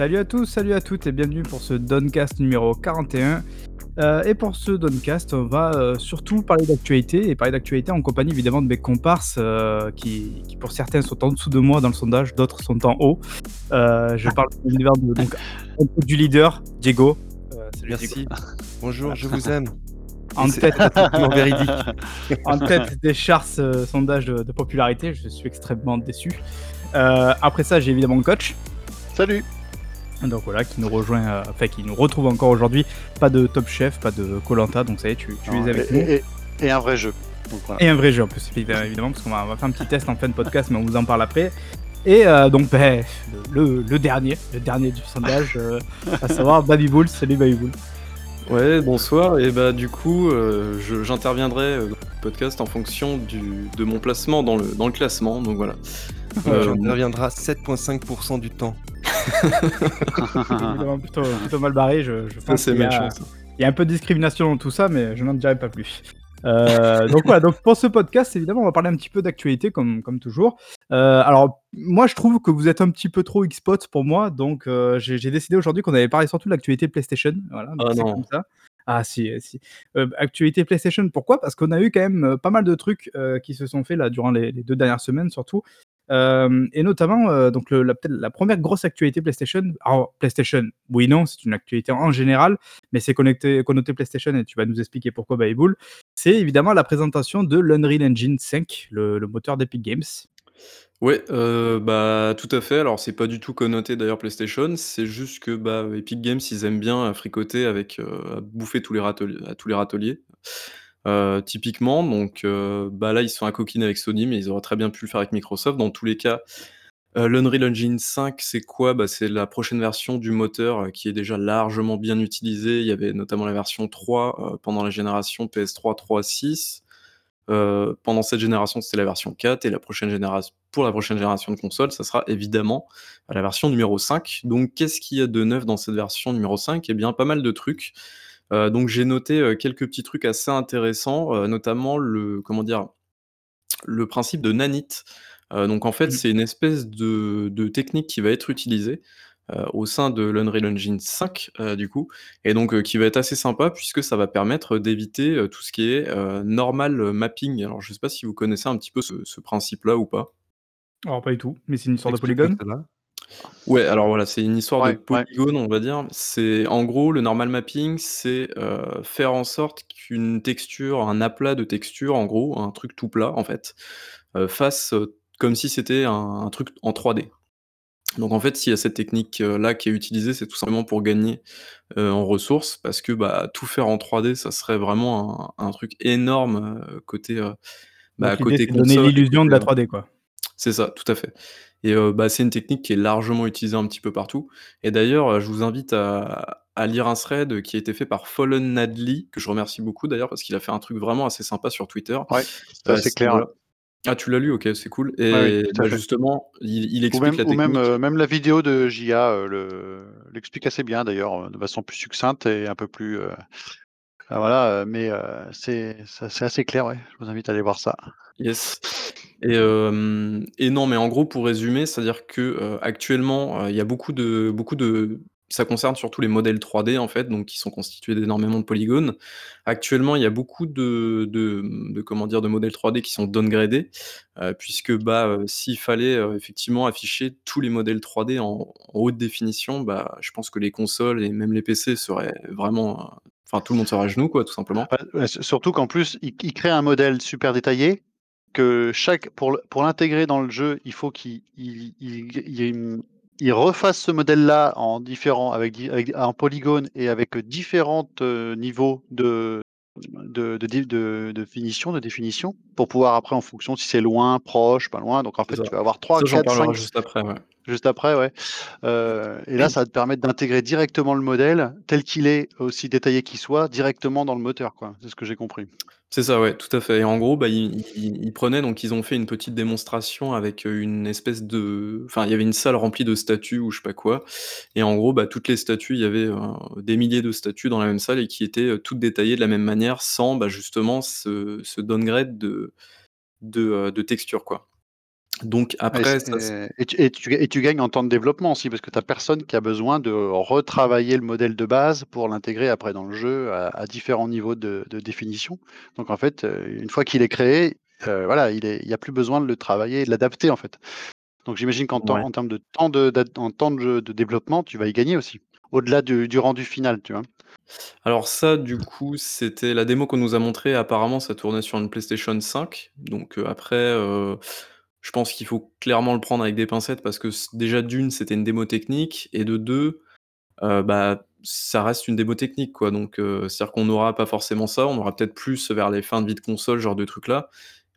Salut à tous, salut à toutes et bienvenue pour ce Doncast numéro 41. Euh, et pour ce Doncast, on va euh, surtout parler d'actualité et parler d'actualité en compagnie évidemment de mes comparses euh, qui, qui, pour certains sont en dessous de moi dans le sondage, d'autres sont en haut. je parle de, donc, du leader, Diego. salut Merci. Diego. Bonjour, je vous aime. En tête, en tête des charts sondages de, de, popularité, je suis extrêmement déçu. après ça, j'ai évidemment le coach. Salut donc voilà, qui nous rejoint, euh, enfin qui nous retrouve encore aujourd'hui. Pas de Top Chef, pas de Colanta, donc ça y est, tu, tu es avec et, nous. Et, un vrai jeu. Et un vrai jeu en plus, évidemment, parce qu'on va, faire un petit test en fin de podcast, mais on vous en parle après. Et euh, donc, ben, le, le, dernier, le dernier du sondage, euh, à savoir Baby Bull. Salut Baby Bull. Ouais, bonsoir. Et bah du coup, j'interviendrai dans le podcast en fonction du, de mon placement dans le, dans le classement. Donc voilà. J'interviendra 7,5% du temps. plutôt, plutôt, mal barré. Je, je pense qu'il y, y, a un peu de discrimination dans tout ça, mais je n'en dirai pas plus. Euh, donc voilà, donc pour ce podcast, évidemment, on va parler un petit peu d'actualité comme, comme toujours. Euh, alors, moi, je trouve que vous êtes un petit peu trop Xbox pour moi, donc euh, j'ai décidé aujourd'hui qu'on allait parler surtout de l'actualité PlayStation. Voilà, oh non. Comme ça. Ah si, si. actualité PlayStation, pourquoi? Parce qu'on a eu quand même pas mal de trucs qui se sont faits là durant les, les, deux dernières semaines surtout. Euh, et notamment, euh, donc le, la, la, première grosse actualité PlayStation. Alors, PlayStation, oui, non, c'est une actualité en général, mais c'est connecté, connoté PlayStation et tu vas nous expliquer pourquoi Baybull. C'est évidemment la présentation de l'Unreal Engine 5, le, moteur d'Epic Games. Ouais, euh, bah, tout à fait. Alors, c'est pas du tout connoté d'ailleurs PlayStation, c'est juste que bah, Epic Games, ils aiment bien fricoter avec, euh, bouffer tous les à tous les râteliers. Euh, typiquement, donc euh, bah, là, ils sont à coquine avec Sony, mais ils auraient très bien pu le faire avec Microsoft. Dans tous les cas, euh, l'Unreal Engine 5, c'est quoi? Bah, c'est la prochaine version du moteur, qui est déjà largement bien utilisée. Il y avait notamment la version 3, pendant la génération PS3, 3, 6. pendant cette génération, c'était la version 4 et la prochaine génération pour la prochaine génération de consoles, ça sera évidemment la version numéro 5. Donc qu'est-ce qu'il y a de neuf dans cette version numéro 5? Eh bien, pas mal de trucs. Euh, donc j'ai noté, euh, quelques petits trucs assez intéressants, euh, notamment le comment dire? Le principe de nanite. donc en fait, mmh. c'est une espèce de de technique qui va être utilisée, au sein de l'Unreal Engine 5, du coup et donc qui va être assez sympa puisque ça va permettre d'éviter, tout ce qui est, normal mapping. Alors je sais pas si vous connaissez un petit peu ce principe-là ou pas? Alors pas du tout, mais c'est une histoire de polygone? Ouais, alors voilà, c'est une histoire de polygone, on va dire. C'est en gros, le normal mapping, c'est, heu, faire en sorte qu'une texture, un aplat de texture, en gros, un truc tout plat, en fait, heu, fasse, heu, comme si c'était un un truc en 3D. Donc en fait, s'il y a cette technique, là qui est utilisée, c'est tout simplement pour gagner, en ressources parce que, bah, tout faire en 3D, ça serait vraiment un un truc énorme, côté, heu, bah, côté donner l'illusion de la 3D, quoi. C'est ça, tout à fait. Et euh, bah, c'est une technique qui est largement utilisée un petit peu partout. Et d'ailleurs, euh, je vous invite à, à lire un thread qui a été fait par Fallen Nadley, que je remercie beaucoup d'ailleurs parce qu'il a fait un truc vraiment assez sympa sur Twitter. Ouais, c'est assez clair. Ah, tu l'as lu, ok, c'est cool. Et bah, justement, il, il explique même, la technique. Ou même, euh, même la vidéo de JA l'explique assez bien d'ailleurs, de façon plus succincte et un peu plus. Ah, voilà, mais c'est assez clair, ouais. Je vous invite à aller voir ça. Yes. Et, non, mais en gros, pour résumer, c'est-à-dire que actuellement, il y a beaucoup de, beaucoup de. Ça concerne surtout les modèles 3D en fait, donc qui sont constitués d'énormément de polygones. Actuellement, il y a beaucoup de, de, comment dire, de modèles 3D qui sont downgradés, puisque bah, s'il fallait effectivement afficher tous les modèles 3D en, haute définition, bah, je pense que les consoles et même les PC seraient vraiment Enfin, tout le monde serait à genoux, quoi, tout simplement. surtout qu'en plus, il, crée un modèle super détaillé que chaque pour, pour l'intégrer dans le jeu, il faut qu'il il, il, refasse ce modèle-là en différents avec, avec, en polygone et avec différents euh, niveaux de de, de, de, finition, de définition, pour pouvoir après, en fonction si c'est loin, proche, pas loin. Donc en fait, tu vas avoir 3, 4, 5. juste après, ouais. Juste après, ouais. Euh, et là, ça va te permettre d'intégrer directement le modèle, tel qu'il est, aussi détaillé qu'il soit, directement dans le moteur, quoi. C'est ce que j'ai compris. C'est ça, ouais, tout à fait. Et en gros, bah, ils, prenaient, donc ils ont fait une petite démonstration avec une espèce de. Enfin, il y avait une salle remplie de statues ou je sais pas quoi. Et en gros, bah, toutes les statues, il y avait des milliers de statues dans la même salle et qui étaient toutes détaillées de la même manière sans bah, justement ce, ce downgrade de, de, de texture, quoi. Donc après, ça et tu et tu et tu gagnes en temps de développement aussi parce que tu as personne qui a besoin de retravailler le modèle de base pour l'intégrer après dans le jeu à à différents niveaux de de définition. Donc en fait, heu, une fois qu'il est créé, heu, voilà, il est il y a plus besoin de le travailler et de l'adapter, en fait. Donc j'imagine qu'en temps Ouais. en termes de temps de d'ad en temps de jeu de développement, tu vas y gagner aussi, au-delà du du rendu final, tu vois? Alors ça, du coup, c'était la démo qu'on nous a montrée, apparemment ça tournait sur une PlayStation 5, donc heu, après, je pense qu'il faut clairement le prendre avec des pincettes parce que déjà d'1 c'était une démo technique et de 2, heu, bah, ça reste une démo technique, quoi, donc heu, c'est-à-dire qu'on n'aura pas forcément ça, on aura peut-être plus vers les fins de vie de console, ce genre de trucs là.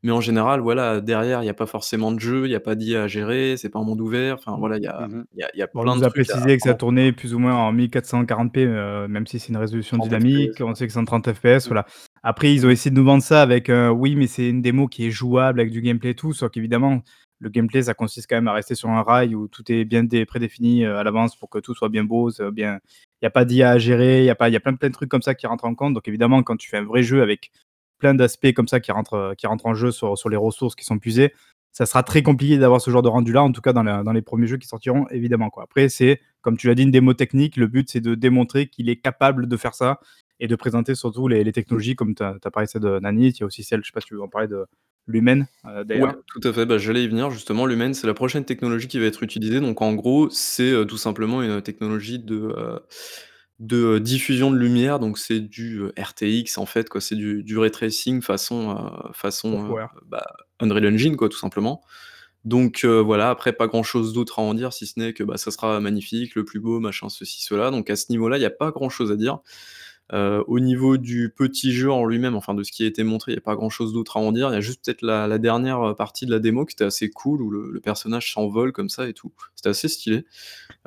Mais en général, voilà, derrière, il y a pas forcément de jeu, il y a pas d'IA à gérer, c'est pas un monde ouvert, enfin voilà, il y a Mmh y a il y a Bon, on plein de nous a trucs à précisé que ça tournait plus ou moins en 1440p, heu, même si c'est une résolution 30 dynamique, FPS, on sait que c'est en 30 FPS, Mmh. voilà. Après, ils ont essayé de nous vendre ça avec, heu, oui, mais c'est une démo qui est jouable avec du gameplay et tout, sauf qu'évidemment, le gameplay, ça consiste quand même à rester sur un rail où tout est bien dé prédéfini, heu, à l'avance pour que tout soit bien beau, ça bien il y a pas d'IA à gérer, il y a pas y a plein plein de trucs comme ça qui rentrent en compte. Donc évidemment, quand tu fais un vrai jeu avec plein d'aspects comme ça qui rentrent, heu, qui rentrent en jeu sur sur les ressources qui sont puisées, ça sera très compliqué d'avoir ce genre de rendu là, en tout cas dans la dans les premiers jeux qui sortiront évidemment. Après c'est, comme tu l'as dit, une démo technique, le but c'est de démontrer qu'il est capable de faire ça et de présenter surtout les les technologies comme tu as as parlé celle de Nanite, il y a aussi celle, je sais pas si tu veux en parler de Lumen, Ouais, d'ailleurs. tout à fait, bah, j'allais y venir justement, Lumen, c'est la prochaine technologie qui va être utilisée, donc en gros, c'est, heu, tout simplement une technologie de, heu, de, heu, diffusion de lumière, donc c'est du, RTX en fait, quoi, c'est du du ray tracing façon, façon, bah, Unreal Engine, quoi, tout simplement. Donc voilà, après pas grand chose d'autre à en dire si ce n'est que, bah, ça sera magnifique, le plus beau, machin, ceci, cela, donc à ce niveau-là, il y a pas grand chose à dire. Heu, au niveau du petit jeu en lui-même, enfin de ce qui a été montré, il y a pas grand chose d'autre à en dire. Il y a juste peut-être la la dernière, heu, partie de la démo qui était assez cool où le le personnage s'envole comme ça et tout. C'était assez stylé.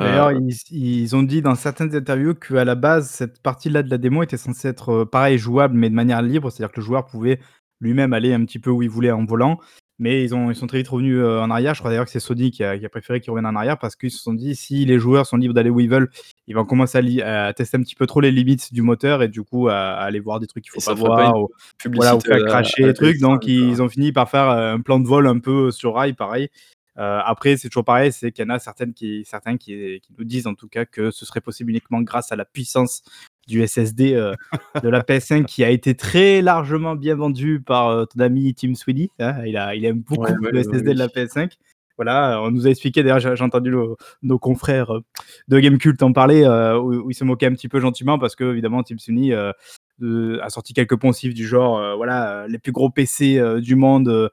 D'ailleurs, ils s ils ont dit dans certaines interviews qu'à la base, cette partie-là de la démo était censée être, pareil, jouable, mais de manière libre. C'est-à-dire que le joueur pouvait lui-même aller un petit peu où il voulait en volant. Mais ils ont ils sont très vite revenus, heu, en arrière. Je crois d'ailleurs que c'est Sony qui a qui a préféré qu'ils reviennent en arrière parce qu'ils se sont dit: «Si les joueurs sont libres d'aller où ils veulent, ils vont commencer à li à tester un petit peu trop les limites du moteur et du coup à à aller voir des trucs qu'il Et faut pas ferait pas voir ou voilà, ou faire à les trucs». PS5, Donc quoi. ils ont fini par faire, heu, un plan de vol un peu sur rail, pareil. Après, c'est toujours pareil, c'est qu'il y en a certaines qui certains qui qui nous disent en tout cas que ce serait possible uniquement grâce à la puissance du SSD, heu, de la PS5 qui a été très largement bien vendu par, heu, ton ami Tim Sweeney, hein. Il a il aime beaucoup ouais, le SSD de la PS5. Voilà, on nous a expliqué d'ailleurs, j'ai entendu nos nos confrères, de Gamecult en parler, où où ils se moquaient un petit peu gentiment parce qu'évidemment Tim Sweeney, a sorti quelques poncifs du genre, voilà, les plus gros PC, du monde,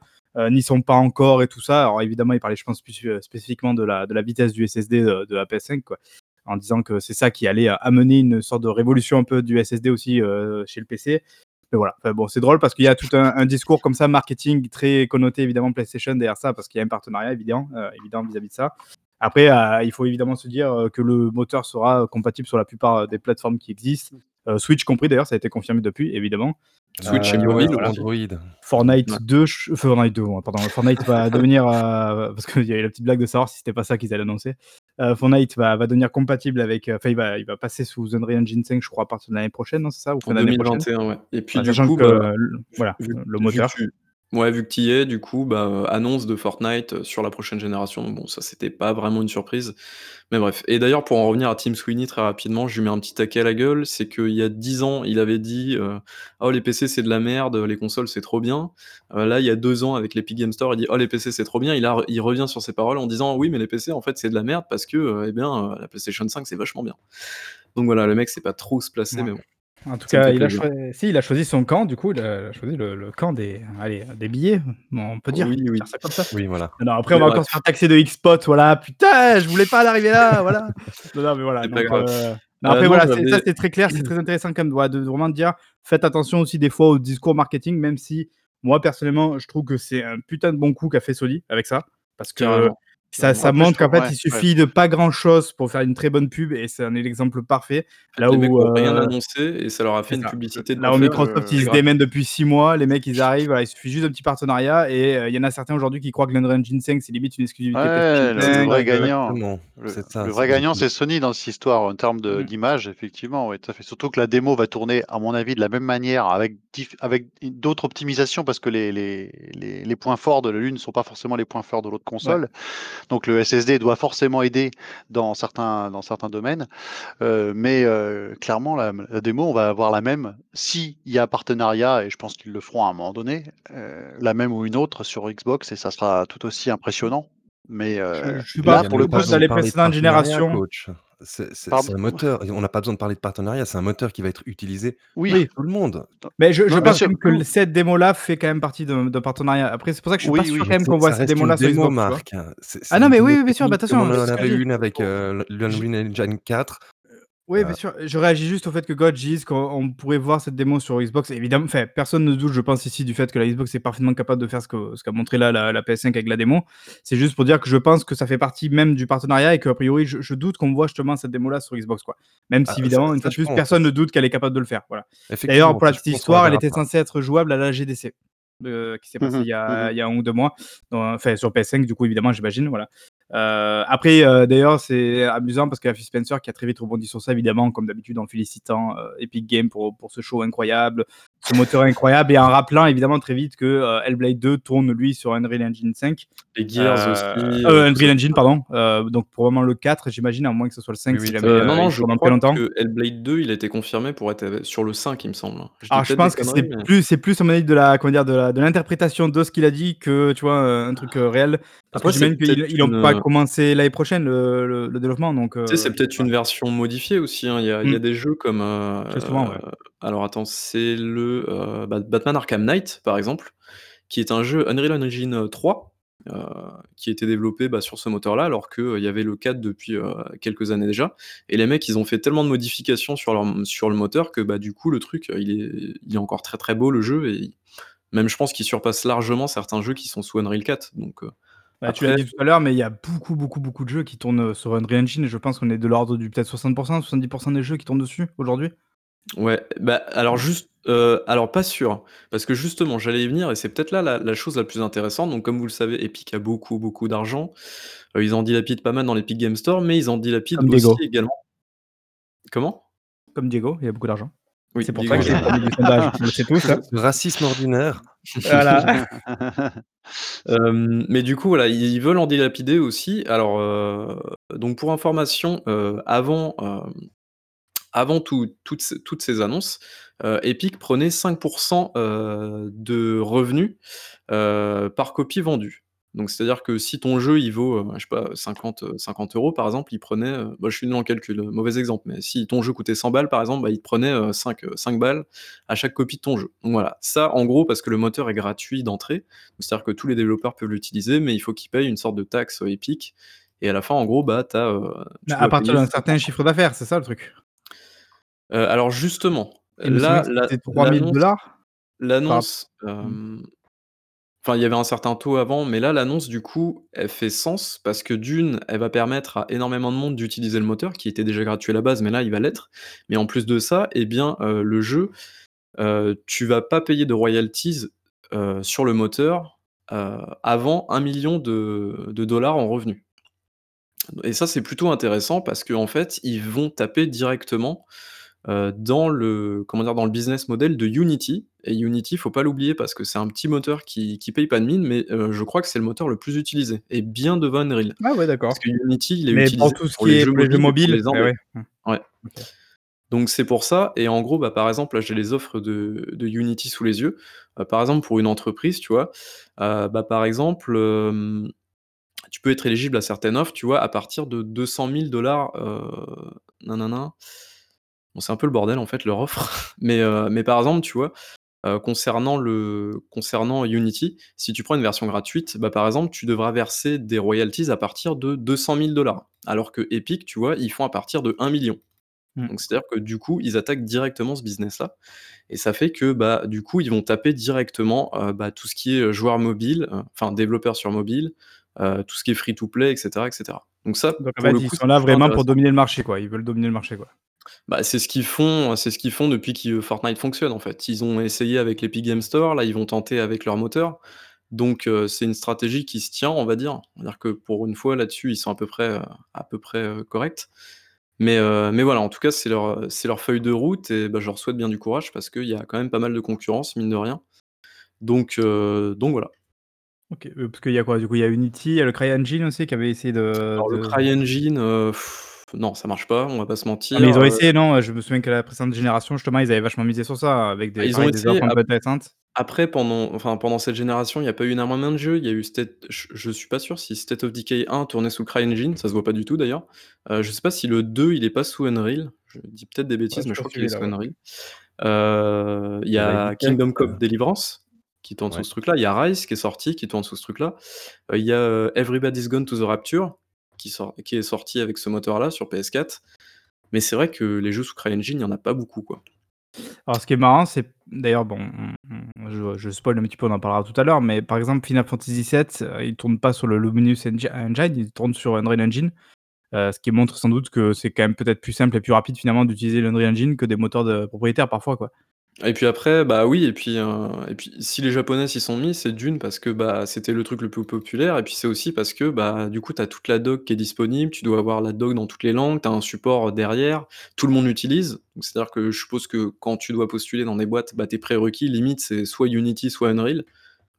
n'y sont pas encore et tout ça. Alors évidemment, il parlait je pense plus, spécifiquement de la de la vitesse du SSD, heu, de la PS5, quoi. En disant que c'est ça qui allait amener une sorte de révolution un peu du SSD aussi, heu, chez le PC. Mais voilà, enfin bon, c'est drôle parce qu'il y a tout un un discours comme ça, marketing très connoté évidemment PlayStation derrière ça, parce qu'il y a un partenariat évident, heu, évident vis-à-vis de ça. Après, il faut évidemment se dire, que le moteur sera compatible sur la plupart, des plateformes qui existent, Switch compris d'ailleurs, ça a été confirmé depuis évidemment. Switch et mobile voilà. aussi. Android. Fortnite Ouais. 2 ch Fortnite 2, ouais, pardon, Fortnite va devenir, parce qu'il y a eu la petite blague de savoir si c'était pas ça qu'ils allaient annoncer. Heu, Fortnite va va devenir compatible avec, heu, enfin il va il va passer sous Unreal Engine 5 je crois à partir de l'année prochaine, non, c'est ça? Ou En fin d'année prochaine? 2021, ouais et puis Voilà, du sachant coup, que bah, voilà, vu le vu que moteur. tu ouais, vu que tu y es, du coup, bah, heu, annonce de Fortnite, heu, sur la prochaine génération, bon, ça, c'était pas vraiment une surprise. Mais bref et d'ailleurs, pour en revenir à Tim Sweeney très rapidement, je lui mets un petit taquet à la gueule, c'est qu'il y a 10 ans, il avait dit, heu: «Oh les PC c'est de la merde, heu, les consoles c'est trop bien». Heu, là, il y a 2 ans avec l'Epic Game Store, il dit: «Oh les PC c'est trop bien». Il revient sur ses paroles en disant: «Oui, mais les PC en fait c'est de la merde parce que, heu, eh bien, heu, la PlayStation 5 c'est vachement bien». Donc voilà, le mec sait pas trop où se placer, mais bon, En tout ça cas, il a plaisir. choi si, il a choisi son camp du coup, il a choisi le le camp des allez, des billets, on peut dire, Oui, ça comme ça. Oui, voilà. Non, après on va encore se faire taxer de Xpot, voilà, putain, je voulais pas arriver là, voilà. Non, non, mais voilà, donc non Heu, après voilà, ça c'est très clair, c'est très intéressant quand même, voilà, de vraiment dire: «Faites attention aussi des fois au discours marketing», même si moi personnellement, je trouve que c'est un putain de bon coup qu'a fait Sony avec ça. Parce que. Ça, montre qu'en fait, ouais, il ouais. suffit de pas grand chose pour faire une très bonne pub et c'est un l'exemple parfait. Là les mecs où, ont rien heu annoncé et ça leur a fait une ça. publicité de Là où Microsoft, heu, ils se démènent depuis 6 mois, les mecs, ils arrivent, voilà, il suffit juste d'un petit partenariat et heu, il y en a certains aujourd'hui qui croient que l'Unreal Engine 5, c'est limite une exclusivité Ouais, le le 5, vrai gagnant le c'est ça, le c'est vrai gagnant, donc c'est Sony dans cette histoire en termes de Mmh. d'image, effectivement, ouais, tout à fait. Surtout que la démo va tourner, à mon avis, de la même manière avec avec d'autres optimisations parce que les les les les points forts de l'une ne sont pas forcément les points forts de l'autre Ouais. console. Donc le SSD doit forcément aider dans certains dans certains domaines. Heu, mais heu, clairement la la démo, on va avoir la même s'il y a partenariat et je pense qu'ils le feront à un moment donné, heu, la même ou une autre sur Xbox et ça sera tout aussi impressionnant. Mais Je heu, je suis Mais il pas là, pour le coup, dans de les précédentes générations C'est c'est Pardon? c'est un moteur on n'a pas besoin de parler de partenariat, c'est un moteur qui va être utilisé Oui. par Oui. tout le monde. mais je je Non, bien pense quand sûr, même que l cette démo-là fait quand même partie d'un d'un partenariat. Après, c'est pour ça que je suis pas Oui, sûr oui. quand même c'est qu'on voit ça cette reste une démo-là sur démo, Xbox, tu vois? Marc, hein. C'est c'est Ah non, une mais oui, démo oui, bien sûr, bah, technique comme attention, on c'est en ce que avait dis. une avec, heu, Je l'Unreal Engine 4. Oui, bien sûr. Je réagis juste au fait que God dise qu'on on pourrait voir cette démo sur Xbox. Évidemment, enfin, personne ne doute, je pense ici, du fait que la Xbox est parfaitement capable de faire ce que ce qu'a montré là la la PS5 avec la démo. C'est juste pour dire que je pense que ça fait partie même du partenariat et qu'a priori, je je doute qu'on voit justement cette démo-là sur Xbox, quoi. Même ah si ça évidemment, une ça fois de je plus, pense personne ne doute qu'elle est capable de le faire, voilà. D'ailleurs, Effectivement, pour la je petite pense, on la histoire, elle verra était pas. censée être jouable à la GDC, heu, qui s'est Mmh passée mh. il y Mmh a il y a 1 ou 2 mois. Dans enfin, sur PS5 du coup, évidemment, j'imagine, voilà. Heu, après, heu, d'ailleurs, c'est amusant parce Phil Spencer qui a très vite rebondi sur ça, évidemment, comme d'habitude, en félicitant, heu, Epic Games pour pour ce show incroyable, ce moteur incroyable et en rappelant évidemment très vite que, heu, Hellblade 2 tourne lui sur Unreal Engine 5. Les Heu, Gears aussi, heu, tout ça, Unreal Engine, pardon, heu, donc probablement le 4, j'imagine, à moins que ce soit le 5 Oui, si jamais, non, non, je crois longtemps. que Hellblade 2, il a été confirmé pour être sur le 5, il me semble. Je Alors, je pense que c'est mais plus c'est plus à mon avis de la comment dire? De l'interprétation de ce qu'il a dit que, tu vois, un truc, réel. Parce que après j'imagine qu'ils peut-être ils ont une, pas commencé l'année prochaine le le le développement donc tu sais, heu, c'est peut-être une version modifiée aussi, hein. Il y a il y a Mmh. des jeux comme, Justement, ouais. alors attends, c'est le, Bat Batman Arkham Knight, par exemple, qui est un jeu Unreal Engine 3, heu, qui a été développé, bah, sur ce moteur-là, alors qu'il y avait le 4 depuis, quelques années déjà. Et les mecs, ils ont fait tellement de modifications sur leur m sur le moteur que, bah, du coup, le truc, il est il est encore très, très beau le jeu. Et il même je pense qu'il surpasse largement certains jeux qui sont sous Unreal 4 donc tu l'as dit tout à l'heure, mais il y a beaucoup, beaucoup, beaucoup de jeux qui tournent, sur Unreal Engine. Et je pense qu'on est de l'ordre du peut-être 60 70 des jeux qui tournent dessus, aujourd'hui. Ouais, bah, alors juste, heu, alors pas sûr, parce que justement, j'allais y venir et c'est peut-être là la la chose la plus intéressante. Donc comme vous le savez, Epic a beaucoup, beaucoup d'argent. Heu, ils en dilapident pas mal dans l'Epic Games Store, mais ils en dilapident Comme aussi Diego. également comment? Comme Diego, il a beaucoup d'argent. Oui, C'est pour ça Diego qu'il est 1er du sondage, on le sait tous, hein. Racisme ordinaire. Voilà. Hem, mais du coup, voilà, ils ils veulent en dilapider aussi. Alors, heu, donc pour information, heu, avant, hem, avant tout toutes ces toutes ces annonces, heu, Epic prenait 5 heu, de revenus, heu, par copie vendue. Donc c'est-à-dire que si ton jeu, il vaut, je sais pas, 50, heu, 50 € par exemple, ils prenaient, heu, bah, je suis nul en calcul, mauvais exemple, mais si ton jeu coûtait 100 balles par exemple, bah, prenaient, heu, 5, heu, 5 balles à chaque copie de ton jeu. Donc voilà, ça en gros parce que le moteur est gratuit d'entrée, c'est-à-dire que tous les développeurs peuvent l'utiliser, mais il faut qu'ils payent une sorte de taxe, Epic et à la fin en gros, bah, tu as, tu à partir d'un 5 certain chiffre d'affaires, c'est ça le truc? Heu, alors justement, là, que la c'était 3 000 l'annonce $ mmh. hem, enfin, il y avait un certain taux avant, mais là, l'annonce du coup, elle fait sens parce que d'1, elle va permettre à énormément de monde d'utiliser le moteur qui était déjà gratuit à la base, mais là, il va l'être. Mais en plus de ça, et bien, heu, le jeu, heu, tu vas pas payer de royalties, sur le moteur, avant 1 000 000 de de dollars en revenus. Et ça, c'est plutôt intéressant parce qu'en fait, ils vont taper directement, dans le comment dire? Dans le business model de Unity et Unity, faut pas l'oublier parce que c'est un petit moteur qui qui paye pas de mine, mais heu, je crois que c'est le moteur le plus utilisé et bien devant Unreal. Ah ouais, Parce d'accord. que Unity, il est Mais pour utilisé tout ce pour qui les est jeux mobiles mobiles, les indés. ouais. Donc c'est pour ça et en gros, bah, par exemple, là, j'ai les offres de de Unity sous les yeux. Heu, par exemple, pour une entreprise, tu vois? Bah, par exemple, tu peux être éligible à certaines offres, tu vois? À partir de 200 000 $, heu, nin nin nin. Bon, c'est un peu le bordel, en fait, leur offre, mais heu, mais par exemple, tu vois? Heu, concernant le concernant Unity, si tu prends une version gratuite, bah, par exemple, tu devras verser des royalties à partir de 200 000 $. Alors que Epic, tu vois? Ils font à partir de 1 000 000. Mmh. Donc c'est-à-dire que du coup, ils attaquent directement ce business-là et ça fait que, bah, du coup, ils vont taper directement, heu, bah, tout ce qui est, mobiles, heu, enfin développeurs sur mobile, tout ce qui est free to play et cetera et cetera. Donc ça, Donc en pour fait, le ils sont là vraiment pour dominer le marché, quoi. Ils veulent dominer le marché, quoi. Bah, c'est ce qu'ils font c'est ce qu'ils font depuis que Fortnite fonctionne, en fait. Ils ont essayé avec l'Epic Games Store, là, ils vont tenter avec leur moteur. Donc heu, c'est une stratégie qui se tient, on va dire. On va dire que pour une fois là-dessus, ils sont à peu près, heu, à peu près, heu, corrects. Mais mais voilà, en tout cas, c'est leur, c'est leur feuille de route et bah, je leur souhaite bien du courage parce qu'il y a quand même pas mal de concurrence, mine de rien. Donc donc voilà. OK, parce qu'il y a quoi? Du coup, il y a Unity, il y a le CryEngine aussi qui avait essayé de Alors le CryEngine, non, ça marche pas, on va pas se Ah mais mentir, ils ont heu essayé, non? Je me souviens que la précédente génération, justement, ils avaient vachement misé sur ça, avec Ah, des ils ont des essayé, un ap intéressantes. après pendant enfin, pendant cette génération, il y a pas eu énormément de jeux. Il y a eu State je je suis pas sûr si State of Decay 1 tournait sous CryEngine, ça se voit pas du tout d'ailleurs. Heu, je sais pas si le 2, il est pas sous Unreal. Je dis peut-être des Ouais, bêtises, mais je crois qu'il est sous. Unreal. Heu, il y a Light Kingdom Come Deliverance qui tourne sous ce truc-là. Il y a Rise qui est sorti, qui tourne sous ce truc-là. Heu, il y a, Everybody's Gone to the Rapture qui sort qui est sorti avec ce moteur-là sur PS4. Mais c'est vrai que les jeux sous CryEngine, il y en a pas beaucoup, quoi. Alors ce qui est marrant, c'est d'ailleurs bon, on on je je spoil un petit peu, on en parlera tout à l'heure, mais par exemple Final Fantasy VII, heu, il tourne pas sur le Luminous Engi Engine, il tourne sur Unreal Engine. Heu, ce qui montre sans doute que c'est quand même peut-être plus simple et plus rapide finalement d'utiliser l'Unreal Engine que des moteurs de propriétaires parfois, quoi. Et puis après, bah, oui et puis, heu, et puis si les japonais s'y sont mis, c'est d'une parce que, bah, c'était le truc le plus populaire et puis c'est aussi parce que, bah, du coup, tu as toute la doc qui est disponible, tu dois avoir la doc dans toutes les langues, tu as un support, derrière, tout le monde l'utilise. C'est-à-dire que je suppose que quand tu dois postuler dans des boîtes, bah, tes prérequis limite c'est soit Unity, soit Unreal.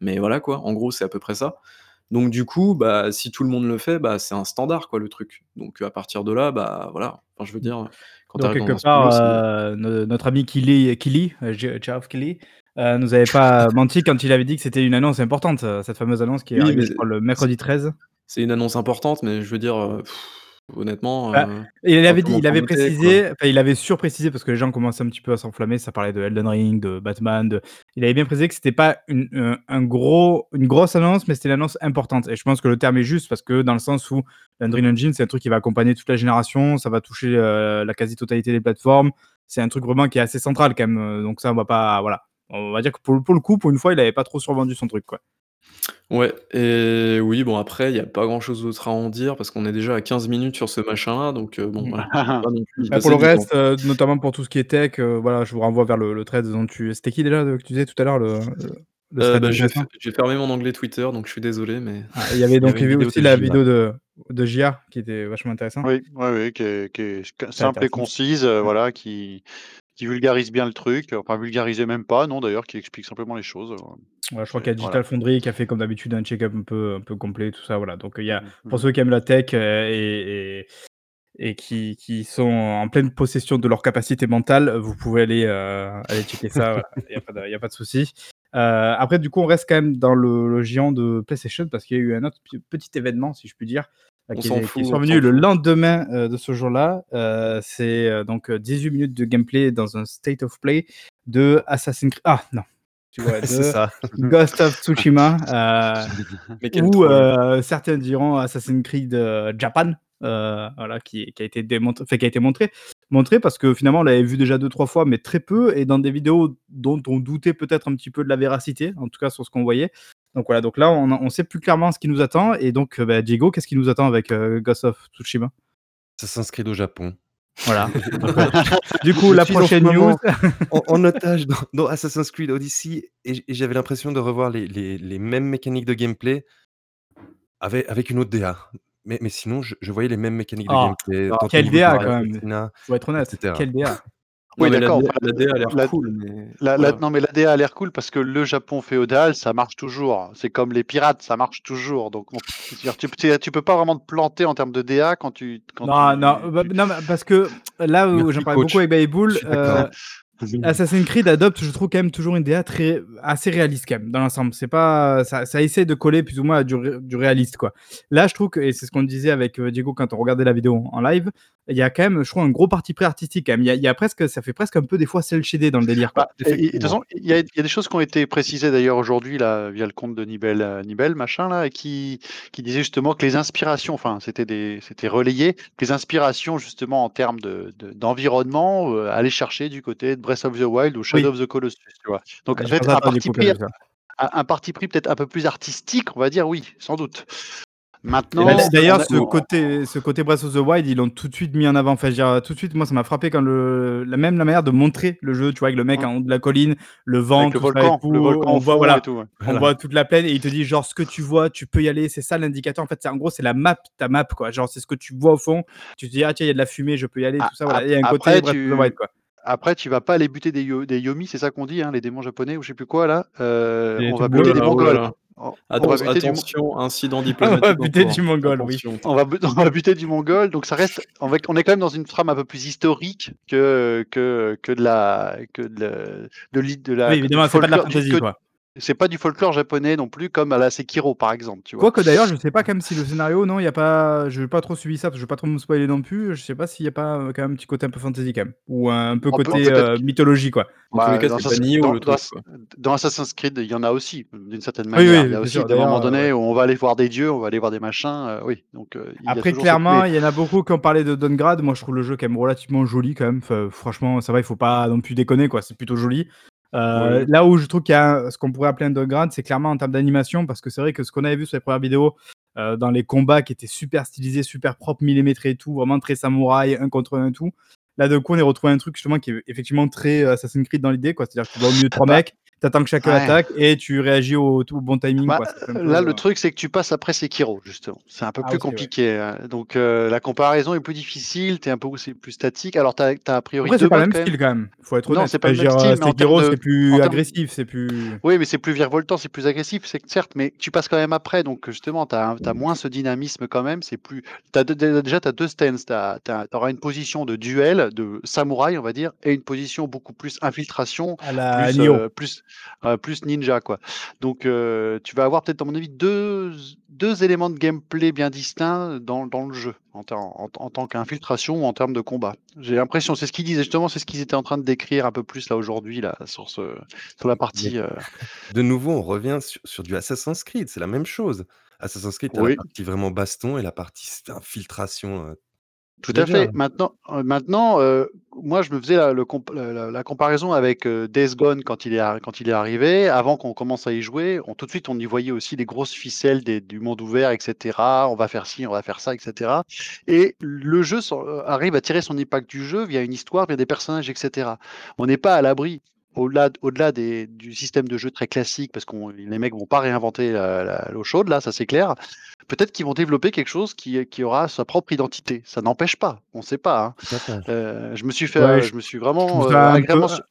Mais voilà quoi, en gros, c'est à peu près ça. Donc du coup, bah, si tout le monde le fait, bah, c'est un standard quoi, le truc. Donc à partir de là, bah, voilà, je veux dire, quand Donc quelque part, no notre ami heu, Ge Geoff Keighley, heu, nous avait pas menti quand il avait dit que c'était une annonce importante, cette fameuse annonce qui est Oui, arrivée, mais je crois, le mercredi 13. c'est une annonce importante, mais je veux dire, honnêtement, Bah, heu, il avait dit il précisé, enfin il avait surprécisé parce que les gens commençaient un petit peu à s'enflammer, ça parlait de Elden Ring, de Batman, de il avait bien précisé que c'était pas une, un gros une grosse annonce, mais c'était une annonce importante et je pense que le terme est juste parce que dans le sens où l'Unreal Engine, c'est un truc qui va accompagner toute la génération, ça va toucher, heu, la quasi-totalité des plateformes. C'est un truc vraiment qui est assez central quand même, heu, donc ça on va pas voilà. On va dire que pour le pour le coup, pour une fois, il avait pas trop survendu son truc, quoi. Ouais et oui, bon après, il y a pas grand-chose d'autre à en dire parce qu'on est déjà à 15 minutes sur ce machin-là, donc heu, bon voilà, on va pas non plus y Bah, pour le passer du temps. reste, heu, notamment pour tout ce qui est tech, heu, voilà, je vous renvoie vers le le thread dont tu c'était qui déjà, heu, que tu disais tout à l'heure le le le Heu, thread bah, j'ai f intéressant? j'ai fermé mon onglet Twitter, donc je suis désolé, mais Ah, il y avait Il y donc avait il y une avait vidéo aussi de la vidéo de de JIA qui était vachement intéressant. Oui, ouais, ouais, qui est qui est q Très simple et intéressant. concise, heu, Ouais. voilà, qui qui vulgarise bien le truc, enfin vulgariser même pas, non d'ailleurs, qui explique simplement les choses, Ouais, je crois qu'il y a voilà. Digital Foundry qui a fait comme d'habitude un check-up un peu un peu complet, tout ça, voilà. Donc il y a Mmh mh. pour Mmh mh. ceux qui aiment la tech, heu, et et et qui qui sont en pleine possession de leurs capacités mentales, vous pouvez aller, aller checker ça, voilà, il y a pas de il y a pas de souci. Après du coup, on reste quand même dans le le géant de PlayStation parce qu'il y a eu un autre p petit événement, si je puis dire, On qui est fout, survenu s'en le lendemain, heu, de ce jour-là. Heu, c'est, heu, donc heu, 18 minutes de gameplay dans un state of play de Assassin's Cre ah non, tu vois? De ça. Ghost of Tsushima, ou certains diront Assassin's Creed, Japan, voilà qui qui a été démontré enfin qui a été montré montré parce que finalement on l'avait vu déjà 2-3 fois, mais très peu et dans des vidéos dont on doutait peut-être un petit peu de la véracité, en tout cas sur ce qu'on voyait. Donc voilà, donc là on sait plus clairement ce qui nous attend et donc bah, Diego, qu'est-ce qui nous attend avec, heu, Ghost of Tsushima? Assassin's Creed au Japon. Voilà, du coup je la prochaine news en en otage dans dans Assassin's Creed Odyssey et j'avais l'impression de revoir les les les mêmes mécaniques de gameplay ave avec une autre DA. Mais mais sinon, je je voyais les mêmes mécaniques de Ah! gameplay, Ah, niveau du DA quand même! Faut être honnête, cetera. quelle DA! Non Oui d'accord, la DA a l'air la cool, mais la la voilà. non mais la DA a l'air cool parce que le Japon féodal, ça marche toujours. C'est comme les pirates, ça marche toujours. Donc on tu tu peux pas vraiment te planter en termes de DA quand tu quand Non, non, tu bah, tu non, parce que là où j'en parlais beaucoup avec d'accord. Assassin's Creed adopte, je trouve quand même toujours une très assez réaliste quand même dans l'ensemble. C'est pas ça ça essaie de coller plus ou moins à du du réaliste, quoi. Là, je trouve que et c'est ce qu'on disait avec, heu, Diego quand on regardait la vidéo en live, il y a quand même, je trouve, un gros parti pris artistique quand même. Il y a il y a presque ça fait presque un peu des fois cel shaded dans le délire, Bah quoi. et et de toute façon, il y a il y a des choses qui ont été précisées d'ailleurs aujourd'hui là, via le compte de Nibel, heu, Nibel machin là, qui qui disait justement que les inspirations, enfin c'était des c'était relayé, les inspirations justement en termes de de d'environnement, heu, allaient chercher du côté de Breath of the Wild ou Shadow Oui. of the Colossus, tu vois? Donc Ah, en fait, un parti pris peut-être un peu plus artistique, on va dire, oui, sans doute. Maintenant, Bah, D'ailleurs, ce côté, ce côté Breath of the Wild, ils l'ont tout de suite mis en avant. Enfin, je veux dire, tout de suite, moi, ça m'a frappé quand le, la même la manière de montrer le jeu, tu vois, avec le mec Ouais. en haut de la colline, le vent, avec le tout volcan, le volcan on voit, voilà, et tout. ouais. on Voilà. voit toute la plaine et il te dit genre ce que tu vois, tu peux y aller, c'est ça l'indicateur. En fait, c'est en gros, c'est la map, ta map, quoi. Genre, c'est ce que tu vois au fond. Tu te dis ah tiens, il y a de la fumée, je peux y aller, Ah, tout ça. Voilà. ap- Il y a un côté après, Breath tu- of the Wild, quoi. Après, tu vas pas aller buter des, yo- des yomi, c'est ça qu'on dit, hein, les démons japonais ou je sais plus quoi là. Euh, on va buter des mongols. On, on va attention, incident On diplomatique. va en buter du mongol, oui. On va, on va buter du mongol, donc ça reste. On, va- on est quand même dans une trame un peu plus historique que que, que de la que de la, de, l'i- de la Oui, évidemment, c'est pas de la quoi. C'est pas du folklore japonais non plus, comme à la Sekiro par exemple, tu vois. Quoique d'ailleurs, je sais pas quand même si le scénario, non, il y a pas, je vais pas trop suivi ça, parce que je vais pas trop me spoiler non plus. Je sais pas s'il y a pas euh, quand même un petit côté un peu fantasy quand même, ou un peu côté euh, mythologie, quoi. Cas, dans Assassin's- pas Nioh, dans- le dans- truc, quoi. Dans Assassin's Creed, il y en a aussi, d'une certaine Oui, manière. oui, il y a aussi des moments donnés où on va aller voir des dieux, on va aller voir des machins. euh, oui, donc il y a Après, clairement, il y en a beaucoup qui ont parlé de Downgrade. Moi, je trouve le jeu quand même relativement joli, quand même. Enfin, franchement, ça va, il faut pas non plus déconner, quoi. C'est plutôt joli. Euh, Oui. Là où je trouve qu'il y a ce qu'on pourrait appeler un downgrade, c'est clairement en termes d'animation, parce que c'est vrai que ce qu'on avait vu sur les premières vidéos, euh, dans les combats qui étaient super stylisés, super propres, millimétrés et tout, vraiment très samouraï, un contre un et tout. Là, de coup, on est retrouvé un truc justement qui est effectivement très euh, Assassin's Creed dans l'idée, quoi. C'est-à-dire que tu vas au milieu de trois Bah, mecs, t'attends que chacun ouais. attaque et tu réagis au, au bon timing, Bah, quoi. Un peu, Là, euh, le truc, c'est que tu passes après Sekiro, justement. C'est un peu Ah, plus aussi, ouais. compliqué. hein. Donc, euh, la comparaison est plus difficile. T'es un peu plus statique. Alors, t'as as a priori Après, c'est pas le même style quand même. Faut être Non, honnête. c'est pas le même dire, style, Sekiro, de- c'est plus agressif, c'est plus. Oui, mais c'est plus virevoltant, c'est plus agressif, c'est certes, mais tu passes quand même après. Donc, justement, tu as, moins ce dynamisme quand même. C'est plus. As déjà, tu as deux stances. Tu auras une position de duel, de samouraï, on va dire, et une position beaucoup plus infiltration, à la plus, euh, plus, euh, plus ninja, quoi. Donc, euh, tu vas avoir peut-être, à mon avis, deux, deux éléments de gameplay bien distincts dans, dans le jeu, en, en, en tant qu'infiltration ou en termes de combat. J'ai l'impression, c'est ce qu'ils disaient justement, c'est ce qu'ils étaient en train de décrire un peu plus là aujourd'hui, là, sur, ce, sur la partie. euh, De nouveau, on revient sur, sur du Assassin's Creed, c'est la même chose. Assassin's Creed, Oui. la partie vraiment baston et la partie infiltration. Tout à fait. Maintenant, euh, maintenant euh, moi, je me faisais la, le comp- la- la- la comparaison avec euh, Days Gone quand il est, arri- quand il est arrivé. Avant qu'on commence à y jouer, on, tout de suite, on y voyait aussi les grosses ficelles des- du monde ouvert, etc. On va faire ci, on va faire ça, etc. Et le jeu euh, arrive à tirer son impact du jeu via une histoire, via des personnages, etc. On n'est pas à l'abri. Au-delà, au-delà des- du système de jeu très classique, parce que les mecs vont pas réinventer la- la- l'eau chaude, là, ça c'est clair. Peut-être qu'ils vont développer quelque chose qui, qui aura sa propre identité. Ça n'empêche pas, on ne sait pas. hein. Euh, je me suis fait, Ouais, euh, je- je me suis je vraiment trouve euh, un peu- agréablement su-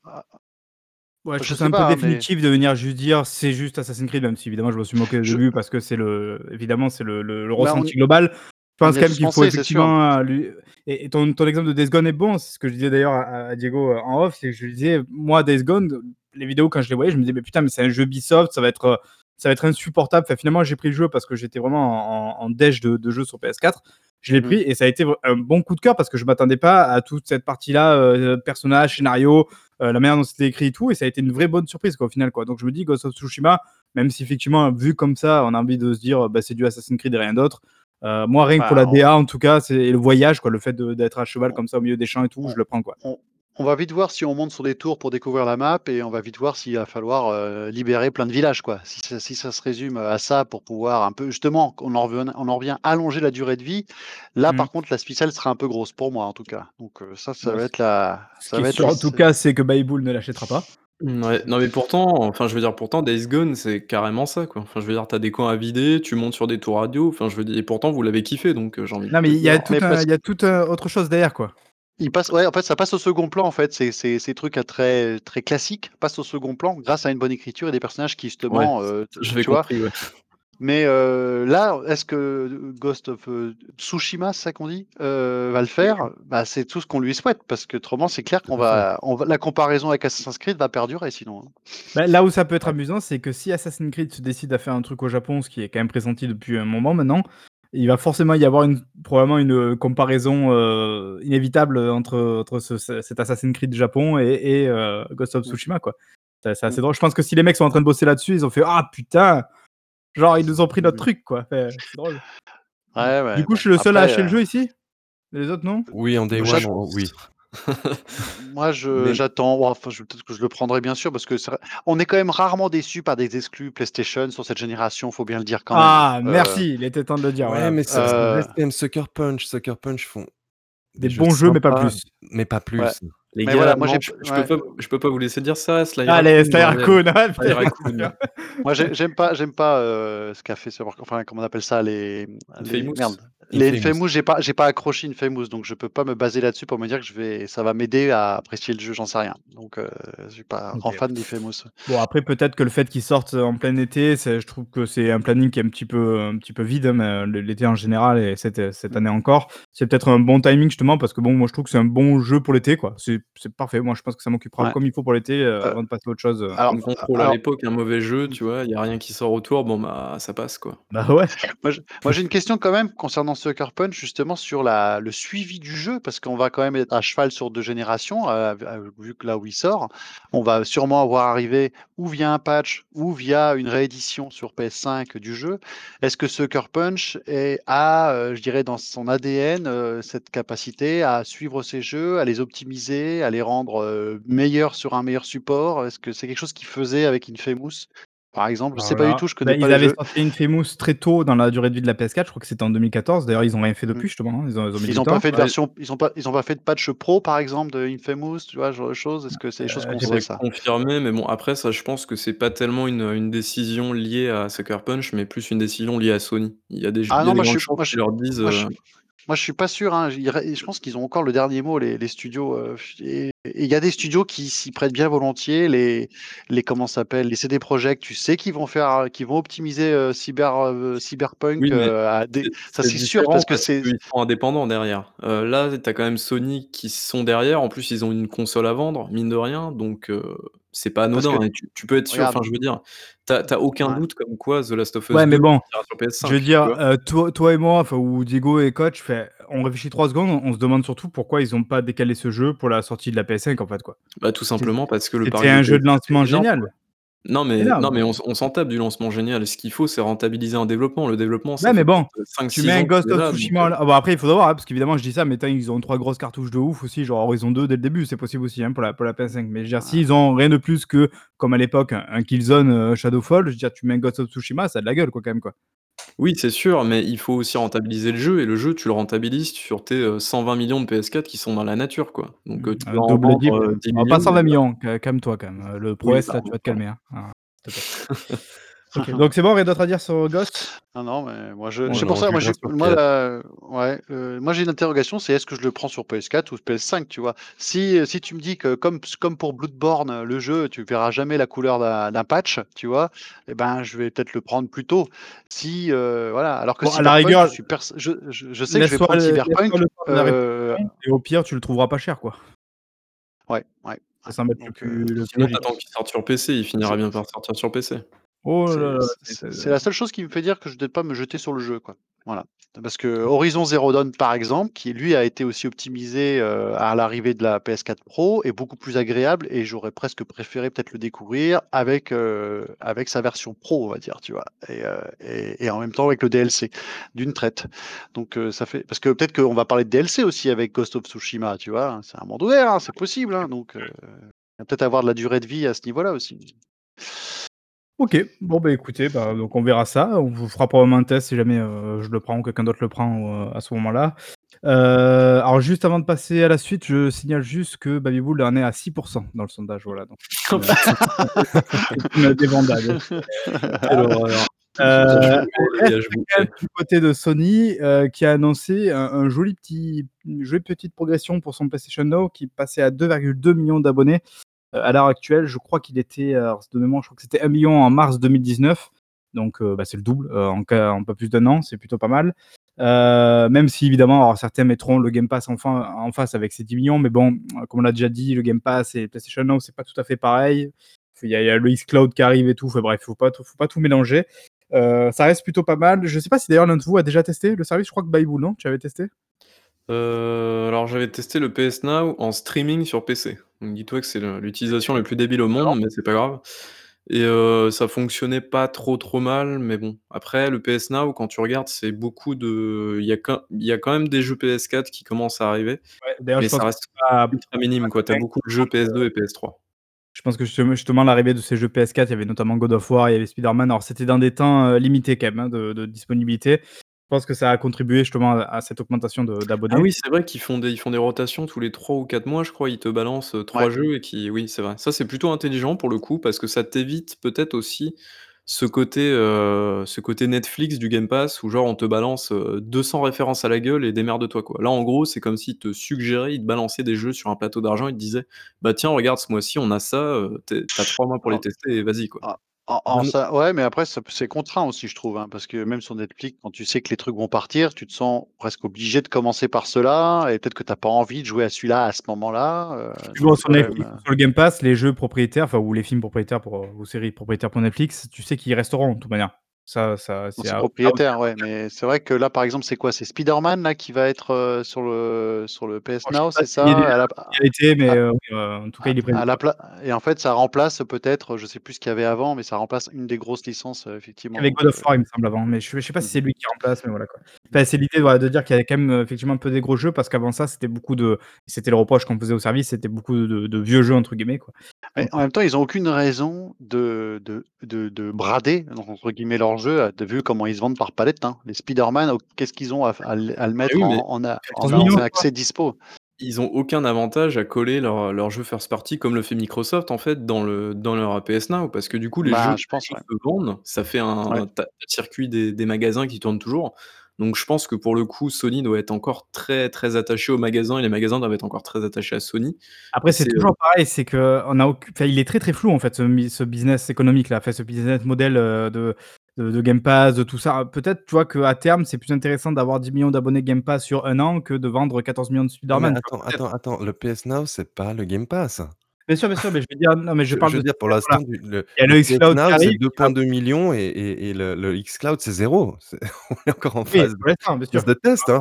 Ouais, je je trouve sais ça un peu pas, hein, mais- définitif de venir juste dire c'est juste Assassin's Creed, même si évidemment je me suis moqué au Je- début parce que c'est le, évidemment c'est le, le, le Bah, on ressenti global. Je pense quand même qu'il faut effectivement euh, lui. Et, et ton, ton exemple de Days Gone est bon, c'est ce que je disais d'ailleurs à, à Diego euh, en off, c'est que je lui disais moi Days Gone, les vidéos quand je les voyais, je me disais mais putain mais c'est un jeu Ubisoft, ça va être euh, ça va être insupportable. Enfin, finalement j'ai pris le jeu parce que j'étais vraiment en, en déj de, de jeu sur PS4. Je l'ai Mhm. pris et ça a été un bon coup de cœur parce que je m'attendais pas à toute cette partie-là, euh, personnage, scénario, euh, la manière dont c'était écrit et tout, et ça a été une vraie bonne surprise quoi, au final. Quoi. Donc je me dis, Ghost of Tsushima, même si effectivement, vu comme ça, on a envie de se dire, bah, c'est du Assassin's Creed et rien d'autre. Euh, moi, rien que pour Bah, la on- DA, en tout cas, c'est le voyage, quoi, le fait d'être à cheval comme ça au milieu des champs et tout, je le prends. quoi. On va vite voir si on monte sur des tours pour découvrir la map et on va vite voir s'il va falloir euh, libérer plein de villages. Quoi. Si, ça, si ça se résume à ça pour pouvoir un peu, justement, on en revient, on en revient allonger la durée de vie, là Mhm. par contre la spéciale sera un peu grosse pour moi en tout cas. Donc euh, ça, ça Ouais, va être la. Ça va être en tout cas, c'est que Bayboul ne l'achètera pas. Ouais, non mais pourtant, enfin je veux dire pourtant Days Gone c'est carrément ça quoi. Enfin je veux dire t'as des coins à vider, tu montes sur des tours radio, enfin je veux dire et pourtant vous l'avez kiffé donc euh, j'ai envie de Non, mais il y a tout, Mais un- parce- il y a tout un- autre chose derrière, quoi. Il passe, ouais, en fait, ça passe au second plan, en fait. Ces, ces, ces trucs à très, très classiques passent au second plan grâce à une bonne écriture et des personnages qui, justement, euh, t- J'avais tu vois. compris ouais. Mais euh, là, est-ce que Ghost of euh, Tsushima, c'est ça qu'on dit, euh, va le faire? Bah, C'est tout ce qu'on lui souhaite, parce que autrement, c'est clair qu'on va, on va, la comparaison avec Assassin's Creed va perdurer sinon. hein. Bah, là où ça peut être amusant, c'est que si Assassin's Creed se décide à faire un truc au Japon, ce qui est quand même pressenti depuis un moment maintenant, il va forcément y avoir une, probablement une comparaison euh, inévitable entre, entre ce- ce- cet Assassin's Creed Japon et, et, euh, Ghost of Mm. Tsushima. quoi. C'est c'est assez Mm. drôle. Je pense que si les mecs sont en train de bosser là-dessus, ils ont fait Ah putain Genre, ils nous ont pris notre truc, quoi. C'est drôle. Ouais, ouais, du coup, bon, je suis le seul à acheter le euh, jeu ici? Les autres, non? Oui, en day one, Japon- on- oui. Moi, je Mais j'attends. Enfin, je peut-être que je le prendrai bien sûr parce que vrai on est quand même rarement déçus par des exclus PlayStation sur cette génération, faut bien le dire quand même. Ah, merci, il était temps de le dire, ouais, mais ça ça heu, reste quand même Sucker Punch. Sucker Punch font Des bons jeux, mais pas plus. mais pas ouais. Les Mais gars, voilà, moi non, je peux pas je peux pas vous laisser dire ça, Sly Allez, Sly. Raccoon, ah Sly Raccoon. Moi, j'ai j'aime pas j'aime pas, heu, ce qu'a fait ce enfin, comment on appelle ça? Les les merde, les Infamous. J'ai pas j'ai pas accroché Infamous, donc je peux pas me baser là-dessus pour me dire que je vais ça va m'aider à apprécier le jeu, j'en sais rien. Donc heu, je suis pas un grand fan d'Infamous. Bon après peut-être que le fait qu'ils sortent, en plein été, je trouve que c'est un planning qui est un petit peu un petit peu vide, hein, mais l l'été en général et cette, cette année encore. C'est peut-être un bon timing justement parce que bon, moi je trouve que c'est un bon jeu pour l'été quoi. C'est c'est parfait. Moi je pense que ça m'occupera Ouais. comme il faut pour l'été, heu, Heu, avant de passer à autre chose, heu, alors ça. Control à l'époque, un mauvais jeu, tu vois? Il y a rien qui sort autour, bon bah, ça passe quoi. Bah ouais. Moi j'ai une question quand même concernant Sucker Punch justement sur la le suivi du jeu parce qu'on va quand même être à cheval sur 2 générations, vu que là où il sort. On va sûrement avoir arrivé ou via un patch ou via une réédition sur PS5 du jeu. Est-ce que Sucker Punch est a, je dirais dans son ADN, cette capacité à suivre ses jeux, à les optimiser, à les rendre, meilleurs sur un meilleur support? Est-ce que c'est quelque chose qu'il faisait avec Infamous, par exemple? Je sais Alors pas du là, tout, je bah, connais pas ils les avaient jeux. sorti Infamous très tôt dans la durée de vie de la PS4, je crois que c'était en 2014. D'ailleurs, ils ont rien fait Mmh. depuis justement, hein, ils ont ils ont pas temps. fait de version ils ont pas ils ont pas fait de patch pro par exemple de Infamous, tu vois? Ce genre de choses? Est-ce que c'est des choses Heu, qu'on j'ai sait ça? confirmer, mais bon après ça, je pense que c'est pas tellement une, une décision liée à Sucker Punch, mais plus une décision liée à Sony. Il y a des j Ah non, moi je grandes suis chances moi je qu'ils leur disent, moi moi je suis pas sûr, hein. Je pense qu'ils ont encore le dernier mot les studios, et il y a des studios qui s'y prêtent bien volontiers, les les comment s'appelle? Les CD Projekt, tu sais qu'ils vont faire, qu'ils vont optimiser, heu, cyber, heu, Cyberpunk, Oui, mais heu, à des c'est ça c'est sûr parce que c'est qu'ils sont indépendants derrière. Là, tu as quand même Sony qui sont derrière. En plus, ils ont une console à vendre, mine de rien, donc c'est pas que anodin tu tu peux être sûr enfin je veux dire, tu as tu as aucun ouais. doute comme quoi The Last of Ouais, Us mais 2 bon, je veux PS5, tu dire, toi toi et moi, enfin ou Diego et coach, fait on réfléchit 3 secondes, on se demande surtout pourquoi ils ont pas décalé ce jeu pour la sortie de la PS5 en fait, quoi. Bah, tout C'est simplement parce que le c'était un jeu de PS4 lancement énorme, génial. Non mais non mais on s'en tape du lancement génial. Ce qu'il faut, c'est rentabiliser un développement. Le développement, ça Ouais, mais bon, tu 5-6 mets un Ghost of donc Tsushima heu là ah bah, après il faudra voir, hein, parce qu'évidemment je dis ça, mais ils ont 3 grosses cartouches de ouf aussi, genre Horizon 2 dès le début, c'est possible aussi, hein, pour la pour la PS5. Mais je veux dire, s'ils ont rien de plus que, comme à l'époque, un Killzone, heu, Shadowfall, je veux dire, tu mets un Ghost of Tsushima, ça a de la gueule quoi, quand même, quoi. Oui, c'est sûr, mais il faut aussi rentabiliser le jeu et le jeu, tu le rentabilises sur tes, heu, 120 millions de PS4 qui sont dans la nature, quoi. Donc heu, Mmh, tu heu, vas en double vendre, dip, heu, 10 pas 000 000 120 et voilà. 000 000, ca calme-toi quand même, heu, le Pro Oui, S là, tu pardon, vas te pardon. calmer, hein, hein, s'il te plaît. Donc c'est bon, rien d'autre à dire sur Ghost? Non, non, mais moi je Bon, c'est je pour ça, moi j'ai moi ouais, j'ai une interrogation, c'est est-ce que je le prends sur PS4 ou PS5, tu vois? Si, heu, si tu me dis que comme comme pour Bloodborne, le jeu, tu verras jamais la couleur d'un d'un patch, tu vois? Et ben, je vais peut-être le prendre plus tôt. Si, heu, voilà, alors que Bon, à la je rigueur suis pers je je je sais que je vais prendre Cyberpunk, et au pire, tu le trouveras pas cher, quoi. ouais, ouais, Ça donc plus Sinon, tu attends logique. qu'il sorte sur PC, il finira c'est bien par sortir sur PC. Oh là C'est là, c'est c'est c'est c'est la seule chose qui me fait dire que je dois pas me jeter sur le jeu, quoi. Voilà. Parce que Horizon Zero Dawn, par exemple, qui lui a été aussi optimisé, heu, à l'arrivée de la PS4 Pro, est beaucoup plus agréable et j'aurais presque préféré peut-être le découvrir avec, avec sa version pro, on va dire, tu vois? Et et en même temps avec le DLC, d'une traite. Donc ça fait parce que peut-être qu'on va parler de DLC aussi avec Ghost of Tsushima, tu vois? C'est un monde ouvert, hein, c'est possible, hein, donc heu, il va peut-être avoir de la durée de vie à ce niveau-là aussi. OK, bon, bah, écoutez, bah, donc on verra ça. On vous fera probablement un test si jamais, heu, je le prends ou quelqu'un d'autre le prend, heu, à ce moment-là. Heu, alors juste avant de passer à la suite, je signale juste que Babybel en est à 6% dans le sondage, voilà, donc c'est une débandade. Même boutais. du côté de Sony, qui a annoncé un un joli petit une jolie petite progression pour son PlayStation Now qui passait à 2,2 millions d'abonnés. Heu, à l'heure actuelle, je crois qu'il était, alors de mémoire, je crois que c'était 1 000 000 en mars 2019. Donc heu, bah, c'est le double, en en pas plus d'1 an, c'est plutôt pas mal. Même si évidemment, certains mettront le Game Pass en face avec ses 10 000 000, mais bon, comme on l'a déjà dit, le Game Pass et PlayStation Now, c'est pas tout à fait pareil. Il y a le xCloud qui arrive et tout, enfin bref, faut pas faut pas tout mélanger. Ça reste plutôt pas mal. Je sais pas si d'ailleurs l'un de vous a déjà testé le service? Je crois que Babybel, non? Tu avais testé? Alors j'avais testé le PS Now en streaming sur PC. Dis-toi que c'est le l'utilisation la plus débile au monde, mais c'est pas grave. et heu, ça fonctionnait pas trop, trop mal, mais bon. Après le PS Now, quand tu regardes, c'est beaucoup de il y a quand il y a quand même des jeux PS4 qui commencent à arriver, Ouais, d'ailleurs, mais je pense ça que reste c'est pas ultra minime, quoi. Tu as beaucoup de jeux PS2 et PS3. Je pense que justement justement l'arrivée de ces jeux PS4, il y avait notamment God of War, il y avait Spider-Man. Alors c'était dans des temps, heu, limités quand même, hein, de de disponibilité. Pense que ça a contribué justement à à cette augmentation de Ah d'abonnés. oui, c'est vrai qu'ils font des ils font des rotations tous les 3 ou 4 mois, je crois. Ils te balancent, 3 Ouais. jeux et qui oui, c'est vrai. Ça, c'est plutôt intelligent pour le coup parce que ça t'évite peut-être aussi ce côté, heu, ce côté Netflix du Game Pass où genre on te balance, heu, 200 références à la gueule et démerde-toi, quoi. Là, en gros, c'est comme s'ils te suggéraient, ils te balançaient des jeux sur un plateau d'argent, ils te disaient: «Bah tiens, regarde, ce mois-ci, on a ça, heu, tu es tu as 3 mois pour les tester et vas-y, quoi». En en ça ouais, mais après c'est contraint aussi, je trouve, hein, parce que même sur Netflix, quand tu sais que les trucs vont partir, tu te sens presque obligé de commencer par ceux-là et peut-être que tu as pas envie de jouer à celui-là, à ce moment-là, c'est sur sur le Game Pass, les jeux propriétaires, enfin ou les films propriétaires pour, heu, ou séries propriétaires pour Netflix, tu sais qu'ils resteront de toute manière. Ça ça Bon, c'est à propriétaire, ouais, mais c'est vrai que là, par exemple, c'est quoi? C'est Spider-Man là qui va être, heu, sur le sur le PS je sais Now, pas c'est s'il est ça? déjà À la sorti en réalité, mais à heu, oui, heu, en tout cas, à il est prévu, à la quoi. pla et en fait, ça remplace peut-être, je sais plus ce qu'il y avait avant, mais ça remplace une des grosses licences, heu, Il y effectivement avait donc God of heu War, il me semble avant, mais je je sais pas si Mmh c'est lui qui remplace, mais voilà, quoi. Enfin, c'est l'idée, voilà, de dire qu'il y avait quand même, heu, effectivement un peu des gros jeux parce qu'avant ça, c'était beaucoup de c'était le reproche qu'on faisait au service, c'était beaucoup de de «vieux jeux» entre guillemets, quoi. Mais Donc en heu même temps, ils ont aucune raison de de de de «brader» en entre guillemets leurs jeux, heu, tu as vu comment ils se vendent par palette, hein. Les Spider-Man, au qu'est-ce qu'ils ont à le à le mettre oui, mais en en a en 14 a 000 000 en je crois. accès dispo? Ils ont aucun avantage à coller leurs leurs jeux first party comme le fait Microsoft, en fait, dans le dans leur PS Now parce que du coup, les jeux Bah, je pense, ouais. jeux se vendent, ça fait Ouais. un circuit des des magasins qui tournent toujours. Donc je pense que pour le coup, Sony doit être encore très, très attaché aux magasins et les magasins doivent être encore très attachés à Sony Après, c'est heu toujours pareil, c'est qu'on a aucu enfin, il est très, très flou, en fait, ce ce business économique-là, enfin, ce business model, heu, de de de Game Pass, de tout ça. Peut-être, tu vois, qu'à terme, c'est plus intéressant d'avoir 10 000 000 d'abonnés Game Pass sur 1 an que de vendre 14 000 000 de Spider-Man, attends, attends, attends, le PS Now, c'est pas le Game Pass. Bien sûr, bien sûr, mais je veux dire non, mais je Je parle je de veux dire, pour l'instant, le il y a le xCloud c'est arrive, qui va 2,2 000 000 et et et le le xCloud, c'est 0. C'est on est encore en Oui, phase bien sûr. phase de test, hein.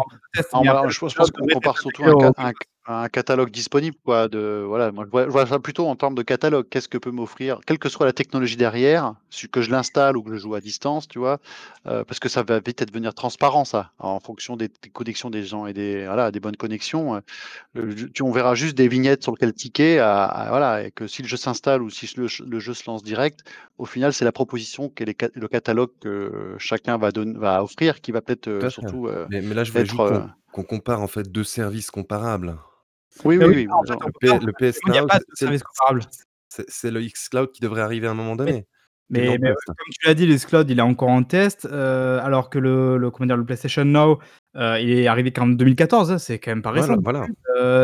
alors le je pense je pense xCloud qu'on compare surtout un un. Un catalogue disponible, quoi, de voilà, moi je vois je vois ça plutôt en termes de catalogue. Qu'est-ce que peut m'offrir quelle que soit la technologie derrière, que je l'installe ou que je joue à distance, tu vois? Heu, parce que ça va vite devenir transparent ça, en fonction des des connexions des gens et des voilà, des bonnes connexions, je tu on verra juste des vignettes sur à à voilà et que si le jeu s'installe ou si le jeu se lance direct, au final, c'est la proposition les cat le catalogue que chacun va donn va offrir qui va peut-être, fait. surtout, heu, Mais mais là, je voulais être, juste qu'on compare, en fait, 2 services comparables. Oui, oui, oui, Le P PS il y a pas c'est de service comparable. c'est le xCloud qui devrait arriver à un moment donné, mais test. comme tu l'as dit, le xCloud, il est encore en test, heu, alors que le le comment dire? Le PlayStation Now, heu, il est arrivé qu'en 2014, hein, c'est quand même pas récent Voilà,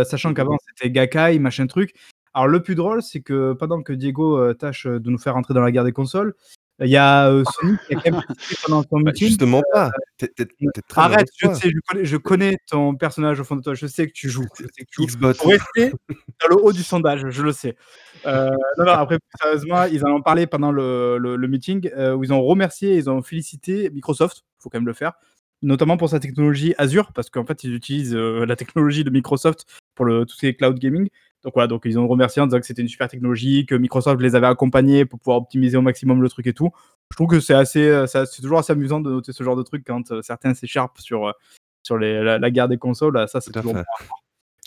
sachant Mmh mh. qu'avant, c'était Gakkai, machin truc. Alors le plus drôle, c'est que pendant que Diego, tâche de nous faire rentrer dans la guerre des consoles, il y a, Sony qui a quand même pendant son Bah, meeting, justement pas. Es es es très arrête, je sais, je connais je connais ton personnage au fond de toi, je sais que tu joues, je sais que tu joues pour rester dans le haut du sondage, je le sais. Non, non, après plus sérieusement, ils en ont parlé pendant le le le meeting, heu, où ils ont remercié, ils ont félicité Microsoft, faut quand même le faire, notamment pour sa technologie Azure, parce qu'en fait, ils utilisent, la technologie de Microsoft pour le tout ce qui est cloud gaming. Donc voilà, donc ils ont remercié en disant que c'était une super technologie, que Microsoft les avait accompagnés pour pouvoir optimiser au maximum le truc et tout. Je trouve que c'est assez, heu, c'est toujours assez amusant de noter ce genre de truc quand, heu, certains s'écharpent sur, les la la guerre des consoles, ça, c'est toujours bon.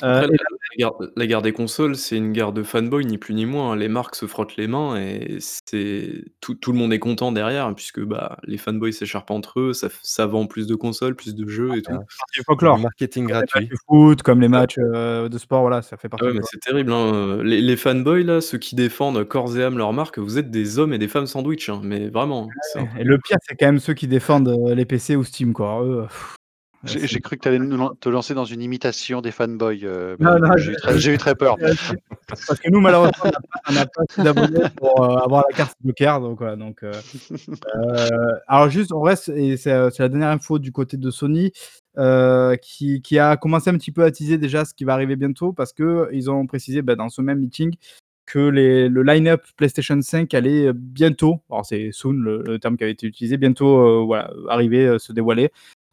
Après Heu, la et là la guerre la guerre des consoles, c'est une guerre de fanboys ni plus ni moins. Les marques se frottent les mains et c'est tout tout le monde est content derrière puisque, bah, les fanboys s'écharpent entre eux, ça f ça vend plus de consoles, plus de jeux et tout. Du folklore. marketing Comme les matchs gratuit. de foot, comme les matchs, heu, de sport, voilà, ça fait Ah partie ouais, du mais c'est terrible, hein, les les fanboys là, ceux qui défendent corps et âme leur marque, vous êtes des hommes et des femmes sandwich, hein, mais vraiment, c'est un Ouais et de le pire, c'est quand même ceux qui défendent, heu, les PC ou Steam, quoi. Alors eux, j'ai cru que tu allais nous te lancer dans une imitation des fanboys, je j'ai eu très j'ai eu très peur. parce que nous, malheureusement, on n'a pas assez d'abonnés pour, heu, avoir la carte Joker, donc donc alors juste, on reste et c'est, la dernière info du côté de Sony, qui qui a commencé un petit peu à teaser déjà ce qui va arriver bientôt parce qu'ils ont précisé, bah, dans ce même meeting que les le line-up PlayStation 5 allait, bientôt, alors c'est soon le le terme qui a été utilisé, bientôt, voilà, arriver, se dévoiler.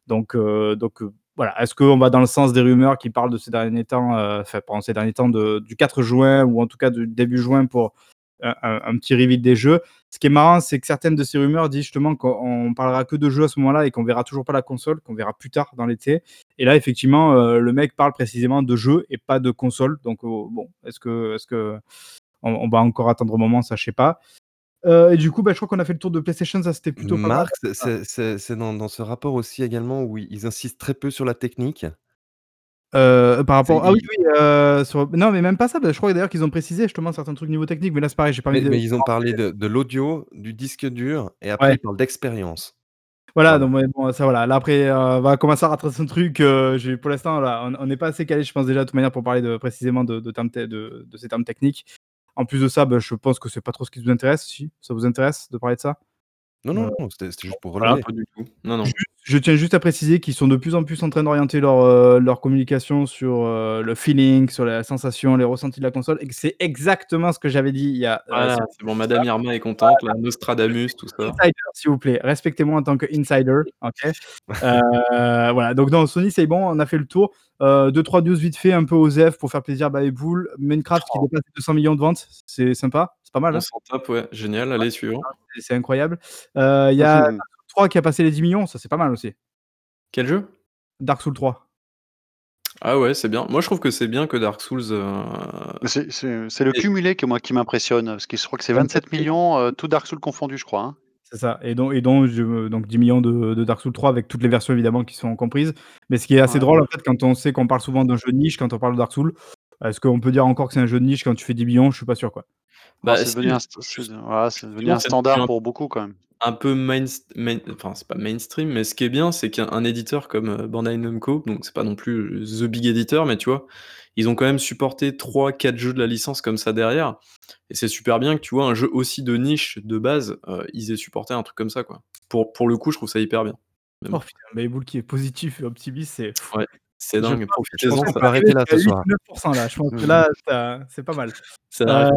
Donc donc heu, voilà. Est-ce qu'on va dans le sens des rumeurs qui parlent de ces derniers temps, heu, enfin, pendant ces derniers temps du 4 juin ou en tout cas du début juin pour un, petit reveal des jeux? Ce qui est marrant, c'est que certaines de ces rumeurs disent justement qu'on parlera que de jeux à ce moment-là et qu'on verra toujours pas la console, qu'on verra plus tard dans l'été. Et là, effectivement, euh, le mec parle précisément de jeux et pas de console. Donc, oh, bon, est-ce que, est-ce que va encore attendre un moment, ça, je sais pas. Euh, et du coup, bah, je crois qu'on a fait le tour de PlayStation, ça c'était plutôt pas mal. Marc, c'est- c'est c'est- c'est dans, dans ce rapport aussi également où ils insistent très peu sur la technique. Euh, par rapport. Ah oui, ils- oui. euh, sur- Non, mais même pas ça. bah, je crois d'ailleurs qu'ils ont précisé justement certains trucs niveau technique. Mais là, c'est pareil, j'ai pas envie Mais, de. mais ils ont parlé de, de l'audio, du disque dur, et après Ouais. ils parlent d'expérience. Voilà, Voilà. donc ouais, bon, ça voilà. Là après, euh, on va commencer à rattraper un truc. euh, j'ai- pour l'instant, là, on on n'est pas assez calé, je pense déjà de toute manière pour parler de, précisément de, de, termes te- de, de ces termes techniques. En plus de ça, bah, je pense que c'est pas trop ce qui vous intéresse. Si, ça vous intéresse de parler de ça Non, non, non, c'était juste pour voilà, relever. Pas du tout. Non, non. Je tiens juste à préciser qu'ils sont de plus en plus en train d'orienter leur, euh, leur communication sur euh, le feeling, sur la sensation, les ressentis de la console, et que c'est exactement ce que j'avais dit il y a. euh, Voilà, c'est- c'est bon, Madame Irma est contente, là, Nostradamus, tout ça. Insider, s'il vous plaît. Respectez-moi en tant que insider. ok? Euh, voilà. Donc, dans Sony, c'est bon. On a fait le tour. Euh, deux, trois news vite fait, un peu aux F pour faire plaisir à Boule. Minecraft qui dépasse les 200 millions de ventes. C'est sympa. C'est pas mal. Hein tape, ouais. Génial, allez, suivant. C'est- incroyable. Euh, Il y a Dark Souls 3 qui a passé les 10 millions. Ça, c'est pas mal aussi. Quel jeu? Dark Souls 3. Ah ouais, c'est bien. Moi, je trouve que c'est bien que Dark Souls. euh, C'est le cumulé que moi qui m'impressionne, parce que je crois que c'est 27 27 millions, euh, tout Dark Souls confondu, je crois. hein. C'est ça. Et donc, et donc, je- donc 10 millions de, de Dark Souls 3 avec toutes les versions évidemment qui sont comprises. Mais ce qui est assez Ouais. drôle en fait, quand on sait qu'on parle souvent d'un jeu de niche, quand on parle de Dark Souls, est-ce qu'on peut dire encore que c'est un jeu de niche quand tu fais 10 millions? Je suis pas sûr quoi. Bah, Ah, c'est devenu, un, devenu standard pour beaucoup quand même. un peu main, main- enfin c'est pas mainstream, mais ce qui est bien, c'est qu'un un éditeur comme euh, Bandai Namco, donc c'est pas non plus the big editor, mais tu vois, ils ont quand même supporté 3-4 jeux de la licence comme ça derrière, et c'est super bien que tu vois un jeu aussi de niche de base, euh, ils aient supporté un truc comme ça quoi. Pour, pour le coup, je trouve ça hyper bien. Bon, Oh putain, mais Boule qui est positif et optimiste, c'est. ouais, c'est dingue. Profitez-en, qu'on peut arrêter là ce soir. 89% là. Je pense que Mm. là, c'est pas mal. Euh.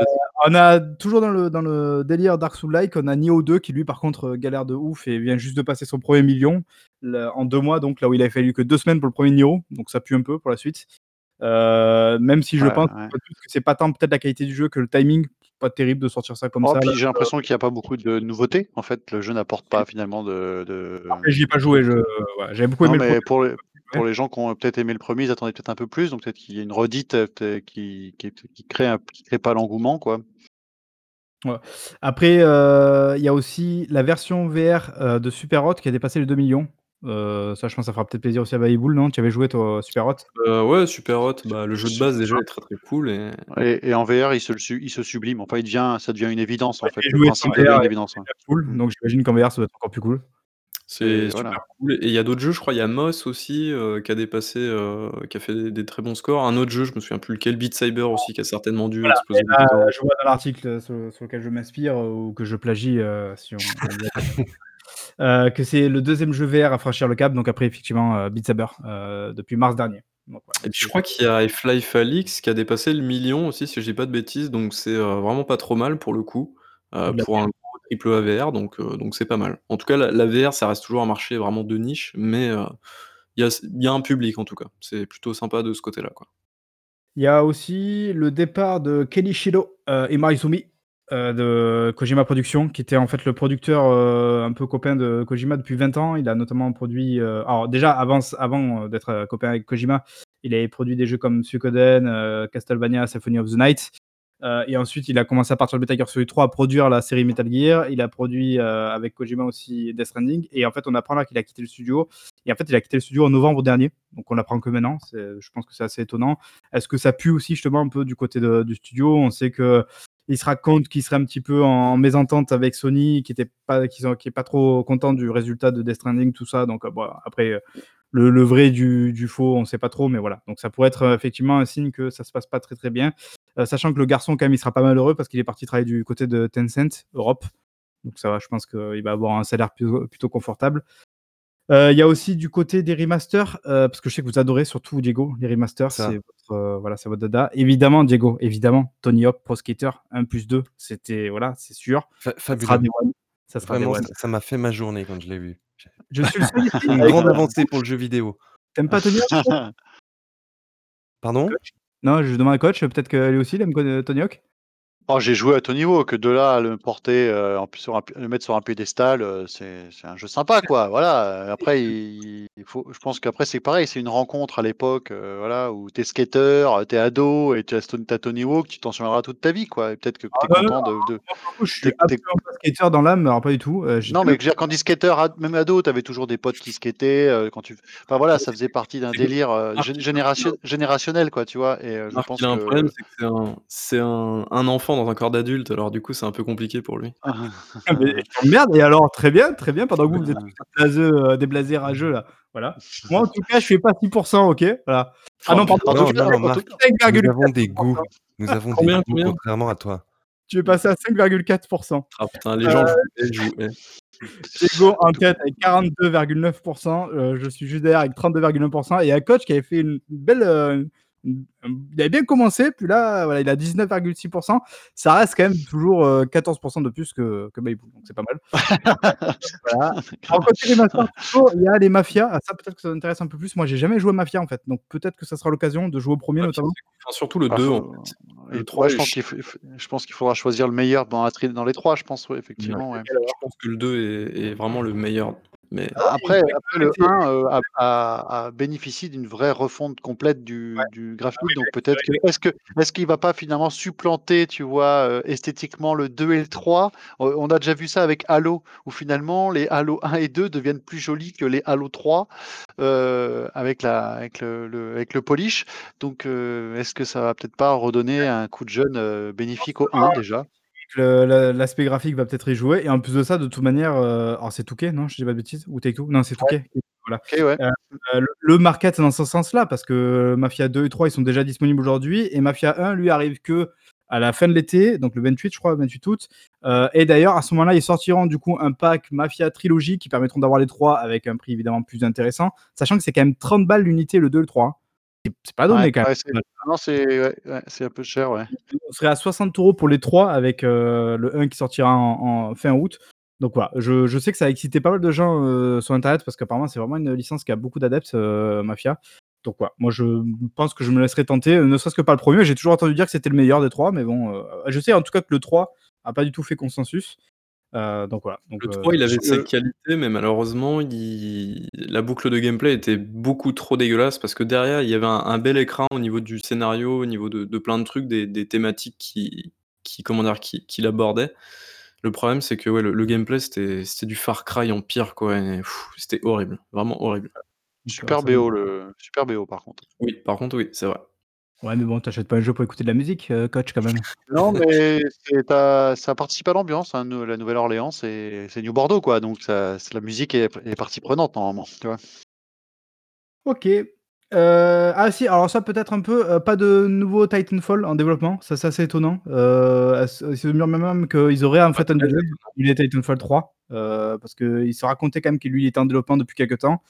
On a toujours dans le, dans le délire Dark Souls-like, on a Nioh 2 qui lui par contre euh, galère de ouf et vient juste de passer son premier million là, en deux mois, donc là où il avait fallu que deux semaines pour le premier Nioh, donc ça pue un peu pour la suite. Euh, même si je Ouais, pense ouais. que c'est pas tant peut-être la qualité du jeu que le timing, pas terrible de sortir ça comme Oh, ça. j'ai l'impression qu'il n'y a pas beaucoup de nouveautés. En fait, le jeu n'apporte pas finalement de. de... J'y ai pas joué, je... ouais, j'avais beaucoup Non, aimé le mais pour les, pour les gens qui ont peut-être aimé le premier, ils attendaient peut-être un peu plus. Donc peut-être qu'il y a une redite euh, qui, qui, qui crée un, qui crée pas l'engouement, quoi. Après, euh, il y a aussi la version VR euh, de Super Hot qui a dépassé les 2 millions. Euh, ça, je pense, que ça fera peut-être plaisir aussi à Babybull, non? Tu avais joué toi, à Super Hot Euh, ouais, super hot. Bah, le jeu de base déjà est très très cool et Et, et en VR, il se, il sublime. Enfin, il devient, ça devient une évidence, en fait. Le principe devient une évidence. ouais. cool. Donc j'imagine qu'en VR, ça doit être encore plus cool. C'est Et super cool. Et il y a d'autres jeux, je crois, il y a Moss aussi euh, qui a dépassé, euh, qui a fait des, des très bons scores. Un autre jeu, je me souviens plus lequel, Beat Saber aussi, qui a certainement dû Voilà, exploser. et temps. je vois dans l'article sur, sur lequel je m'inspire euh, ou que je plagie, euh, si on, on euh, que c'est le deuxième jeu VR à franchir le cap. Donc après, effectivement, euh, Beat Saber euh, depuis mars dernier. Donc, voilà. Et puis je crois qu'il y a Half-Life Alyx qui a dépassé le million aussi, si je dis pas de bêtises. Donc c'est euh, vraiment pas trop mal pour le coup, euh, la pour un gros triple AVR. Donc euh, donc c'est pas mal. En tout cas, la, VR, ça reste toujours un marché vraiment de niche, mais euh, il y, a, il y a un public en tout cas. C'est plutôt sympa de ce côté-là. Il y a aussi le départ de Kenichiro euh, Imaizumi euh, de Kojima Productions, qui était en fait le producteur un peu copain de Kojima depuis 20 ans. Il a notamment produit. alors, déjà, avant, avant d'être copain avec Kojima, il avait produit des jeux comme Suikoden, Castlevania, Symphony of the Night. Euh, et ensuite, il a commencé à partir de Metal Gear Solid 3 à produire la série Metal Gear. Il a produit euh, avec Kojima aussi Death Stranding. Et en fait, on apprend là qu'il a quitté le studio. Et en fait, il a quitté le studio en novembre dernier. Donc, on l'apprend que maintenant. Je pense que c'est assez étonnant. Est-ce que ça pue aussi justement un peu du côté du studio? On sait que il se raconte qu'il serait un petit peu en mésentente avec Sony, qui était pas, qui, est pas trop content du résultat de Death Stranding, tout ça. Donc euh, bon, après, le, le vrai du, du faux, on sait pas trop, mais voilà. Donc ça pourrait être euh, effectivement un signe que ça se passe pas très très bien, Euh, sachant que le garçon quand même, il sera pas malheureux parce qu'il est parti travailler du côté de Tencent Europe. Donc ça va, je pense qu'il va avoir un salaire plutôt, plutôt confortable. Euh, Il y a aussi du côté des remasters, euh, parce que je sais que vous adorez surtout Diego, les remasters, c'est votre, voilà, c'est votre dada. Évidemment, Diego, évidemment, Tony Hawk Pro Skater 1 plus 2, c'était, voilà, c'est sûr. Fa- fabuleux. Ça sera Vraiment, m'a fait ma journée quand je l'ai vu. Je suis le seul ici. Une grande avancée pour le jeu vidéo. T'aimes pas Tony Hawk toi? Pardon? Non, je demande à coach, peut-être qu'elle aussi, elle aime Tony Hawk Oh, j'ai joué à Tony Hawk, de là à le porter, heu, en plus sur un le mettre sur un piédestal, heu, c'est un jeu sympa quoi, voilà, heu, après il il faut je pense qu'après c'est pareil, c'est une rencontre à l'époque, heu, voilà, où tu es skater, heu, tu es ado et tu as tu Tony Hawk, tu t'en souviendras toute ta vie quoi peut-être que tu Ah es non, non, content de de le coup, je tu suis tu absolument pas skater dans l'âme, alors pas du tout, non, que mais dire quand dit skater même ado, tu avais toujours des potes qui skataient, quand tu enfin voilà, ça faisait partie d'un que délire, génération générationnel quoi, tu vois? Et je Marc, pense il a un problème, que c'est que c'est un un enfant dans un corps d'adulte, alors du coup, c'est un peu compliqué pour lui. Ah mais je t'emmerde et alors? Très bien, très bien, pendant que vous, vous êtes tous des blaseux, heu, des blasés rageux là, voilà. Moi en tout cas, je fais pas 6% OK? Voilà. Ah non mais pardon, en tout Non, cas non, nous avons 5,4 des goûts. Nous avons des Combien, goûts combien? contrairement à toi. Tu es passé à 5,4 Ah putain, les gens jouent eh, jouent eh. Diego en tête avec 42,9 heu, je suis juste derrière avec 32,1% et un coach qui avait fait une belle, une il avait bien commencé, puis là, voilà, il a 19,6 Ça reste quand même toujours, heu, 14 de plus que que Baibou, donc c'est pas mal. Voilà. Alors côté remaster plutôt, il y a les Mafia. Ah ça peut-être que ça vous intéresse un peu plus. Moi, j'ai jamais joué à Mafia en fait, donc peut-être que ça sera l'occasion de jouer au 1er Mafia, notamment. Enfin, surtout le Bah 2 en faut fait. et Le 3 ouais, je pense qu'il faut il faut je pense qu'il faudra choisir le meilleur dans la tri dans les 3, je pense, ouais, Ouais, effectivement, ouais. je pense que le 2 est est vraiment le meilleur, mais Ah Après le vraie 1, heu, a a a bénéficié d'une vraie refonte complète Ouais. du du Ah oui, graphique, donc peut-être que est-ce que est-ce qu'il va pas finalement supplanter, tu vois, heu, esthétiquement le 2 et le 3? Heu, on a déjà vu ça avec Halo, où finalement les Halo 1 et 2 deviennent plus jolis que les Halo 3, heu, avec la avec le le avec le polish. Donc est-ce que ça va peut-être pas redonner un coup de jeune, bénéfique au 1 déjà? Le la l'aspect graphique va peut-être y jouer et en plus de ça, de toute manière, heu, alors c'est Touquet, non? Je dis pas de bêtises? Ou Take-Two? Non, c'est Ouais. Touquet, voilà. OK, ouais. Heu, Mmh. le le market dans ce sens-là parce que Mafia 2 et 3 ils sont déjà disponibles aujourd'hui et Mafia 1 lui arrive qu'à la fin de l'été, donc le 28 je crois, 28 août, heu et d'ailleurs à ce moment-là, ils sortiront du coup un pack Mafia Trilogy qui permettront d'avoir les 3 avec un prix évidemment plus intéressant, sachant que c'est quand même 30 balles l'unité le 2 et le 3, hein. C'est c'est pas Ouais, donné quand ouais, c'est même. non, c'est ouais, ouais, c'est un peu cher, ouais. On serait à 60 € pour les 3 avec, heu, le 1 qui sortira en en fin août. Donc voilà, je je sais que ça a excité pas mal de gens, heu, sur internet parce qu'apparemment c'est vraiment une licence qui a beaucoup d'adeptes, heu, Mafia. Donc voilà, moi je pense que je me laisserai tenter, ne serait-ce que par le 1er. J'ai toujours entendu dire que c'était le meilleur des 3, mais bon, heu, je sais en tout cas que le 3 a pas du tout fait consensus. Heu, donc voilà, donc Le heu, 3 il avait ses Je qualités, mais malheureusement, il la boucle de gameplay était beaucoup trop dégueulasse parce que derrière, il y avait un un bel écran au niveau du scénario, au niveau de de plein de trucs, des des thématiques qui qui comment dire? Qui qu'il abordait. Le problème, c'est que ouais, le le gameplay c'était c'était du Far Cry en pire quoi et c'était horrible, vraiment horrible. super BO le super BO par contre. Oui, par contre, oui, c'est vrai. Ouais, mais bon, tu achètes pas un jeu pour écouter de la musique, heu, coach quand même. Non, mais c'est ça participe à l'ambiance, hein, la Nouvelle-Orléans, c'est c'est New Bordeaux quoi, donc ça c'est la musique est est partie prenante normalement, tu vois? OK. Heu, ah si, alors ça peut-être un peu, heu, pas de nouveau Titanfall en développement, ça c'est assez étonnant. Heu, à ce se murmure même qu'ils auraient en Pas fait un deuxième, étonnant. il est Titanfall 3, heu, parce qu'il se racontait quand même que lui il était en développement depuis quelque temps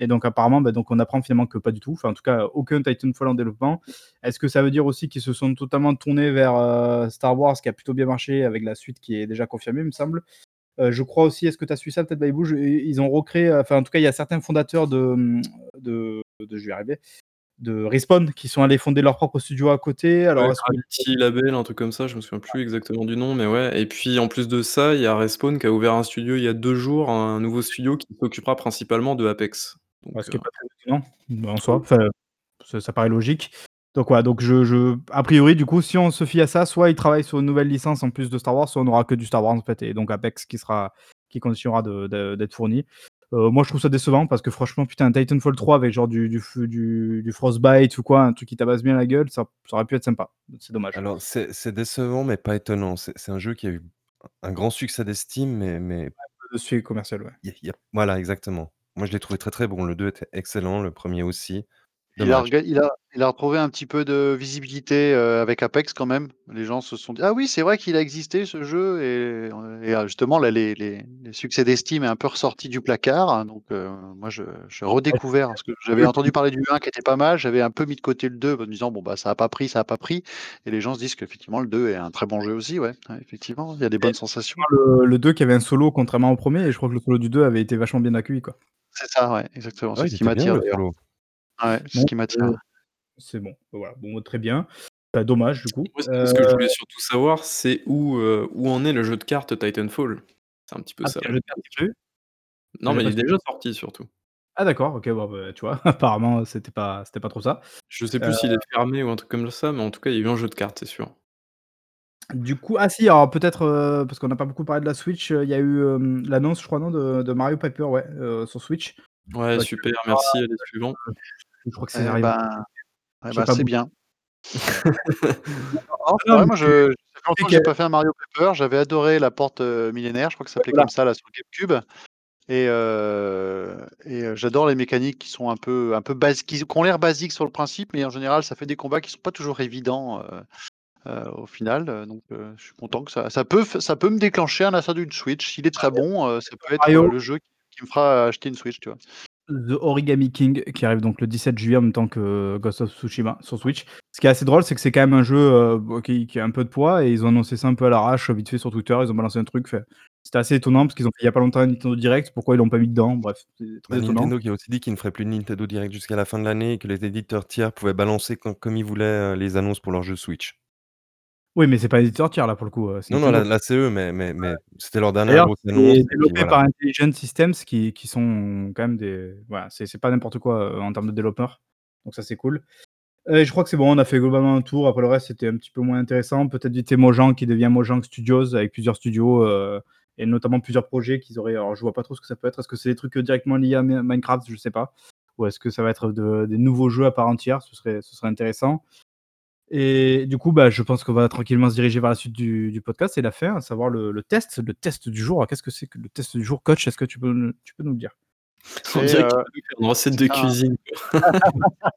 et donc apparemment, bah, donc on apprend finalement que pas du tout, enfin en tout cas aucun Titanfall en développement. Est-ce que ça veut dire aussi qu'ils se sont totalement tournés vers, heu, Star Wars qui a plutôt bien marché avec la suite qui est déjà confirmée, il me semble? Heu, je crois aussi, est-ce que tu as suivi ça peut-être Baibou? Ils ont recréé, enfin en tout cas il y a certains fondateurs de, mmh, de de je vais y arriver, de Respawn qui sont allés fonder leur propre studio à côté. Ouais, Alors que Gravity Label, un truc comme ça, je me souviens plus exactement du nom, mais ouais et puis en plus de ça, il y a Respawn qui a ouvert un studio il y a 2 jours, un nouveau studio qui s'occupera principalement de Apex. Ce qui heu, est pas très étonnant, bah, en soi, ça ça paraît logique. Donc voilà, donc je je a priori du coup, si on se fie à ça, soit ils travaillent sur une nouvelle licence en plus de Star Wars, soit on n'aura que du Star Wars en fait et donc Apex qui sera qui continuera de de d'être fourni. Heu, moi je trouve ça décevant parce que franchement, putain, Titanfall 3 avec genre du du du du Frostbite ou quoi, un truc qui tabasse bien la gueule, ça ça aurait pu être sympa. C'est dommage. Alors c'est c'est décevant, mais pas étonnant. C'est c'est un jeu qui a eu un grand succès d'estime, mais mais Le suivi commercial, ouais. il y a il y a voilà, exactement. Moi, je l'ai trouvé très, très bon. Le 2 était excellent, le 1er aussi. Il a Dommage. rega il a il a retrouvé un petit peu de visibilité, heu, avec Apex quand même. Les gens se sont dit: «Ah oui, c'est vrai qu'il a existé ce jeu» et heu et heu, justement là, les les les succès d'estime est un peu ressorti du placard, hein, donc moi je j'ai redécouvert parce que j'avais entendu parler du 1 qui était pas mal, j'avais un peu mis de côté le 2 en me disant: «Bon bah, ça a pas pris, ça a pas pris» et les gens se disent qu'effectivement le 2 est un très bon jeu aussi, ouais, ouais, effectivement, il y a des bonnes sensations. le le 2 qui avait un solo contrairement au 1er et je crois que le solo du 2 avait été vachement bien accueilli, quoi. C'est ça, ouais, exactement, Ouais, c'est ce qui m'attire le d'ailleurs. Ouais, c'est ce Donc qui m'attire. c'est bon, voilà, bon, très bien. Bah, dommage du coup. Moi, ce ce que je voulais surtout savoir, c'est où, heu, où en est le jeu de cartes Titanfall? C'est un petit peu Ah, ça. un jeu de cartes? Non, mais il est déjà sorti surtout. Ah d'accord, OK, bon, bah, tu vois? Apparemment, c'était pas c'était pas trop ça. Je sais plus s'il est fermé ou un truc comme ça, mais en tout cas, il y a eu un jeu de cartes, c'est sûr. Du coup ah si, alors peut-être, heu, parce qu'on n'a pas beaucoup parlé de la Switch, heu, il y a eu, hem, l'annonce je crois non de de Mario Paper ouais, heu, sur Switch. Ouais, Bah, super, merci, allez suivant. je crois que c'est Eh arrivé ben eh j'ai ben, pas c'est beaucoup bien. Ah Non, c'est non, vrai, mais moi je ça fait tu sais longtemps que j'ai pas fait un Mario Paper, j'avais adoré la porte, heu, millénaire, je crois que ça Ouais, s'appelait voilà. comme ça là sur GameCube et heu et heu, j'adore les mécaniques qui sont un peu un peu basi qui ont l'air basiques sur le principe, mais en général ça fait des combats qui sont pas toujours évidents, heu heu, au final, heu, donc heu, je suis content que ça ça peut ça peut me déclencher un achat d'une Switch. S'il est très bon, ça peut être, le jeu qui me fera acheter une Switch, tu vois? The Origami King qui arrive donc le 17 juillet en même temps que Ghost of Tsushima sur Switch. Ce qui est assez drôle, c'est que c'est quand même un jeu, qui qui a un peu de poids et ils ont annoncé ça un peu à l'arrache, vite fait sur Twitter, ils ont balancé un truc, fait c'était assez étonnant parce qu'ils ont fait il y a pas longtemps un Nintendo Direct, pourquoi ils l'ont pas mis dedans? Bref, c'est Bah, très étonnant. Nintendo qui a aussi dit qu'il ne ferait plus de Nintendo Direct jusqu'à la fin de l'année et que les éditeurs tiers pouvaient balancer com comme ils voulaient, les annonces pour leurs jeux Switch. Oui, mais c'est pas éditeur tiers là pour le coup, heu, c'est Non, non, là là c'est eux, mais mais Ouais. mais c'était leur dernière D'ailleurs, grosse annonce c'est et puis développé voilà. par Intelligent Systems qui qui sont quand même des voilà, c'est c'est pas n'importe quoi, heu, en termes de développeurs, donc ça c'est cool. Heu, je crois que c'est bon, on a fait globalement un tour, après le reste c'était un petit peu moins intéressant. Peut-être vite fait Mojang qui devient Mojang Studios avec plusieurs studios, heu et notamment plusieurs projets qu'ils auraient alors je vois pas trop ce que ça peut être. Est-ce que c'est des trucs, heu, directement liés à Mi Minecraft? Je sais pas. Ou est-ce que ça va être de des nouveaux jeux à part entière? Ce serait ce serait intéressant et du coup, bah, je pense qu'on va tranquillement se diriger vers la suite du du podcast et la fin, à savoir le le test le test du jour. Qu'est-ce que c'est que le test du jour? Coach, est-ce que tu peux tu peux nous le dire? On C'est, dirait faire une recette de cuisine,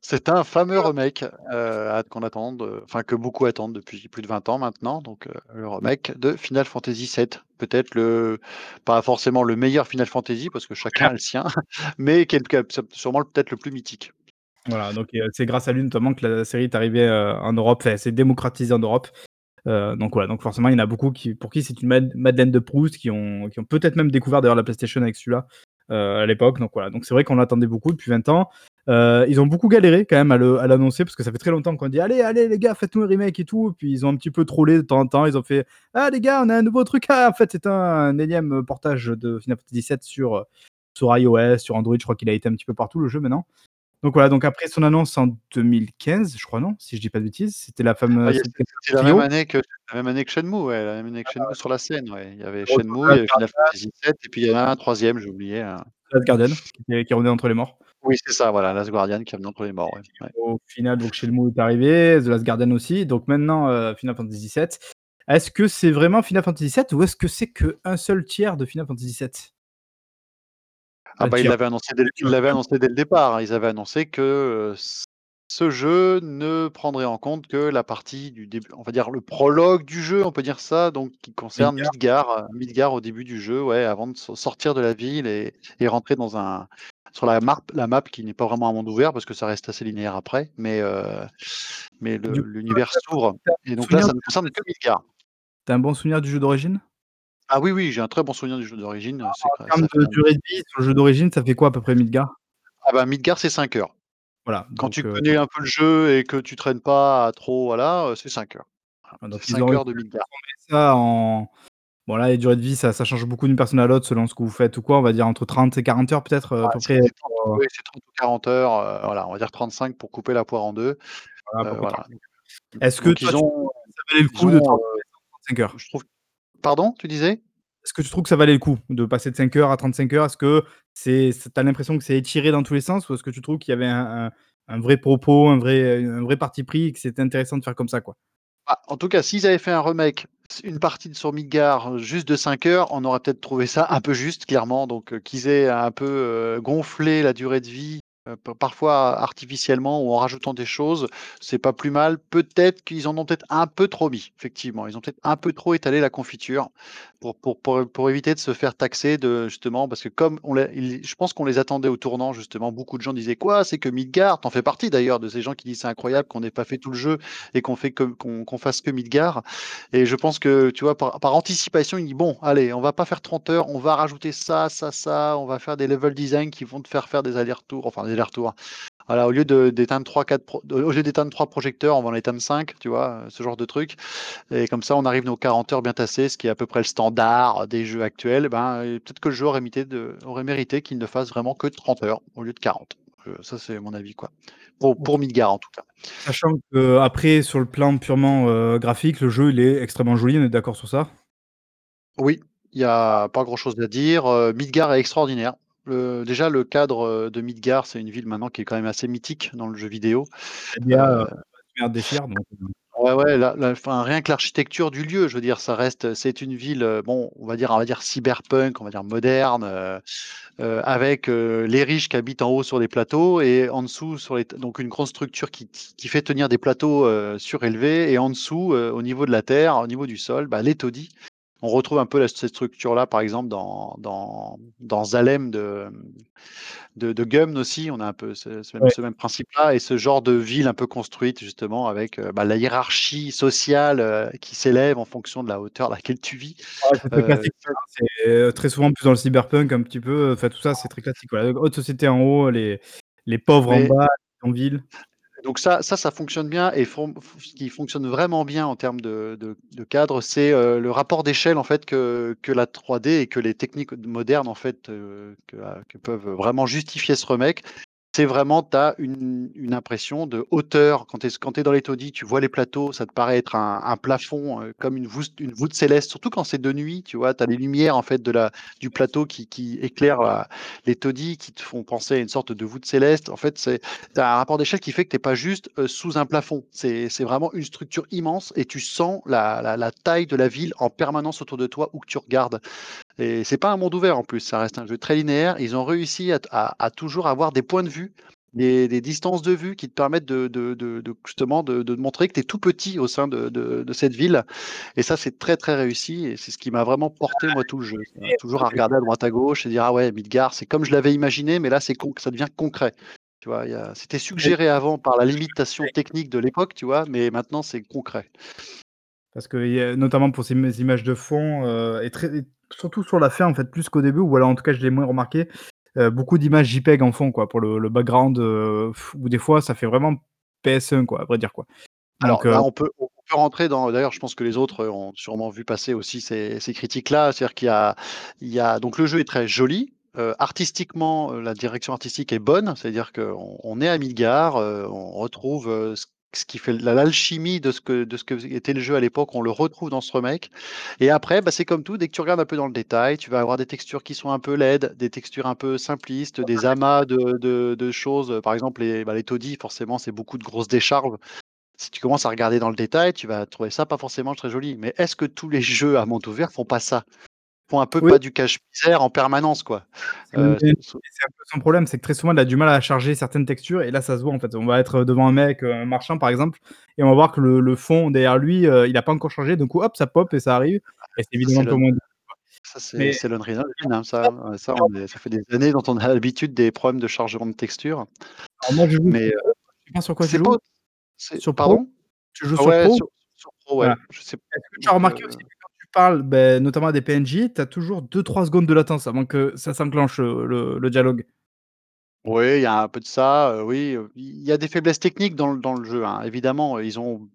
c'est un fameux remake, at qu'on attend enfin que beaucoup attendent depuis plus de 20 ans maintenant, donc heu, le remake de Final Fantasy VII. Peut-être le pas forcément le meilleur Final Fantasy parce que chacun a le sien, mais quelque sûrement peut-être le plus mythique. Voilà, donc heu, c'est grâce à lui notamment que la série est arrivée, heu, en Europe, enfin, s'est démocratisée en Europe. Heu, donc voilà, donc forcément, il y en a beaucoup qui pour qui c'est une mad madeleine de Proust, qui ont peut-être même découvert d'ailleurs la PlayStation avec celui-là, à l'époque, donc voilà. Donc c'est vrai qu'on l'attendait beaucoup depuis 20 ans. Ils ont beaucoup galéré quand même à l'annoncer parce que ça fait très longtemps qu'on dit: «Allez, allez les gars, faites-nous un remake et tout», puis ils ont un petit peu trollé de temps en temps. Ils ont fait: «Ah les gars, on a un nouveau truc, ah en fait c'est un énième portage de Final Fantasy VII sur, sur iOS, sur Android». Je crois qu'il a été un petit peu partout le jeu maintenant. Donc voilà, donc après son annonce en 2015, je crois, non? Si je dis pas de bêtises, c'était la Ah, fameuse a c'était la même année que la même année que Shenmue, ouais, la même année que Shenmue sur la scène, ouais. Il y avait Shenmue, il y avait Final Fantasy VII et puis il y en a un 3e, j'ai oublié, Last Guardian qui est qui revenait d'entre les morts. Oui, c'est ça, voilà, Last Guardian qui revenait d'entre les morts, ouais, ouais. Au final, donc Shenmue est arrivé, The Last Guardian aussi, donc maintenant, heu, Final Fantasy VII. Est-ce que c'est vraiment Final Fantasy VII ou est-ce que c'est qu'un seul tiers de Final Fantasy VII? Ah Un bah, ils l'avaient annoncé annoncé dès le départ, hein. Ils avaient annoncé que, heu, c ce jeu ne prendrait en compte que la partie du début, on va dire le prologue du jeu, on peut dire ça, donc qui concerne Midgar. Midgar, Midgar au début du jeu, ouais, avant de so sortir de la ville et et rentrer dans un sur la marp la map qui n'est pas vraiment un monde ouvert parce que ça reste assez linéaire après, mais heu, mais l'univers s'ouvre et donc là, ça ne concerne que Midgar. tu as un bon souvenir du jeu d'origine? Ah oui, oui, j'ai un très bon souvenir du jeu d'origine, c'est En termes ça de durée de vie sur le jeu d'origine, ça fait quoi à peu près Midgar? Ah bah, Midgar, c'est 5 heures. Voilà, Quand tu donc heu connais un peu le jeu et que tu traînes pas à trop, voilà, heu, c'est 5 heures. Voilà, Ah donc c'est ils ont 5 réussi heures de Midgar. ça en bon là, les durées de vie, ça ça change beaucoup d'une personne à l'autre selon ce que vous faites ou quoi, on va dire entre 30 et 40 heures peut-être, heu, Ah, à peu c'est près c'est 30 pour, heu oui, c'est 30 ou 40 heures, heu, voilà, on va dire 35 pour couper la poire en 2, voilà, à peu heu, près 30 voilà, Est-ce que donc toi ils tu ont que ça valait le ils coup de ont, transformer heu, ça en 35 heures? je trouve pardon, tu disais? Est-ce que tu trouves que ça valait le coup de passer de 5 heures à 35 heures? Est-ce que tu as l'impression que c'est étiré dans tous les sens ou est-ce que tu trouves qu'il y avait un un un vrai propos, un vrai, un vrai parti pris et que c'était intéressant de faire comme ça, quoi? Bah, en tout cas, s'ils avaient fait un remake, une partie de sur Midgar, heu, juste de 5 heures, on aurait peut-être trouvé ça un peu juste clairement, donc heu, qu'ils aient un peu, heu, gonflé la durée de vie, parfois artificiellement ou en rajoutant des choses, c'est pas plus mal. Peut-être qu'ils en ont peut-être un peu trop mis, effectivement. Ils ont peut-être un peu trop étalé la confiture pour pour pour, éviter de se faire taxer de justement parce que comme on je pense qu'on les attendait au tournant justement. Beaucoup de gens disaient: «Quoi? C'est que Midgar?» tu en fais partie d'ailleurs de ces gens qui disent: «C'est incroyable qu'on n'ait pas fait tout le jeu et qu'on fait qu'on fasse que Midgar» et je pense que, tu vois, par par anticipation, il dit: «Bon, allez, on va pas faire 30 heures, on va rajouter ça, ça, ça, on va faire des level design qui vont te faire faire des allers-retours», enfin des allers-retours, Voilà, au lieu d'éteindre 3-4 pro au lieu d'éteindre 3 projecteurs, on va en éteindre 5, tu vois? Ce genre de truc et comme ça, on arrive nos 40 heures bien tassées, ce qui est à peu près le standard des jeux actuels. Ben, peut-être que le jeu aurait de aurait mérité qu'il ne fasse vraiment que 30 heures au lieu de 40. Heu, ça, c'est mon avis, quoi. Pour pour Midgar, en tout cas. Sachant qu'après, sur le plan purement, heu, graphique, le jeu, il est extrêmement joli, on est d'accord sur ça? Oui, il y a pas grand chose à dire, Midgar est extraordinaire. Le déjà le cadre, heu, de Midgar, c'est une ville maintenant qui est quand même assez mythique dans le jeu vidéo. Heu Ouais, ouais, la la enfin, rien que l'architecture du lieu, je veux dire, ça reste c'est une ville, heu, bon, on va dire on va dire cyberpunk, on va dire moderne, heu, avec, les riches qui habitent en haut sur les plateaux et en dessous sur les donc une grande structure qui qui fait tenir des plateaux, surélevés et en dessous, au niveau de la terre, au niveau du sol, bah, les taudis. On retrouve un peu la cette structure-là, par exemple, dans dans dans Zalem de, de de Gum aussi, on a un peu ce ce même Ouais. ce même principe-là et ce genre de ville un peu construite justement avec, heu, bah, la hiérarchie sociale, heu, qui s'élève en fonction de la hauteur à laquelle tu vis. Ouais, c'est très ça hein, très souvent plus dans le cyberpunk un petit peu, enfin tout ça, c'est très classique. Haute société en haut, les les pauvres en bas, en ville. Donc ça ça fonctionne bien et ce qui fonctionne vraiment bien en termes de cadre, c'est, heu, le rapport d'échelle en fait que la 3D et que les techniques modernes en fait, que a que peuvent vraiment justifier ce remake. C'est vraiment tu as une impression de hauteur quand tu es dans les taudis, tu vois les plateaux, ça te paraît être un plafond, heu, comme une voûte céleste, surtout quand c'est de nuit, tu vois? Tu as les lumières en fait de la du plateau qui qui éclairent la les taudis, qui te font penser à une sorte de voûte céleste. En fait, c'est un rapport d'échelle qui fait que tu es pas juste, heu, sous un plafond. C'est vraiment une structure immense et tu sens la taille de la ville en permanence autour de toi où que tu regardes et c'est pas un monde ouvert en plus, ça reste un jeu très linéaire. Ils ont réussi à t à à toujours avoir des points de vue, des des distances de vue qui te permettent de de de de justement de montrer que tu es tout petit au sein de cette ville et ça, c'est très, très réussi et c'est ce qui m'a vraiment porté moi tout le jeu. Toujours à regarder à droite à gauche et dire: «Ah ouais, Midgar, c'est comme je l'avais imaginé, mais là, c'est ça devient concret». Tu vois? C'était suggéré avant par la limitation technique de l'époque, tu vois? Mais maintenant, c'est concret. Parce y a notamment pour ces images de fond, heu et très surtout sur la fin en fait, plus qu'au début ou alors en tout cas je l'ai moins remarqué, heu, beaucoup d'images JPEG en fond quoi, pour le le background, heu, où des fois ça fait vraiment PS1 quoi, à vrai dire quoi. Alors heu là, on peut on peut rentrer dans d'ailleurs, je pense que les autres ont sûrement vu passer aussi ces ces critiques-là. C'est-à-dire qu'il y a il y a donc le jeu est très joli, heu, artistiquement, heu, la direction artistique est bonne. C'est-à-dire qu'on on est à Midgar, heu, on retrouve, heu, ce ce qui fait la l'alchimie de ce que de ce que était le jeu à l'époque, on le retrouve dans ce remake et après, bah, c'est comme tout, dès que tu regardes un peu dans le détail, tu vas avoir des textures qui sont un peu laides, des textures un peu simplistes, des amas de de de choses, par exemple les, bah, les taudis forcément, c'est beaucoup de grosses décharges. Si tu commences à regarder dans le détail, tu vas trouver ça pas forcément très joli. Mais est-ce que tous les jeux à monde ouvert font pas ça? Font un peu Oui. pas du cache-misère en permanence quoi? C'est so un peu son problème, c'est que très souvent il a du mal à charger certaines textures et là ça se voit en fait. On va être devant un mec, heu, un marchand par exemple et on va voir que le le fond derrière lui, heu, il a pas encore chargé, coup hop, ça pop et ça arrive et c'est Ça évidemment moins quoi. ça c'est Mais hein, ça, heu, ça on est ça fait des années dont on a l'habitude des problèmes de chargement de texture. Alors moi je joue Mais, sur je pas sur quoi tu pas Sur Pro? pardon? Tu joues Ah sur ouais, Pro? sur sur Pro, ouais, Voilà. je sais Est-ce que tu as donc remarqué aussi que parles, beh, notamment des PNJ, tu as toujours 2-3 secondes de latence avant que ça s'enclenche, heu, le dialogue? Oui, il y a un peu de ça, heu, oui, il y a des faiblesses techniques dans dans le jeu, hein. Évidemment, ils ont,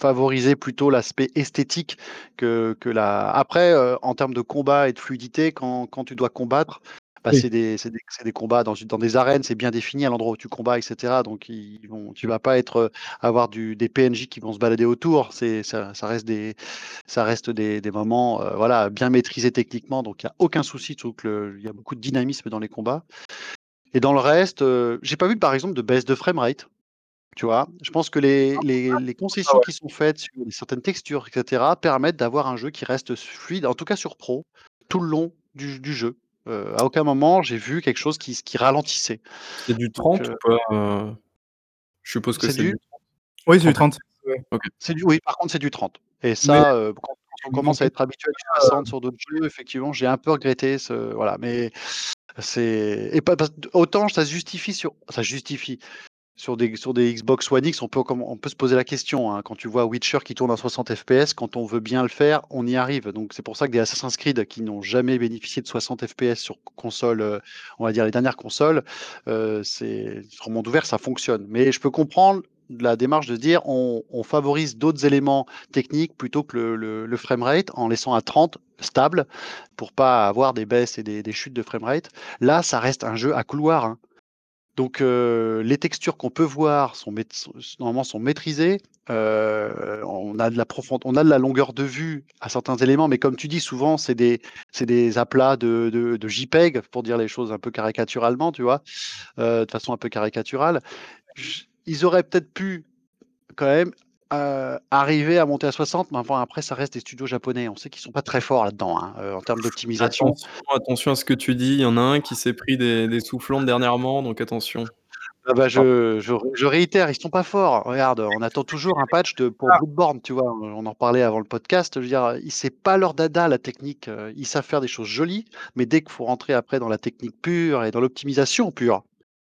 favorisé plutôt l'aspect esthétique que que la après, heu, en termes de combat et de fluidité, quand quand tu dois combattre, bah, c'est des c'est des c'est des combats dans des arènes, c'est bien défini à l'endroit où tu combats et cetera. Donc ils vont tu vas pas être, avoir du des PNJ qui vont se balader autour. C'est ça ça reste des ça reste des des moments, voilà, bien maîtrisés techniquement, donc il y a aucun souci. Il y a beaucoup de dynamisme dans les combats et dans le reste, heu, j'ai pas vu par exemple de baisse de framerate, tu vois? Je pense que les les les Ah concessions ouais. qui sont faites sur certaines textures et cetera, permettent d'avoir un jeu qui reste fluide, en tout cas sur Pro, tout le long du du jeu. À aucun moment j'ai vu quelque chose qui ralentissait. C'est du Donc 30 heu ou pas? Je suppose que C'est du? du 30? Oui, c'est du 30. 30. Ouais. OK. C'est du oui, par contre, c'est du 30 et ça, quand quand on commence à être habitué à du chose, 60 heu sur d'autres jeux, effectivement, j'ai un peu regretté ce voilà, mais c'est et pas autant ça se justifie sur ça se justifie. Sur des, sur des Xbox One X, on peut, on peut se poser la question. Hein. Quand tu vois Witcher qui tourne à 60 FPS, quand on veut bien le faire, on y arrive. Donc c'est pour ça que des Assassin's Creed qui n'ont jamais bénéficié de 60 FPS sur console, euh, on va dire les dernières consoles, euh, c'est sur monde ouvert, ça fonctionne. Mais je peux comprendre la démarche de dire on, favorise d'autres éléments techniques plutôt que le, le, framerate en laissant à 30 stable pour pas avoir des baisses et des, des chutes de framerate. Là, ça reste un jeu à couloir. Hein. Donc les textures qu'on peut voir sont normalement sont maîtrisées. on a de la on a de la longueur de vue à certains éléments, mais comme tu dis, souvent c'est des aplats de, de, JPEG pour dire les choses un peu caricaturalement, tu vois, de façon un peu caricaturale. Ils auraient peut-être pu quand même euh, arriver à monter à 60, mais enfin, après, ça reste des studios japonais. On sait qu'ils sont pas très forts là-dedans, hein, euh, en termes d'optimisation. Attention, à ce que tu dis. Il y en a un qui s'est pris des, des soufflantes dernièrement, donc attention. Ah bah je, je, réitère, ils sont pas forts. Regarde, on attend toujours un patch de, pour ah. Bloodborne, tu vois. On en parlait avant le podcast. Je veux dire, c'est pas leur dada la technique. Euh, ils savent faire des choses jolies, mais dès qu'il faut rentrer après dans la technique pure et dans l'optimisation pure,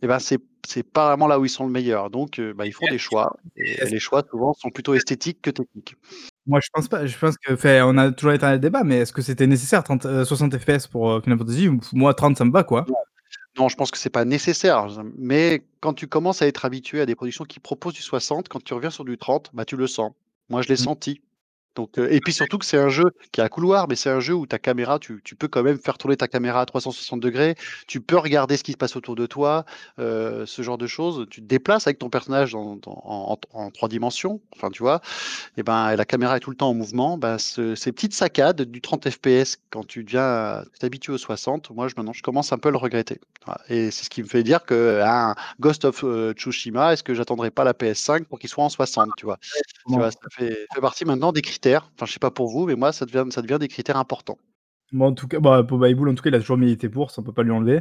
eh ben c'est c'est pas vraiment là où ils sont le meilleur. Donc, euh, bah, ils font des choix. Et les choix, souvent, sont plutôt esthétiques que techniques. Moi, je pense pas. Je pense que, fait, on a toujours été dans le débat, mais est-ce que c'était nécessaire 30, 60 FPS pour euh, Final Fantasy? Moi, 30, ça me va, quoi. Non, je pense que c'est pas nécessaire. Mais quand tu commences à être habitué à des productions qui proposent du 60, quand tu reviens sur du 30, bah, tu le sens. Moi, je l'ai mmh. senti. Donc, et puis surtout que c'est un jeu qui a couloir, mais c'est un jeu où ta caméra, tu, tu, peux quand même faire tourner ta caméra à 360 degrés, tu peux regarder ce qui se passe autour de toi, ce genre de choses. Tu te déplaces avec ton personnage en, en, trois dimensions, enfin tu vois, et ben la caméra est tout le temps en mouvement. Ben, ces petites saccades du 30 FPS quand tu deviens t'habitues au 60, moi je, maintenant je commence un peu à le regretter. Et c'est ce qui me fait dire que un Ghost of Tsushima, est-ce que j'attendrai pas la PS5 pour qu'il soit en 60, tu vois, tu vois ça fait, fait partie maintenant des critères Enfin, je sais pas pour vous, mais moi, ça devient, ça devient des critères importants. Bon, en tout cas, bah, pour Bayboul, en tout cas, il a toujours milité pour, ça on peut pas lui enlever.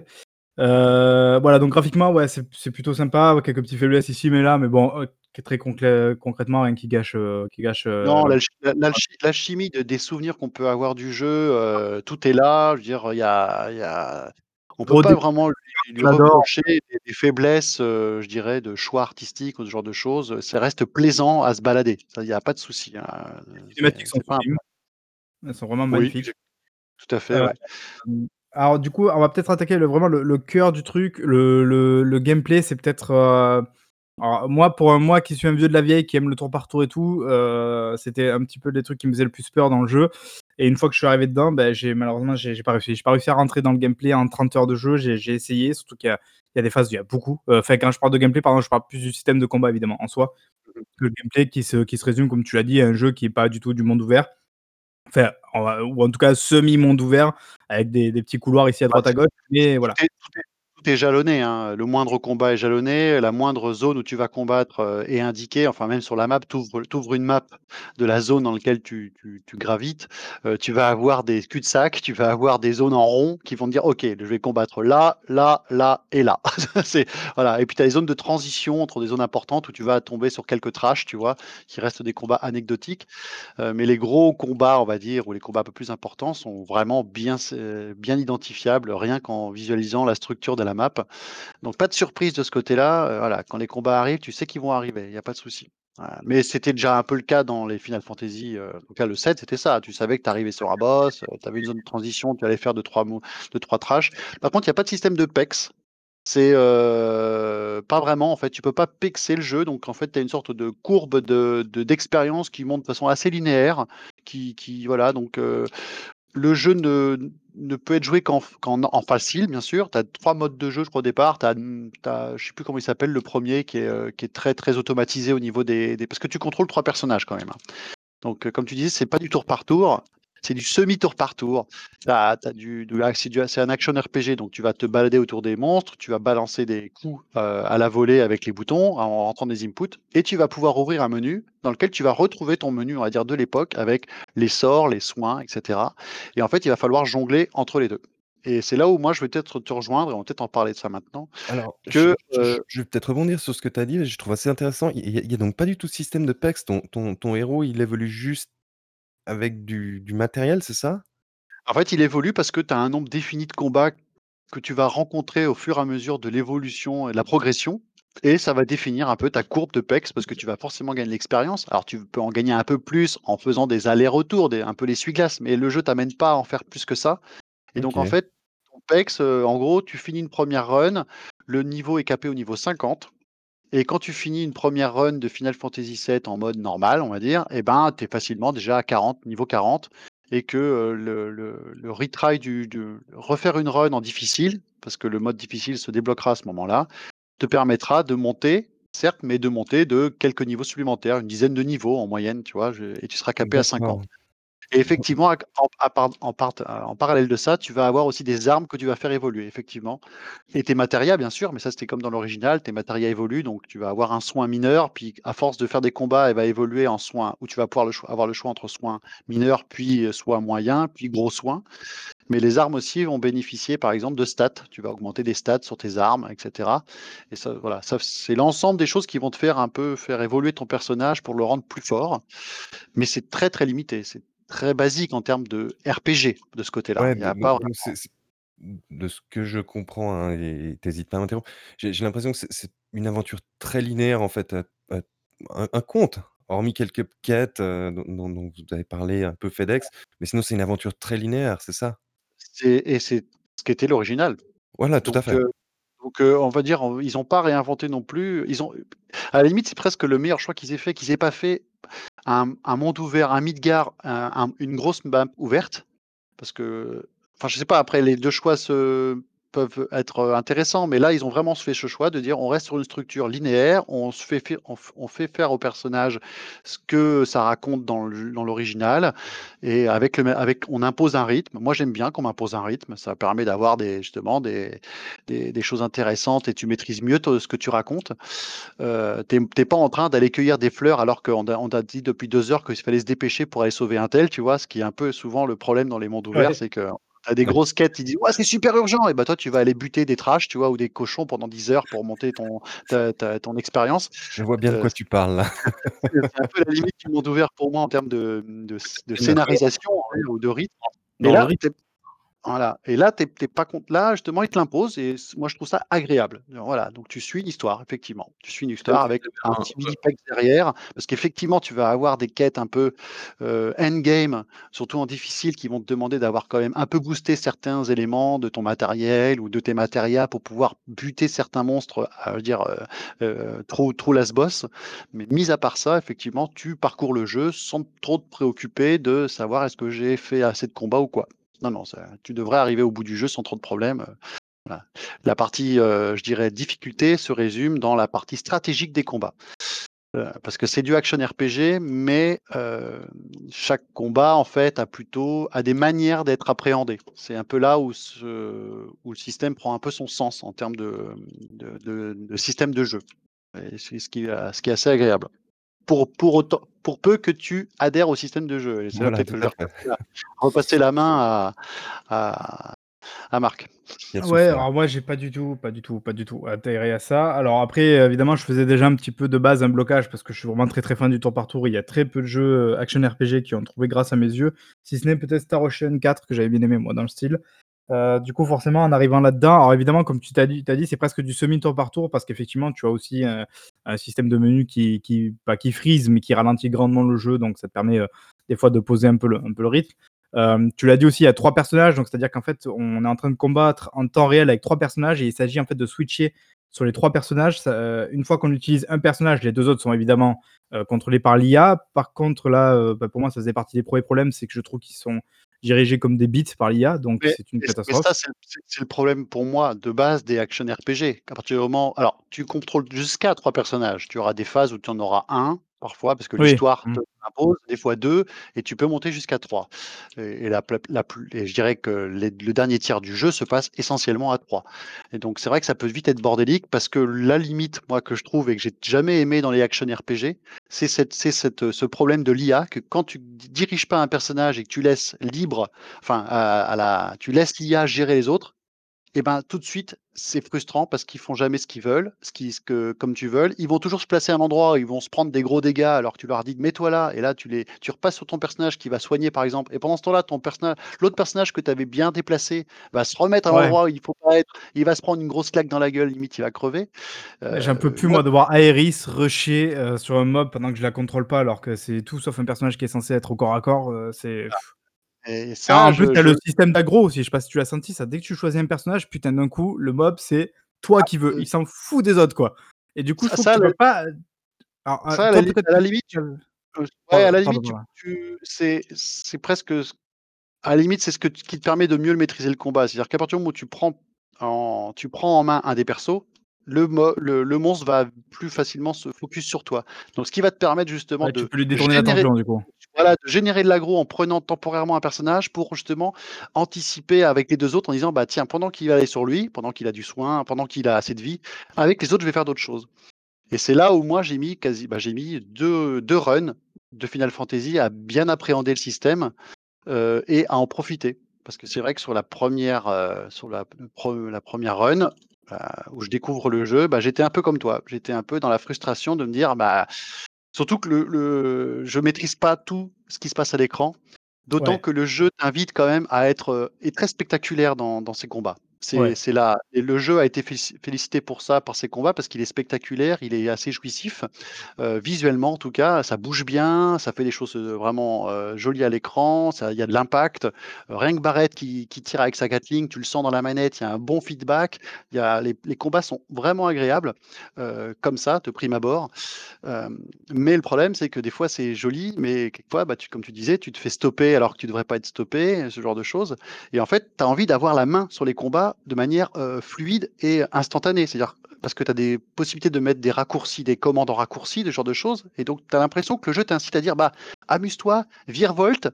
Euh, voilà, donc graphiquement, ouais, c'est plutôt sympa, quelques petites faiblesses ici, mais là, mais bon, euh, très concrètement, rien qui gâche. Euh, qui gâche non, la, chimie des souvenirs qu'on peut avoir du jeu, tout est là. Je veux dire, il y a, y a... On peut pas vraiment lui, reprocher des, faiblesses, je dirais, de choix artistiques ou ce genre de choses. Ça reste plaisant à se balader. Il n'y a pas de souci. Hein. Les thématiques sont, Elles sont vraiment magnifiques. tout à fait. Alors du coup, on va peut-être attaquer le, vraiment le, cœur du truc. Le, gameplay, c'est peut-être... moi, pour moi qui suis un vieux de la vieille, qui aime le tour par tour et tout, c'était un petit peu des trucs qui me faisaient le plus peur dans le jeu. Et une fois que je suis arrivé dedans, ben, j'ai malheureusement, j'ai pas réussi. J'ai pas réussi à rentrer dans le gameplay en 30 heures de jeu. J'ai essayé, surtout qu'il y, a des phases où il y a beaucoup. Euh, enfin, quand je parle de gameplay, pardon, je parle plus du système de combat, évidemment, en soi. Que le gameplay qui se, qui se résume, comme tu l'as dit, à un jeu qui est pas du tout du monde ouvert. Enfin, ou en tout cas semi-monde ouvert, avec des, des, petits couloirs ici à droite à gauche. Mais voilà est jalonné, hein. le moindre combat est jalonné, la moindre zone où tu vas combattre euh, est indiquée, enfin même sur la map, tu ouvres, une map de la zone dans laquelle tu, gravites, euh, tu vas avoir des cul-de-sac, tu vas avoir des zones en rond qui vont te dire ok, je vais combattre là, là, là et là. voilà. Et puis tu as des zones de transition entre des zones importantes où tu vas tomber sur quelques trash, tu vois, qui restent des combats anecdotiques, euh, mais les gros combats, on va dire, ou les combats un peu plus importants sont vraiment bien, bien identifiables, rien qu'en visualisant la structure de la map. Donc pas de surprise de ce côté-là. Euh, voilà, quand les combats arrivent, tu sais qu'ils vont arriver, il n'y a pas de souci. Mais c'était déjà un peu le cas dans les Final Fantasy. Euh, le 7, c'était ça. Tu savais que tu arrivais sur un boss, euh, tu avais une zone de transition, tu allais faire 2 trois, de trois trash. Par contre, il n'y a pas de système de PEX. C'est pas vraiment, en fait, tu peux pas pexer le jeu, donc en fait, tu as une sorte de courbe de d'expérience qui monte de façon assez linéaire, qui qui voilà, donc le jeu ne, ne peut être joué qu'en en facile, bien sûr. Tu as trois modes de jeu, je crois, au départ. Tu as, je ne sais plus comment il s'appelle, le premier, qui est, euh, qui est très, très automatisé au niveau des, Parce que tu contrôles trois personnages quand même. Hein. Donc, euh, comme tu disais, c'est pas du tour par tour c'est du semi-tour par tour. c'est un action RPG, donc tu vas te balader autour des monstres, tu vas balancer des coups euh, à la volée avec les boutons en rentrant des inputs, et tu vas pouvoir ouvrir un menu dans lequel tu vas retrouver ton menu, on va dire, de l'époque, avec les sorts, les soins, etc. Et en fait, il va falloir jongler entre les deux. Et c'est là où moi je vais peut-être te rejoindre, et on va peut-être en parler de ça maintenant. Alors, que, je, je, vais peut-être rebondir sur ce que tu as dit, je trouve assez intéressant. Il n'y a, donc pas du tout de système de PEX. Ton, ton, ton héros, il évolue juste avec du du matériel, c'est ça? En fait, il évolue parce que tu as un nombre défini de combats que tu vas rencontrer au fur et à mesure de l'évolution et de la progression Et ça va définir un peu ta courbe de PEX parce que tu vas forcément gagner l'expérience. Alors tu peux en gagner un peu plus en faisant des allers-retours, des, un peu les glaces mais le jeu t'amène pas à en faire plus que ça. Et donc en fait, ton PEX, euh, en gros, tu finis une première run, le niveau est capé au niveau 50. Et quand tu finis une première run de Final Fantasy VII en mode normal, on va dire, eh ben, tu es facilement déjà à 40, niveau 40 et que euh, le, le, retry du, de refaire une run en difficile, parce que le mode difficile se débloquera à ce moment-là, te permettra de monter, certes, mais de monter de quelques niveaux supplémentaires, une dizaine de niveaux en moyenne, tu vois, et tu seras capé à 50. Et effectivement, en, en, parallèle de ça, tu vas avoir aussi des armes que tu vas faire évoluer, effectivement. Et tes matérias, bien sûr, mais ça c'était comme dans l'original, tes matérias évoluent, donc tu vas avoir un soin mineur, puis à force de faire des combats, elle va évoluer en soin, où tu vas pouvoir avoir le choix entre soins mineurs, puis soins moyens, puis gros soins. Mais les armes aussi vont bénéficier, par exemple, de stats. Tu vas augmenter des stats sur tes armes, etc. Et ça, voilà, c'est l'ensemble des choses qui vont te faire un peu faire évoluer ton personnage pour le rendre plus fort. Mais c'est très très limité. Très basique en termes de RPG de ce côté-là. De ce que je comprends, hein, et t'hésites pas à m'interrompre, j'ai l'impression que c'est une aventure très linéaire en fait, un conte, hormis quelques quêtes, dont vous avez parlé un peu FedEx, mais sinon c'est une aventure très linéaire, c'est ça? Et c'est ce qu'était l'original. Voilà, tout à fait. Donc on va dire, ils n'ont pas réinventé non plus, ils ont à la limite, c'est presque le meilleur choix qu'ils aient fait, qu'ils aient pas fait un, monde ouvert, un Midgar, une grosse map ouverte, parce que, enfin, je sais pas, après, les deux choix se peuvent être intéressants, mais là, ils ont vraiment fait ce choix de dire on reste sur une structure linéaire, on, se fait, on, fait faire au personnage ce que ça raconte dans l'original, et avec le, avec, on impose un rythme. Moi, j'aime bien qu'on m'impose un rythme, ça permet d'avoir des, justement des, des, choses intéressantes et tu maîtrises mieux ce que tu racontes. Euh, tu n'es pas en train d'aller cueillir des fleurs alors qu'on a, on a dit depuis deux heures qu'il fallait se dépêcher pour aller sauver un tel, tu vois, ce qui est un peu souvent le problème dans les mondes ouverts, c'est que T'as des grosses quêtes, ils disent ouais, c'est super urgent. Et bah toi, tu vas aller buter des trash, tu vois, ou des cochons pendant 10 heures pour monter ton, ton expérience. Je vois bien de quoi euh, tu parles c'est un peu la limite du monde ouvert pour moi en termes de, de, de scénarisation ou de rythme. Mais là, voilà. Et là, tu n'es pas contre. Là, justement, il te l'impose et moi, je trouve ça agréable. Voilà. Donc, tu suis l'histoire, effectivement. Tu suis une histoire avec un petit mini pack derrière. Parce qu'effectivement, tu vas avoir des quêtes un peu euh, endgame, surtout en difficile, qui vont te demander d'avoir quand même un peu boosté certains éléments de ton matériel ou de tes matérias pour pouvoir buter certains monstres, à euh, dire euh, euh, trop, trop las boss. Mais mis à part ça, effectivement, tu parcours le jeu sans trop te préoccuper de savoir est-ce que j'ai fait assez de combats ou quoi. Non, non, tu devrais arriver au bout du jeu sans trop de problèmes. Euh, la partie, euh, je dirais, difficulté se résume dans la partie stratégique des combats. Euh, parce que c'est du action RPG, mais chaque combat, en fait, a plutôt a des manières d'être appréhendé. C'est un peu là où, le système prend un peu son sens en termes de, système de jeu. C'est ce qui, ce qui est assez agréable pour, pour, autant, pour peu que tu adhères au système de jeu. Et c'est peut-être que je vais repasser la main à, à, à Marc. Ouais, alors moi j'ai pas du tout, pas du tout, pas du tout adhéré à ça. Alors après, évidemment, je faisais déjà un petit peu de base un blocage parce que je suis vraiment très très fan du tour par tour. Il y a très peu de jeux euh, action RPG qui ont trouvé grâce à mes yeux, si ce n'est peut-être Star Ocean 4 que j'avais bien aimé moi dans le style. Euh, du coup, forcément, en arrivant là-dedans, alors évidemment, comme tu t'as dit, c'est presque du semi-tour par tour parce qu'effectivement, tu as aussi un, système de menu qui, qui, pas qui freeze, mais qui ralentit grandement le jeu. Donc, ça te permet euh, des fois de poser un peu le, un rythme. Euh, tu l'as dit aussi, il y a trois personnages, donc c'est-à-dire qu'en fait, on est en train de combattre en temps réel avec trois personnages et il s'agit en fait de switcher sur les trois personnages. une fois qu'on utilise un personnage, les deux autres sont évidemment contrôlés par l'IA. Par contre, là, bah, pour moi, ça faisait partie des premiers problèmes, c'est que je trouve qu'ils sont dirigés comme des bits par l'IA, donc c'est une catastrophe. Mais ça, c'est le problème pour moi de base des action RPG. À partir du moment, alors tu contrôles jusqu'à trois personnages, tu auras des phases où tu en auras un parfois parce que l'histoire mmh. te impose, des fois deux, et tu peux monter jusqu'à trois. Et, la, la, et je dirais que le dernier tiers du jeu se passe essentiellement à trois. Et donc c'est vrai que ça peut vite être bordélique parce que la limite, moi, que je trouve et que j'ai jamais aimé dans les action RPG, c'est cette, cette, ce problème de l'IA que quand tu diriges pas un personnage et que tu laisses libre, enfin, à, la, tu laisses l'IA gérer les autres, et ben, tout de suite, c'est frustrant parce qu'ils font jamais ce qu'ils veulent, ce qui ce que comme tu veux. Ils vont toujours se placer à un endroit où ils vont se prendre des gros dégâts alors que tu leur dis: «Mets-toi là» et là tu les tu repasses sur ton personnage qui va soigner par exemple et pendant ce temps-là, ton personnage l'autre personnage que tu avais bien déplacé va se remettre à Ouais. l'endroit où il faut pas être. Il va se prendre une grosse claque dans la gueule, limite il va crever. Ouais, J'en peux Heu, plus moi moi de voir Aeris rusher euh, sur un mob pendant que je la contrôle pas alors que c'est tout sauf un personnage qui est censé être au corps à corps. euh, c'est et Ah, en plus, je t'as je le système d'aggro aussi, je sais pas si tu l'as senti ça. Dès que tu choisis un personnage, putain, d'un coup, le mob, c'est toi qui veux. heu, Il s'en fout des autres, quoi. Et du coup, je ça trouve que ça, tu le peux pas. euh, Alors, euh, ça à la à limite, tu euh, Heu, ouais, à la limite, tu c'est c'est presque à la limite, c'est ce que t qui te permet de mieux le maîtriser le combat. C'est-à-dire qu'à partir du moment où tu prends en tu prends en main un des persos, le mo le le monstre va plus facilement se focus sur toi. Donc ce qui va te permettre justement Ouais, tu de peux lui de détourner générer l'attention, du coup. De générer de l'aggro en prenant temporairement un personnage pour justement anticiper avec les 2 autres en disant: «Bah tiens, pendant qu'il va aller sur lui, pendant qu'il a du soin, pendant qu'il a assez de vie, avec les autres, je vais faire d'autres choses». Et c'est là où moi j'ai mis quasi bah, j'ai mis deux 2 runs de Final Fantasy à bien appréhender le système, heu et à en profiter. Parce que c'est vrai que sur la première re sur la pre la 1 run, heu, où je découvre le jeu, bah, j'étais un peu comme toi. J'étais un peu dans la frustration de me dire, bah surtout que le le je maîtrise pas tout ce qui se passe à l'écran. D'autant Ouais, que le jeu t'invite quand même à être, est très spectaculaire dans dans ses combats. C'est là le jeu a été félici félicité pour ça, par ses combats, parce qu'il est spectaculaire, il est assez jouissif, heu, visuellement en tout cas, ça bouge bien, ça fait des choses, heu, vraiment, heu, jolies à l'écran, il y a de l'impact. Rien que Barrett qui tire avec sa Gatling, tu le sens dans la manette, il y a un bon feedback, y a les combats sont vraiment agréables, comme ça, de prime abord. Mais le problème, c'est que des fois, c'est joli, mais quelquefois, bah, comme tu disais, tu te fais stopper alors que tu devrais pas être stoppé, ce genre de choses et en fait, tu as envie d'avoir la main sur les combats de manière, heu, fluide et instantanée. C'est-à-dire parce que tu as des possibilités de mettre des raccourcis, des commandes en raccourci, ce genre de choses et donc tu as l'impression que le jeu t'incite à dire: «Bah, amuse-toi, virevolte,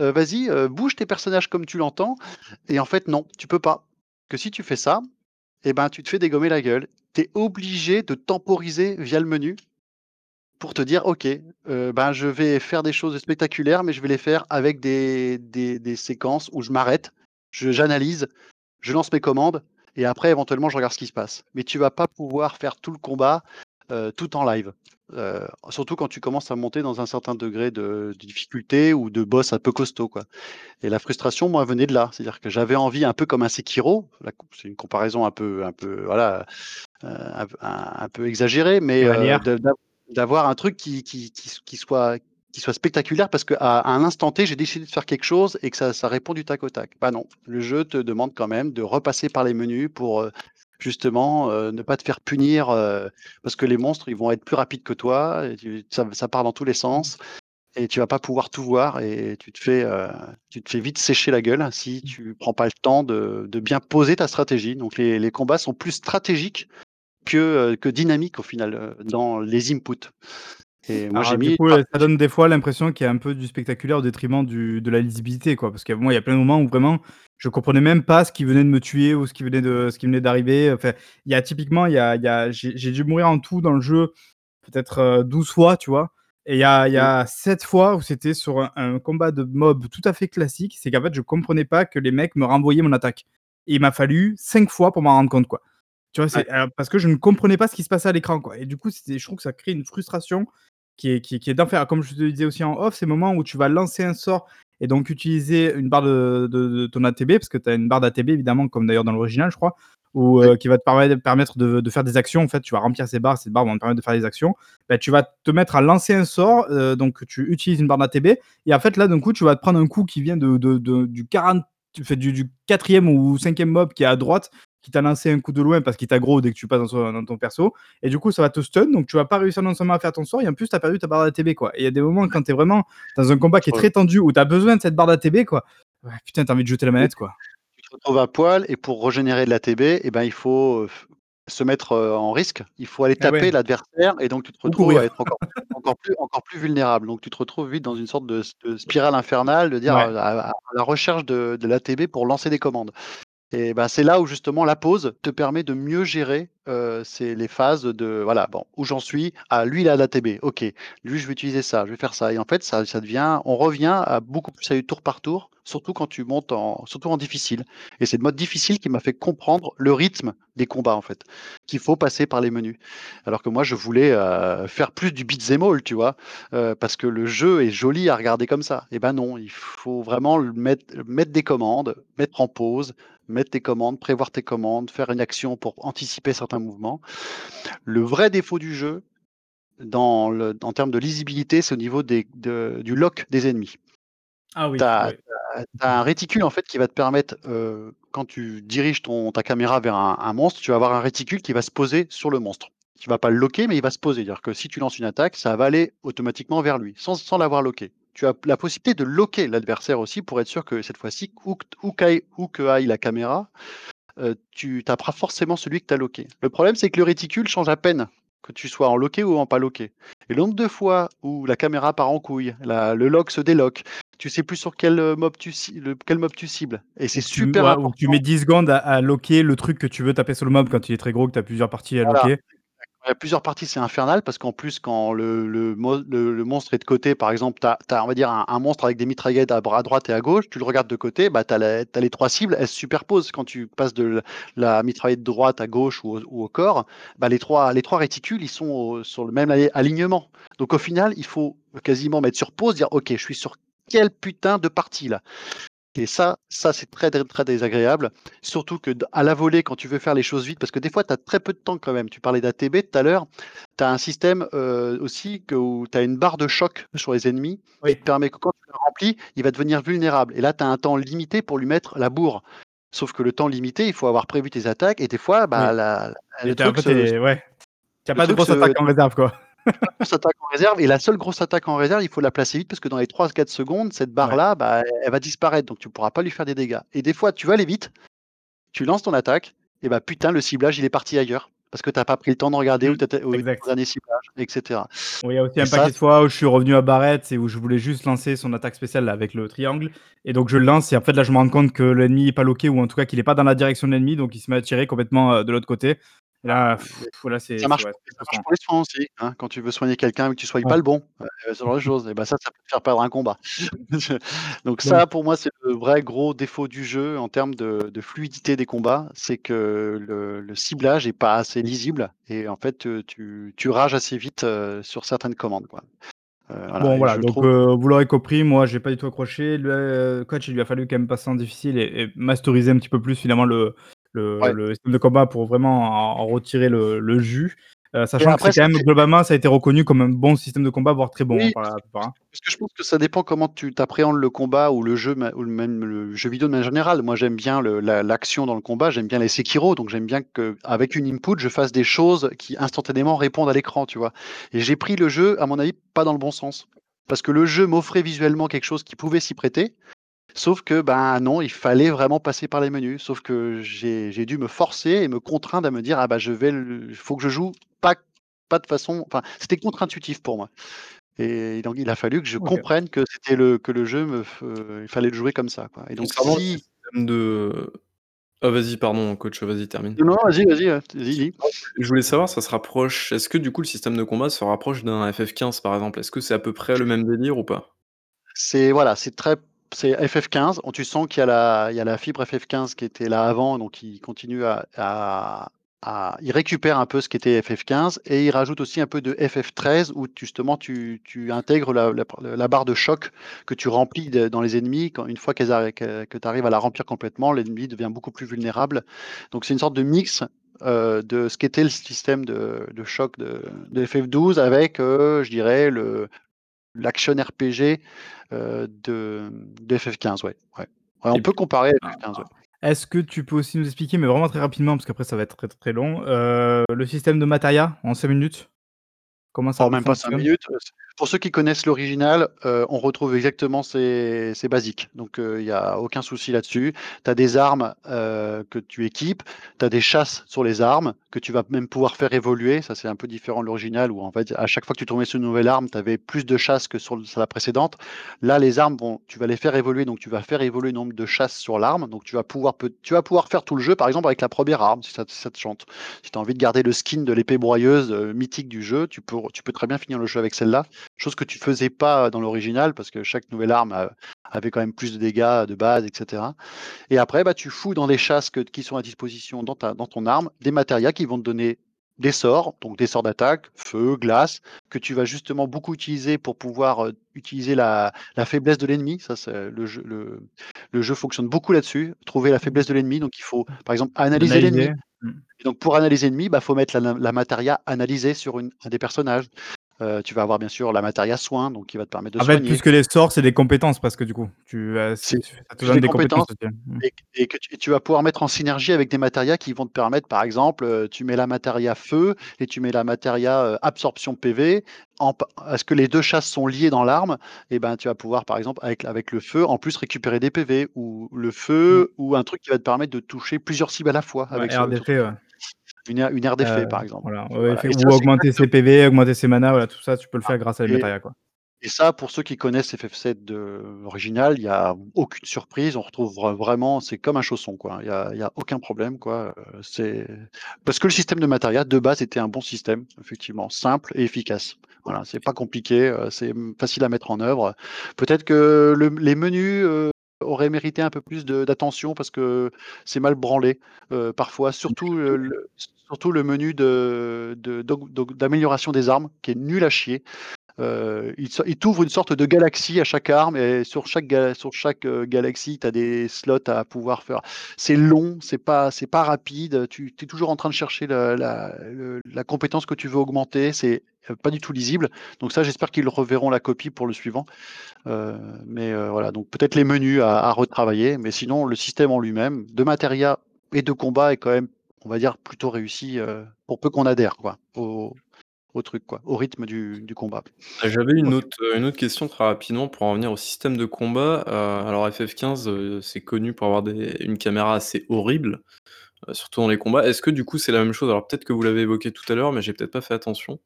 heu, vas-y, heu, bouge tes personnages comme tu l'entends» et en fait, non, tu peux pas. Que si tu fais ça et ben, tu te fais dégommer la gueule. Tu es obligé de temporiser via le menu pour te dire: «OK, heu, ben, je vais faire des choses spectaculaires, mais je vais les faire avec des des séquences où je m'arrête, j'analyse, je lance mes commandes et après éventuellement je regarde ce qui se passe». Mais tu vas pas pouvoir faire tout le combat, heu, tout en live. Heu, surtout quand tu commences à monter dans un certain degré de de difficulté ou de boss un peu costaud, quoi. Et la frustration, moi, venait de là. C'est-à-dire que j'avais envie, un peu comme un Sekiro, c'est une comparaison un peu un peu, voilà, heu, un peu exagérée, mais d'avoir un truc qui qui qui s qui soit qui soit spectaculaire parce qu'à à un instant T, j'ai décidé de faire quelque chose et que ça ça répond du tac au tac. Bah non, le jeu te demande quand même de repasser par les menus pour, heu, justement, heu, ne pas te faire punir, heu, parce que les monstres, ils vont être plus rapides que toi tu ça part dans tous les sens et tu vas pas pouvoir tout voir et tu te fais, tu te fais vite sécher la gueule si tu prends pas le temps de bien poser ta stratégie. Donc les les combats sont plus stratégiques que, que dynamiques au final, dans les inputs et moi j'ai mis coup, heu, ça donne des fois l'impression qu'il y a un peu du spectaculaire au détriment du de la lisibilité, quoi. Parce que moi, il y a plein de moments où vraiment, je comprenais même pas ce qui venait de me tuer ou ce qui venait de ce qui venait d'arriver. Enfin, il y a typiquement, il y a a j'ai dû mourir en tout dans le jeu peut-être, heu, 12 fois, tu vois? Et il y a y a 7 fois où c'était sur un un combat de mob tout à fait classique. C'est qu'en fait, je comprenais pas que les mecs me renvoyaient mon attaque. Et il m'a fallu 5 fois pour m'en rendre compte, quoi. Tu vois? ouais, parce que je ne comprenais pas ce qui se passait à l'écran, quoi. Et du coup, je trouve que ça crée une frustration qui est qui est qui est d'enfer. Comme je te le disais aussi en off, ces moments où tu vas lancer un sort et donc utiliser une barre de de de ton ATB, parce que tu as une barre d'ATB évidemment, comme d'ailleurs dans l'original, je crois, ou heu, qui va te permettre de de faire des actions. En fait, tu vas remplir ces barres, ces barres vont te permettre de faire des actions. Bah, tu vas te mettre à lancer un sort, heu, donc tu utilises une barre d'ATB et en fait, là, d'un coup, tu vas te prendre un coup qui vient de du 40 tu fais du du 4e ou 5e mob qui est à droite, qui t'a lancé un coup de loin parce qu'il t'aggro dès que tu passes dans son dans ton perso et du coup, ça va te stun, donc tu vas pas réussir non seulement à faire ton sort et en plus, tu as perdu ta barre d'ATB, quoi. Et il y a des moments quand tu es vraiment dans un combat qui est très tendu, où tu as besoin de cette barre d'ATB, quoi. Ouais, putain, tu as envie de jeter la manette, quoi. tu te retrouves à poil et pour régénérer de l'ATB et ben, il faut, heu, f se mettre, heu, en risque. Il faut aller Ah ouais, taper l'adversaire et donc tu te ou retrouves à être encore encore plus encore plus vulnérable. Donc tu te retrouves vite dans une sorte de spirale infernale de dire, Ouais. à à à la recherche de de l'ATB pour lancer des commandes. Et bah, c'est là où justement la pause te permet de mieux gérer, c'est les phases de voilà, bon, où j'en suis? Ah lui il a l'ATB, OK. Lui je vais utiliser ça, je vais faire ça et en fait ça ça devient on revient à beaucoup plus à du tour par tour, surtout quand tu montes en surtout en difficile et c'est le mode difficile qui m'a fait comprendre le rythme des combats en fait, qu'il faut passer par les menus. Alors que moi je voulais, faire plus du beat'em all, tu vois? Parce que le jeu est joli à regarder comme ça et ben non, il faut vraiment mettre mettre des commandes, mettre en pause, mettre tes commandes, prévoir tes commandes, faire une action pour anticiper certains mouvements. Le vrai défaut du jeu, dans le en termes de lisibilité, c'est au niveau des de du lock des ennemis. Ah oui, Tu as un réticule en fait qui va te permettre, heu, quand tu diriges ton ta caméra vers un un monstre, tu vas avoir un réticule qui va se poser sur le monstre. Tu vas pas le locker, mais il va se poser. C'est-à-dire que si tu lances une attaque, ça va aller automatiquement vers lui, sans sans l'avoir locké. Tu as la possibilité de locker l'adversaire aussi pour être sûr que cette fois-ci, où que où qu'aille où que aille la caméra, heu, tu taperas forcément celui que tu as locké. Le problème, c'est que le réticule change à peine que tu sois en locké ou en pas locké et le nombre de fois où la caméra part en couille, la le lock se délock, tu sais plus sur quel, heu, mob tu ci le quel mob tu cibles et c'est super ouais, tu mets 10 secondes à à locker le truc que tu veux taper sur le mob quand il est très gros, que tu as plusieurs parties à voilà. locker. Plusieurs parties, c'est infernal parce qu'en plus quand le le mo le le monstre est de côté, par exemple, tu as un monstre avec des mitraillettes à à droite et à gauche, tu le regardes de côté, bah, tu as les 3 cibles, elles se superposent. Quand tu passes de la mitraillette droite à gauche ou au corps, bah, les 3 les 3 réticules, ils sont sur le même ali alignement. Donc au final, il faut quasiment mettre sur pause, dire: «OK, je suis sur quelle putain de partie là?» Et ça ça c'est très, très, très désagréable. Surtout que à la volée, quand tu veux faire les choses vite, parce que des fois tu as très peu de temps quand même. Tu parlais d'ATB tout à l'heure. Tu as un système, heu, aussi que où tu as une barre de choc sur les ennemis qui te permet que quand tu la remplis, il va devenir vulnérable et là tu as un temps limité pour lui mettre la bourre. Sauf que le temps limité, il faut avoir prévu tes attaques et des fois, bah, Oui la le truc se ouais, le pas de grosse se attaque en réserve, quoi. Grosse attaque en réserve. Et la seule grosse attaque en réserve, il faut la placer vite parce que dans les 3-4 secondes, cette Ouais. barre-là, bah, elle va disparaître. Donc tu pourras pas lui faire des dégâts. Et des fois, tu veux aller vite, tu lances ton attaque et bah, putain, le ciblage, il est parti ailleurs. Parce que tu as pas pris le temps de regarder où Mmh, tu étais où exact. dernier ciblage et cetera. Oui, il y a aussi et un ça paquet de fois où je suis revenu à Barrett et où je voulais juste lancer son attaque spéciale là, avec le triangle. Et donc je le lance et en fait, là, je me rends compte que l'ennemi est pas locké ou en tout cas qu'il est pas dans la direction de l'ennemi, donc il se met à tirer complètement, heu, de l'autre côté là, c'est Ça c'est marche ouais, pour c'est ça marche pour les soins aussi, hein. Quand tu veux soigner quelqu'un mais que tu soignes pas le bon, heu, ce genre de choses et bah, ça, ça peut te faire perdre un combat. Donc ça, pour moi, c'est le vrai gros défaut du jeu en termes de de fluidité des combats, c'est que le le ciblage est pas assez lisible et en fait, tu tu rages assez vite, heu, sur certaines commandes, quoi. Bon voilà donc trouve vous l'aurez compris, moi j'ai pas du tout accroché. Le coach, il lui a fallu quand même passer en difficile et et masteriser un petit peu plus finalement le le ouais le système de combat pour vraiment en en retirer le le jus, et sachant que c'est quand même globalement, ça a été reconnu comme un bon système de combat, voire très bon, hein, oui, par la plupart, hein. parce que je pense que ça dépend comment tu tu appréhendes le combat ou le jeu ou même le jeu vidéo de manière générale. Moi, j'aime bien la l'action dans le combat, j'aime bien les Sekiro, donc j'aime bien qu'avec une input, je fasse des choses qui instantanément répondent à l'écran, tu vois? Et j'ai pris le jeu, à mon avis, pas dans le bon sens. Parce que le jeu m'offrait visuellement quelque chose qui pouvait s'y prêter, sauf que, ben, non, il fallait vraiment passer par les menus. Sauf que j'ai dû me forcer et me contraindre à me dire: «Ah bah, je vais il faut que je joue pas pas de façon» enfin, c'était contre-intuitif pour moi. Et donc il a fallu que je comprenne que c'était le que le jeu me heu, il fallait le jouer comme ça, quoi et donc le si de ah vas-y, pardon coach, vas-y termine. non, vas-y, vas-y, vas-y. Je voulais savoir, ça se rapproche est-ce que du coup le système de combat se rapproche d'un FF15 par exemple? Est-ce que c'est à peu près le même délire ou pas? C'est voilà, c'est très c'est FF15, on tu sens qu'il y a la il y a la fibre FF15 qui était là avant, donc il continue à à il récupère un peu ce qu'était FF15 et il rajoute aussi un peu de FF13 où justement tu tu intègres la la barre de choc que tu remplis dans les ennemis quand une fois que tu arrives à la remplir complètement, l'ennemi devient beaucoup plus vulnérable. Donc c'est une sorte de mix, heu, de ce qu'était le système de de choc de de FF12 avec, heu, je dirais le L'action RPG, heu, de de FF15, ouais, ouais. Ouais, on Et peut comparer à ah, FF15, ouais. est-ce que tu peux aussi nous expliquer, mais vraiment très rapidement parce qu'après ça va être très, très long, heu, le système de Mataya en 5 minutes? Comment ça Oh, même pas 5 fonctionne? minutes, heu, c pour ceux qui connaissent l'original, heu, on retrouve exactement c'est c'est basique, donc heu, il y a aucun souci là-dessus. Tu as des armes, heu, que tu équipes, tu as des chasses sur les armes que tu vas même pouvoir faire évoluer. Ça, c'est un peu différent de l'original où en fait, à chaque fois que tu tombais sur une nouvelle arme, tu avais plus de chasses que sur la précédente. Là, les armes vont tu vas les faire évoluer, donc tu vas faire évoluer le nombre de chasses sur l'arme, donc tu vas pouvoir tu vas pouvoir faire tout le jeu, par exemple, avec la 1re arme si ça si ça te chante. Si tu as envie de garder le skin de l'épée broyeuse, mythique du jeu, tu peux tu peux très bien finir le jeu avec celle-là. Chose que tu faisais pas dans l'original parce que chaque nouvelle arme, heu, avait quand même plus de dégâts de base et cetera et après, bah, tu fouilles dans les chasses qui sont à disposition dans ta dans ton arme, des matérias qui vont te donner des sorts, donc des sorts d'attaque, feu, glace, que tu vas justement beaucoup utiliser pour pouvoir, utiliser la la faiblesse de l'ennemi. Ça, c'est le jeu le le jeu fonctionne beaucoup là-dessus, trouver la faiblesse de l'ennemi, donc il faut, par exemple, analyser l'ennemi. Et donc pour analyser l'ennemi, bah, faut mettre la materia analysée sur un des personnages. Heu, tu vas avoir bien sûr la materia soin, donc qui va te permettre de En fait, plus que les sorts, c'est des compétences presque du coup. Tu, c'est ça te plus donne des des compétences mmh. et que tu tu vas pouvoir mettre en synergie avec des matérias qui vont te permettre, par exemple, heu, tu mets la materia feu et tu mets la materia, heu, absorption PV en p à ce que les 2 chasses sont liées dans l'arme? Et ben, tu vas pouvoir, par exemple, avec avec le feu, en plus récupérer des PV ou le Mmh. feu ou un truc qui va te permettre de toucher plusieurs cibles à la fois avec ouais. Une aire une aire d'effet, par exemple. voilà, ouais, Voilà effet et ça, ou augmenter ses PV, augmenter ses mana, voilà, tout ça, tu peux le Ah faire grâce à les quoi. et ça, pour ceux qui connaissent FF7 de l'original, il y a aucune surprise. On retrouve vra vraiment c'est comme un chausson, quoi. Il y a il y a aucun problème, quoi, heu, c'est parce que le système de materia, de base, était un bon système, effectivement, simple et efficace. Voilà, c'est pas compliqué, heu, c'est, facile à mettre en œuvre. Peut-être que le les menus, heu, auraient mérité un peu plus d'attention parce que c'est mal branlé, heu, parfois, surtout, le surtout le menu de de d'amélioration des armes qui est nul à chier. Heu, il t'ouvre une sorte de galaxie à chaque arme et sur chaque heu, galaxie, tu as des slots à pouvoir faire. C'est long, c'est pas rapide, tu es toujours en train de chercher la compétence que tu veux augmenter, c'est, heu, pas du tout lisible. Donc ça, j'espère qu'ils reverront la copie pour le suivant. Mais voilà, donc peut-être les menus à retravailler, mais sinon le système en lui-même, de materia et de combat est quand même, on va dire, plutôt réussi, pour peu qu'on adhère, quoi, au truc, quoi, au rythme du du combat. Ah, j'avais une autre, heu, une autre question très rapidement pour en revenir au système de combat. Heu, alors FF15, heu, c'est connu pour avoir des une caméra assez horrible, surtout dans les combats. Est-ce que du coup, c'est la même chose? Alors peut-être que vous l'avez évoqué tout à l'heure, mais j'ai peut-être pas fait attention.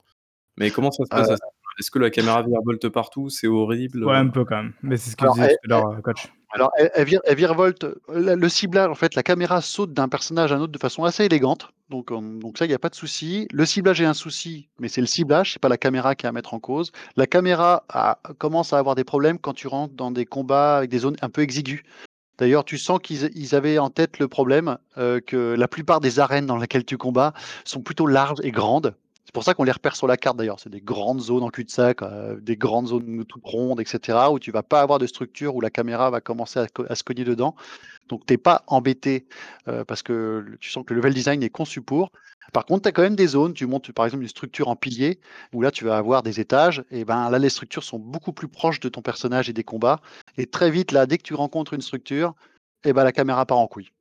Mais comment ça se passe à? Est-ce que la caméra virevolte partout? C'est horrible, Ouais, un peu quand même, mais c'est ce qu'il Alors disait tout elle à l'heure, heu, coach. alors elle elle vire elle virevolte, le ciblage, en fait, la caméra saute d'un personnage à un autre de façon assez élégante, donc hem, donc ça, il y a pas de souci. Le ciblage est un souci, mais c'est le ciblage, c'est pas la caméra qui est à mettre en cause. La caméra a commence à avoir des problèmes quand tu rentres dans des combats avec des zones un peu exiguës. D'ailleurs, tu sens qu'ils avaient en tête le problème, heu, que la plupart des arènes dans lesquelles tu combats sont plutôt larges et grandes. C'est pour ça qu'on les repère sur la carte d'ailleurs. C'est des grandes zones en cul-de-sac, heu, des grandes zones toutes rondes et cetera, où tu vas pas avoir de structure, où la caméra va commencer à se cogner dedans. Donc tu es pas embêté, heu, parce que tu sens que le level design est conçu pour. Par contre, tu as quand même des zones, tu montes par exemple une structure en pilier, où là tu vas avoir des étages et ben, là les structures sont beaucoup plus proches de ton personnage et des combats et très vite là, dès que tu rencontres une structure et bah, la caméra part en couille.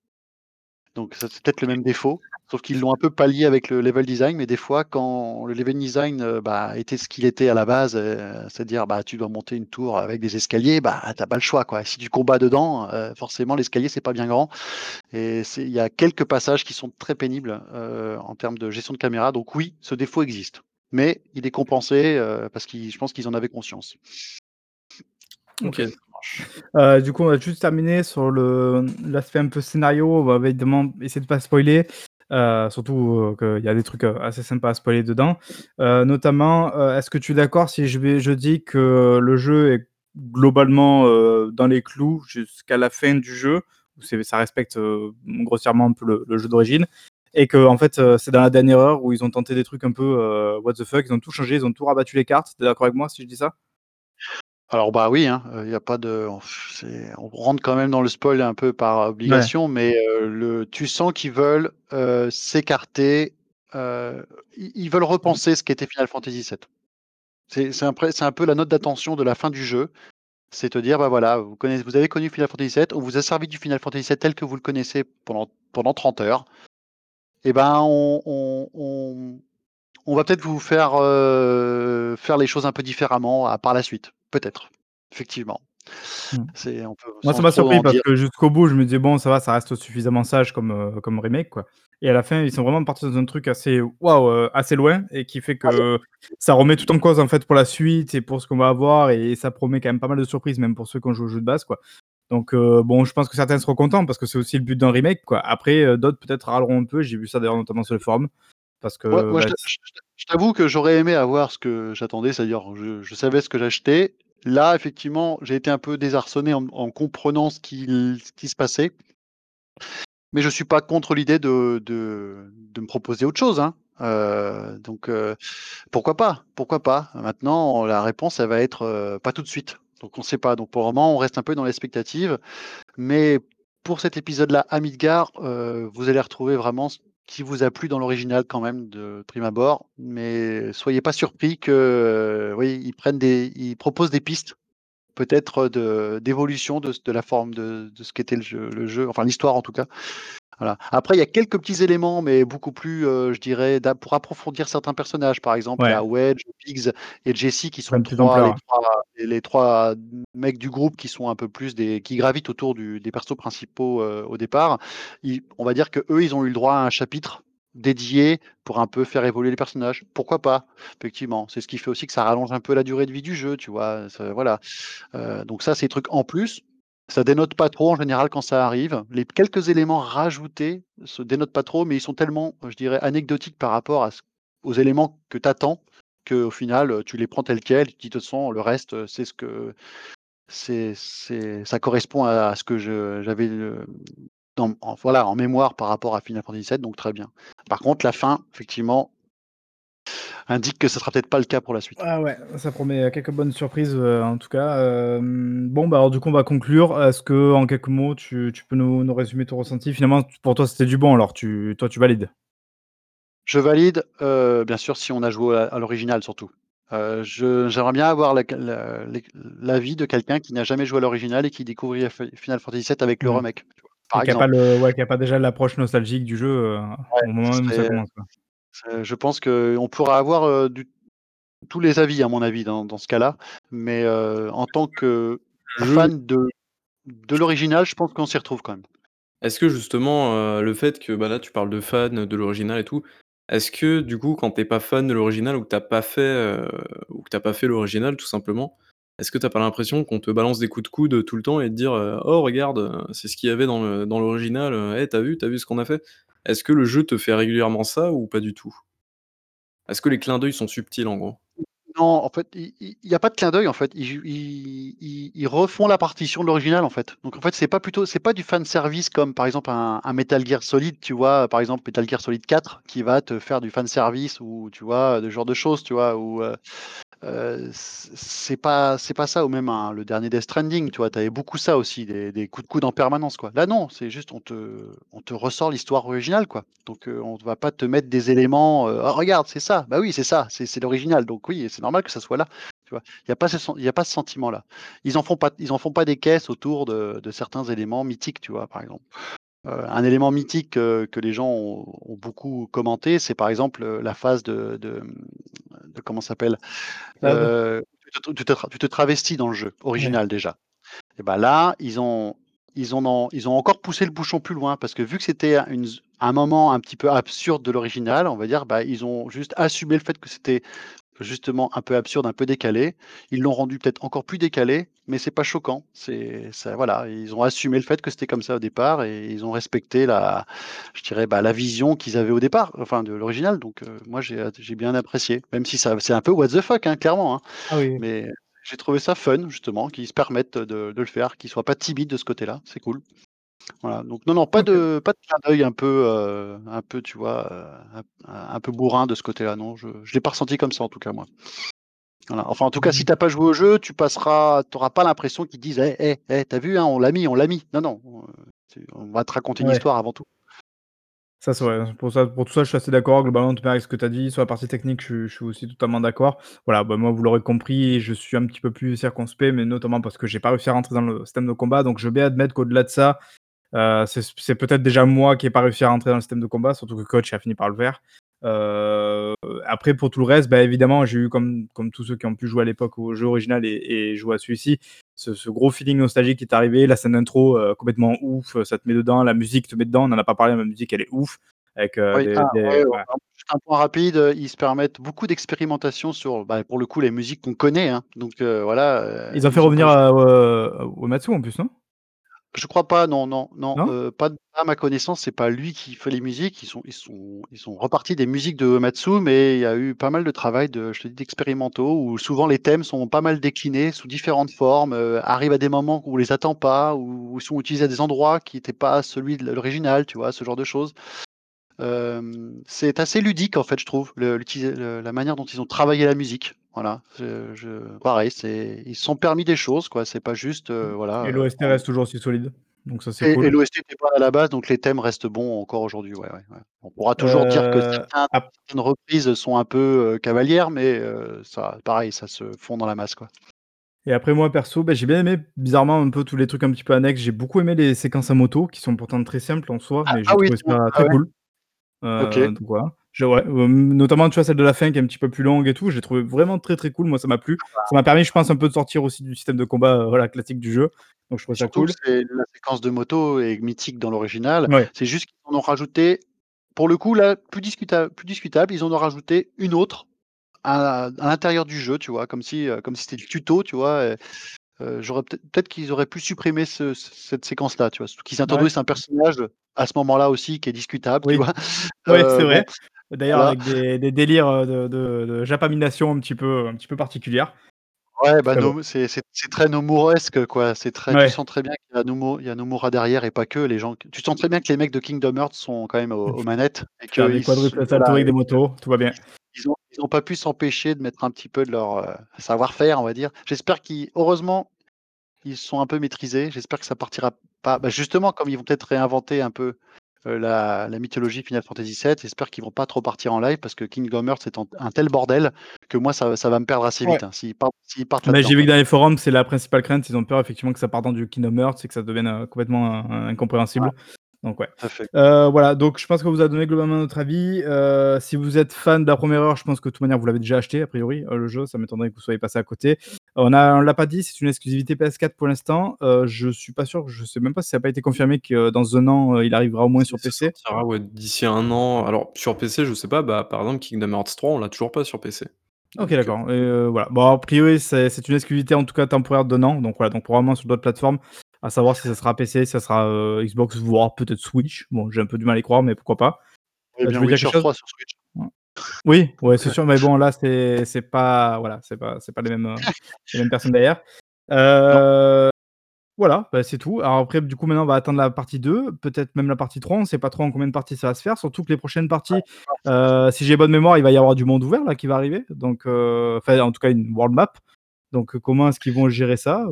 Donc c'est peut-être le même défaut, sauf qu'ils l'ont un peu pallié avec le level design, mais des fois quand le level design, heu, bah, était ce qu'il était à la base, heu, c'est-à-dire, bah, tu dois monter une tour avec des escaliers, bah, tu as pas le choix, quoi. Si tu combats dedans, heu, forcément l'escalier c'est pas bien grand et il y a quelques passages qui sont très pénibles, en termes de gestion de caméra, donc oui, ce défaut existe, mais il est compensé, parce qu'ils je pense qu'ils en avaient conscience. OK. Du coup, on va juste terminer sur le l'aspect un peu scénario. On va évidemment essayer de pas spoiler, heu, surtout, heu, qu'il y a des trucs, heu, assez sympas à spoiler dedans. Notamment, est-ce que tu es d'accord si je dis que le jeu est globalement, dans les clous jusqu'à la fin du jeu? C'est ça respecte, grossièrement un peu le jeu d'origine et qu'en fait, heu, c'est dans la dernière heure où ils ont tenté des trucs un peu, what the fuck, ils ont tout changé, ils ont tout rabattu les cartes. Tu es d'accord avec moi si je dis ça? Alors, bah, oui, hein, il y a pas de on c'est on rentre quand même dans le spoil un peu par Ouais. obligation, mais le tu sens qu'ils veulent, s'écarter, ils veulent Mmh. repenser ce qu'était Final Fantasy VII. C'est c'est un un peu la note d'attention de la fin du jeu. C'est te dire: «Bah, voilà, vous connaissez vous avez connu Final Fantasy VII, on vous a servi du Final Fantasy VII tel que vous le connaissez pendant pendant 30 heures et ben, on on on on va peut-être vous faire, faire les choses un peu différemment par la suite. Peut-être, effectivement. Mmh. Moi, ça m'a surpris parce que jusqu'au bout, je me disais: «Bon, ça va, ça reste suffisamment sage comme, comme remake, quoi» et à la fin, ils sont vraiment partis dans un truc assez waouh, assez loin et qui fait Ah que ça remet tout en cause, en fait, pour la suite et pour ce qu'on va avoir et ça promet quand même pas mal de surprises, même pour ceux qui ont joué au jeu de base, quoi. Donc bon, je pense que certains seront contents parce que c'est aussi le but d'un remake, quoi. Après, d'autres peut-être râleront un peu. J'ai vu ça d'ailleurs notamment sur le forum parce que, moi, bah, je t'avoue que j'aurais aimé avoir ce que j'attendais, c'est-à-dire je je savais ce que j'achetais. Là, effectivement, j'ai été un peu désarçonné en en comprenant ce qui se passait. Mais je suis pas contre l'idée de me proposer autre chose, hein. Heu, donc heu, pourquoi pas? Pourquoi pas? Maintenant, la réponse, elle va être, heu, pas tout de suite. Donc on sait pas. Donc pour le moment, on reste un peu dans l'expectative. Mais pour cet épisode-là, à Midgard, heu, vous allez retrouver vraiment qui vous a plu dans l'original quand même de prime abord. Mais soyez pas surpris que, oui, ils prennent des ils proposent des pistes peut-être de d'évolution de de la forme de de ce qu'était le jeu, enfin l'histoire en tout cas. Voilà. Après, il y a quelques petits éléments, mais beaucoup plus, heu, je dirais, pour approfondir certains personnages. Par exemple, il y a Wedge, Biggs et Jesse qui sont Prennent plus 3 les d'ampleur. 3 les 3 mecs du groupe qui sont un peu plus des qui gravitent autour du des persos principaux, heu, au départ. Ils on va dire qu'eux, ils ont eu le droit à un chapitre dédié pour un peu faire évoluer les personnages. Pourquoi pas? Effectivement, c'est ce qui fait aussi que ça rallonge un peu la durée de vie du jeu, tu vois? Voilà. Heu, donc ça, c'est des trucs en plus. Ça dénote pas trop en général quand ça arrive. Les quelques éléments rajoutés se dénotent pas trop, mais ils sont tellement, je dirais, anecdotiques par rapport à aux éléments que tu attends, qu'au final, tu les prends tels quels. Tu dis: «De toute façon, le reste, c'est ce que c'est ça correspond à ce que j'avais, dans en voilà, en mémoire par rapport à Final Fantasy VII», donc très bien. Par contre, la fin, effectivement indique que ce sera peut-être pas le cas pour la suite. Ah ouais, ça promet quelques bonnes surprises, heu, en tout cas, hem, bon, bah, alors du coup, on va conclure. Est-ce qu'en quelques mots, tu tu peux nous nous résumer ton ressenti? Finalement, pour toi, c'était du bon alors, tu toi, tu valides? Je valide, heu, bien sûr, si on a joué à à l'original surtout. J'aimerais bien avoir la la l'é l'avis de quelqu'un qui n'a jamais joué à l'original et qui découvrirait Fi Final Fantasy VII avec le Mmh remake, tu vois? Par et qui a pas ouais, pas déjà l'approche nostalgique du jeu, Ouais, au moment où ça commence, quoi. C'est je pense qu'on pourra avoir, du tous les avis à mon avis dans dans ce cas-là, mais en tant que fan de de l'original, je pense qu'on s'y retrouve quand même. Est-ce que justement, le fait que, bah, là, tu parles de fan de l'original et tout, est-ce que du coup, quand tu es pas fan de l'original ou que tu as pas fait, ou que tu as pas fait l'original tout simplement, est-ce que tu as pas l'impression qu'on te balance des coups de coude tout le temps et te dire, «Oh regarde, c'est ce qu'il y avait dans le dans l'original, heu, hey, tu as vu tu as vu ce qu'on a fait?» Est-ce que le jeu te fait régulièrement ça ou pas du tout? Est-ce que les clins d'œil sont subtils en gros? Non, en fait, il il il y a pas de clin d'œil, en fait. Ils refont la partition de l'original, en fait. Donc en fait, c'est pas plutôt c'est pas du fanservice comme, par exemple, un Metal Gear Solid, tu vois? Par exemple, Metal Gear Solid 4 qui va te faire du fanservice ou tu vois? De genre de choses, tu vois? Ou, heu, c c'est pas c'est pas ça ou même un le dernier Death Stranding, tu vois? Tu avais beaucoup ça aussi, des coups de coude en permanence, quoi. Là, non, c'est juste on te on te ressort l'histoire originale, quoi. Donc heu, on va pas te mettre des éléments, «Oh regarde, c'est ça!» bah oui, c'est ça, c'est l'original, donc oui, c'est normal que ça soit là, tu vois? Il y a pas ce sen il y a pas ce sentiment-là. Ils en font pas ils en font pas des caisses autour de de certains éléments mythiques, tu vois? Par exemple. Heu, un élément mythique, heu, que les gens ont ont beaucoup commenté, c'est par exemple, heu, la phase de de, de comment ça s'appelle? Tu te tu te tu te travestis dans le jeu Ouais. original déjà. Et bah là, ils ont ils en ont ils ont encore poussé le bouchon plus loin parce que vu que c'était un une z un moment un petit peu absurde de l'original, on va dire, bah, ils ont juste assumé le fait que c'était justement un peu absurde, un peu décalé. Ils l'ont rendu peut-être encore plus décalé, mais c'est pas choquant. C'est ça voilà, ils ont assumé le fait que c'était comme ça au départ et ils ont respecté la je dirais, bah, la vision qu'ils avaient au départ, enfin de l'original donc heu, moi j'ai bien apprécié. Même si ça c'est un peu what the fuck, hein, clairement, hein, Ah oui. mais j'ai trouvé ça fun justement qu'ils se permettent de de le faire, qu'ils soient pas timides de ce côté-là, c'est cool. Voilà, donc non, non, pas OK. de pas de clin d'œil un peu, heu, un peu, tu vois, heu, un un peu bourrin de ce côté-là, non, je je l'ai pas ressenti comme ça en tout cas moi. Voilà, enfin en tout cas, si tu as pas joué au jeu, tu passeras tu auras pas l'impression qu'ils disent: «Eh, eh, eh, tu as vu, hein, on l'a mis, on l'a mis». Non, non, heu, on va te raconter une Ouais. histoire avant tout. Ça, c'est vrai. Pour ça pour tout ça, je suis assez d'accord globalement, tout avec ce que tu as dit. Sur la partie technique, je suis je suis aussi totalement d'accord. Voilà, bah, moi, vous l'aurez compris, je suis un petit peu plus circonspect, mais notamment parce que j'ai pas réussi à rentrer dans le système de combat. Donc je veux bien admettre qu'au-delà de ça, heu, c'est peut-être déjà moi qui ai pas réussi à rentrer dans le système de combat, surtout que Coach a fini par le faire. Heu, après pour tout le reste, bah, évidemment, j'ai eu comme comme tous ceux qui ont pu jouer à l'époque au jeu original et et jouer à celui-ci, ce ce gros feeling nostalgique qui est arrivé, la scène d'intro, heu, complètement ouf, ça te met dedans, la musique te met dedans, on en a pas parlé, mais la musique elle est ouf avec, heu, Oui, des ah des ouais, ouais. juste un point rapide, ils se permettent beaucoup d'expérimentation sur, bah, pour le coup, les musiques qu'on connaît, hein, donc voilà, Ils ont fait revenir, heu, heu, Uematsu en plus, non? Je crois pas, non, non, non, Non? heu, pas à ma connaissance, c'est pas lui qui fait les musiques. Ils sont ils sont ils sont repartis des musiques de Uematsu, mais il y a eu pas mal de travail de je te dis d'expérimentaux où souvent les thèmes sont pas mal déclinés sous différentes formes, heu, arrivent à des moments où on les attend pas, ou sont utilisés à des endroits qui étaient pas celui de l'original, tu vois? Ce genre de choses. Hem, c'est assez ludique en fait, je trouve, le l'utiliser le la manière dont ils ont travaillé la musique. Voilà, je je pareil, c'est ils se sont permis des choses, quoi. C'est pas juste, heu, Et voilà, heu, l'OST prendre reste toujours aussi solide, donc ça c'est et et cool. l'OST était pas à la base, donc les thèmes restent bons encore aujourd'hui, ouais, ouais, ouais. On pourra toujours dire que certains ap certaines reprises sont un peu, cavalières, mais ça pareil, ça se fond dans la masse, quoi. Et après moi perso, bah, j'ai bien aimé bizarrement un peu tous les trucs un petit peu annexes. J'ai beaucoup aimé les séquences à moto qui sont pourtant très simples en soi, Ah mais ah j'ai oui, trouvé ça Ah très ouais? cool. OK. Heu, donc voilà. Je ouais, hem, notamment tu vois celle de la fin qui est un petit peu plus longue et tout, j'ai trouvé vraiment très, très cool. Moi ça m'a plu. Ça m'a permis je pense un peu de sortir aussi du système de combat, heu, voilà classique du jeu, donc je trouvais ça cool. c'est la séquence de moto est mythique dans l'original. Ouais. C'est juste qu'ils en ont rajouté pour le coup là, plus discuta plus discutable, ils en ont rajouté une autre à à l'intérieur du jeu, tu vois? Comme si, heu, comme si c'était le tuto, tu vois? Et j'aurais peut-être peut-être qu'ils auraient pu supprimer ce cette séquence-là, tu vois? Qu'ils Ouais. introduisent un personnage à ce moment-là aussi qui est discutable, tu Oui. vois? Oui, c'est vrai. D'ailleurs voilà. avec des des délires, heu, de de de japamination un petit peu un petit peu particulières. Ouais, bah, no c'est très Nomura-esque, quoi. C'est très tu sens très bien qu'il y y a Nomura derrière et pas que les gens tu sens très bien que les mecs de Kingdom Hearts sont quand même aux aux manettes et Faire des quadruples voilà des motos, tout va bien. ils ont ils ont pas pu s'empêcher de mettre un petit peu de leur, heu, savoir-faire, on va dire. J'espère qu'ils heureusement, ils sont un peu maîtrisés. J'espère que ça partira pas bah, justement comme ils vont peut-être réinventer un peu, la la mythologie Final Fantasy VII, j'espère qu'ils vont pas trop partir en live parce que Kingdom Hearts étant un tel bordel que moi ça ça va me perdre assez Ouais. vite, hein, s'ils partent s'ils partent Bah, là-dedans, j'ai vu que dans les forums, c'est la principale crainte. Ils ont peur effectivement que ça parte dans du Kingdom Hearts et que ça devienne, heu, complètement in Ouais. Donc ouais. Heu, voilà, donc je pense qu'on vous a donné globalement notre avis. Heu, si vous êtes fan de la 1re heure, je pense que de toute manière vous l'avez déjà acheté a priori, heu, le jeu, ça m'étonnerait que vous soyez passé à côté. On a on l'a pas dit, c'est une exclusivité PS4 pour l'instant. Je suis pas sûr, je sais même pas si ça a pas été confirmé que dans 1 an, il arrivera au moins sur PC. ouais, d'ici 1 an. Alors sur PC, je sais pas, bah, par exemple Kingdom Hearts 3, on l'a toujours pas sur PC, OK, d'accord voilà. Bon a priori, c'est une exclusivité en tout cas temporaire d'1 an, donc voilà, donc probablement sur d'autres plateformes. À savoir si ça sera PC, si ça sera, heu, Xbox, voire peut-être Switch. Bon, j'ai un peu du mal à y croire, mais pourquoi pas. Eh veux dire quelque chose? 3 sur Switch. Oui, ouais, c'est sûr, mais bon là c'est pas voilà, c'est pas c'est pas les mêmes, les mêmes personnes derrière. Voilà, bah, c'est tout. Alors après du coup maintenant on va attendre la partie 2, peut-être même la partie 3, on sait pas trop en combien de parties ça va se faire. Surtout que les prochaines parties, si j'ai bonne mémoire, il va y avoir du monde ouvert là qui va arriver, donc enfin en tout cas une world map, donc comment est-ce qu'ils vont gérer ça?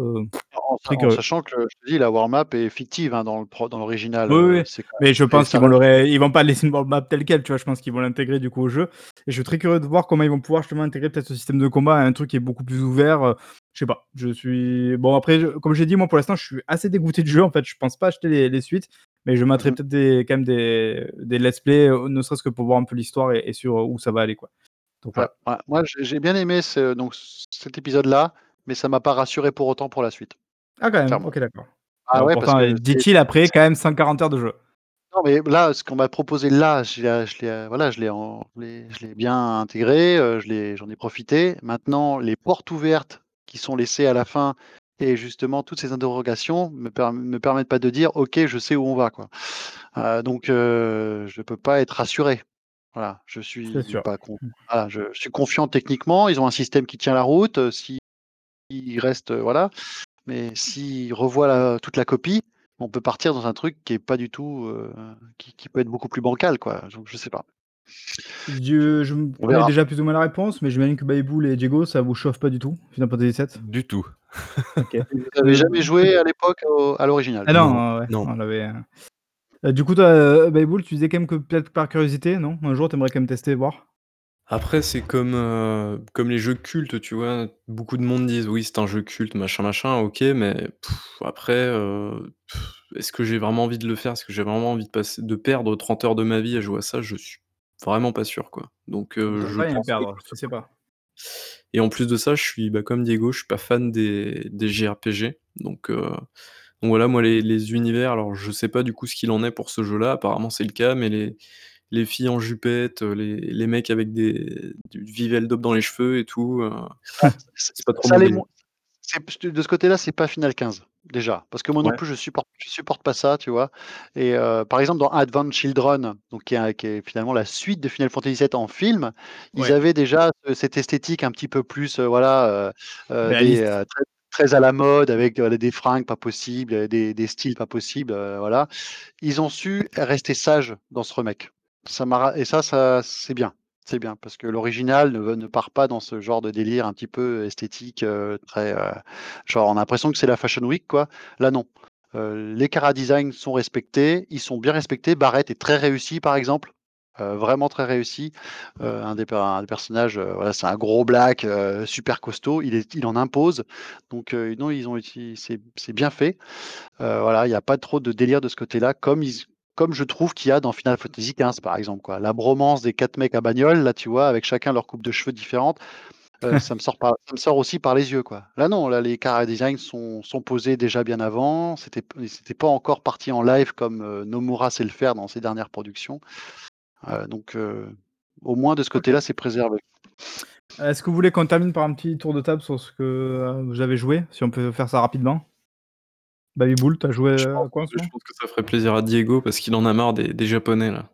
En en curieux. sachant que je te dis la world map est fictive, hein, dans dans l'original, Oui, oui, c'est quand mais je pense qu'ils vont le ils vont pas laisser une world map telle quelle, tu vois? Je pense qu'ils vont l'intégrer du coup au jeu et je suis très curieux de voir comment ils vont pouvoir justement intégrer peut-être ce système de combat à un truc qui est beaucoup plus ouvert, heu, je sais pas. Je suis bon après je comme j'ai dit moi pour l'instant je suis assez dégoûté du jeu en fait, je pense pas acheter les les suites, mais je Mmh mettrai mh. peut-être des quand même des des let's play, ne serait-ce que pour voir un peu l'histoire et et sur où ça va aller, quoi, donc Ouais, voilà. ouais, moi j'ai bien aimé ce donc cet épisode-là, mais ça m'a pas rassuré pour autant pour la suite. Ah quand même, Clairement. OK d'accord. Ah ouais, parce pourtant, que dit-il après quand même 140 heures de jeu. Non mais là, ce qu'on m'a proposé là, je l'ai je voilà, je l'ai en je l'ai bien intégré, heu, je l'ai j'en ai profité. Maintenant, les portes ouvertes qui sont laissées à la fin et justement toutes ces interrogations me me permettent pas de dire: «OK, je sais où on va», quoi. Heu, donc heu, je peux pas être rassuré. Voilà, je suis pas con Mmh. voilà, je je suis confiant techniquement, ils ont un système qui tient la route, heu, s'il reste, heu, voilà, mais s'ils revoient la toute la copie, on peut partir dans un truc qui est pas du tout, heu, qui qui peut être beaucoup plus bancal, quoi, donc je sais pas. Je Je je m on connais déjà plus ou moins la réponse, mais j'imagine que Baby-Bull et Diego, ça vous chauffe pas du tout, Final Fantasy VII? Du tout. Vous avez Heu, jamais joué à l'époque à l'original? ah Non, non, ouais, non. on l'avait, heu heu, du coup toi, tu disais quand même que peut-être par curiosité, non? Un jour tu aimerais quand même tester voir? Après c'est comme, heu, comme les jeux cultes, tu vois? Beaucoup de monde disent: «Oui, c'est un jeu culte, machin, machin», OK, mais après, heu, est-ce que j'ai vraiment envie de le faire? Est-ce que j'ai vraiment envie de passer de perdre 30 heures de ma vie à jouer à ça? Je suis vraiment pas sûr, quoi. Donc On heu, peut je pas pense perdre, tu sais pas. Et en plus de ça, je suis, bah, comme Diego, je suis pas fan des des JRPG. Donc heu, donc voilà, moi les les univers, alors je sais pas du coup ce qu'il en est pour ce jeu-là, apparemment c'est le cas, mais les les filles en jupette, heu, les les mecs avec des du Viveldop dans les cheveux et tout, heu, Ah, c'est pas trop ça de ce côté-là, c'est pas Final 15, déjà. Parce que moi non plus je supporte je supporte pas ça, tu vois? Et heu, par exemple dans Advent Children, donc qui est un qui est finalement la suite de Final Fantasy VII en film, ils Ouais. avaient déjà, cette esthétique un petit peu plus, voilà, des, très très à la mode avec, des fringues pas possibles, des des styles pas possibles, voilà. Ils ont su rester sages dans ce remake. Et ça c'est bien, c'est bien parce que l'original ne part pas dans ce genre de délire un petit peu esthétique, heu, très, heu, genre on a l'impression que c'est la Fashion Week, quoi. Là non, heu, les chara-design sont respectés, ils sont bien respectés. Barrett est très réussi, par exemple, vraiment très réussi. Un des personnages, voilà, c'est un gros black, super costaud, il en impose. Donc non, ils ont c'est bien fait. Voilà, il y a pas trop de délire de ce côté-là, comme ils comme je trouve qu'il y a dans Final Fantasy XV, par exemple, quoi. La bromance des 4 mecs à bagnole, là, tu vois, avec chacun leur coupe de cheveux différente, heu, ça me sort par ça me sort aussi par les yeux, quoi. Là, non, là, les chara-design sont sont posés déjà bien avant, c'était pas encore partis en live comme, heu, Nomura sait le faire dans ses dernières productions. Heu, donc au moins de ce côté-là, c'est préservé. Est-ce que vous voulez qu'on termine par un petit tour de table sur ce que, vous avez joué? Si on peut faire ça rapidement? Baby-Bull, tu as joué, Je pense à quoi je pense que ça ferait plaisir à Diego parce qu'il en a marre des des japonais, là.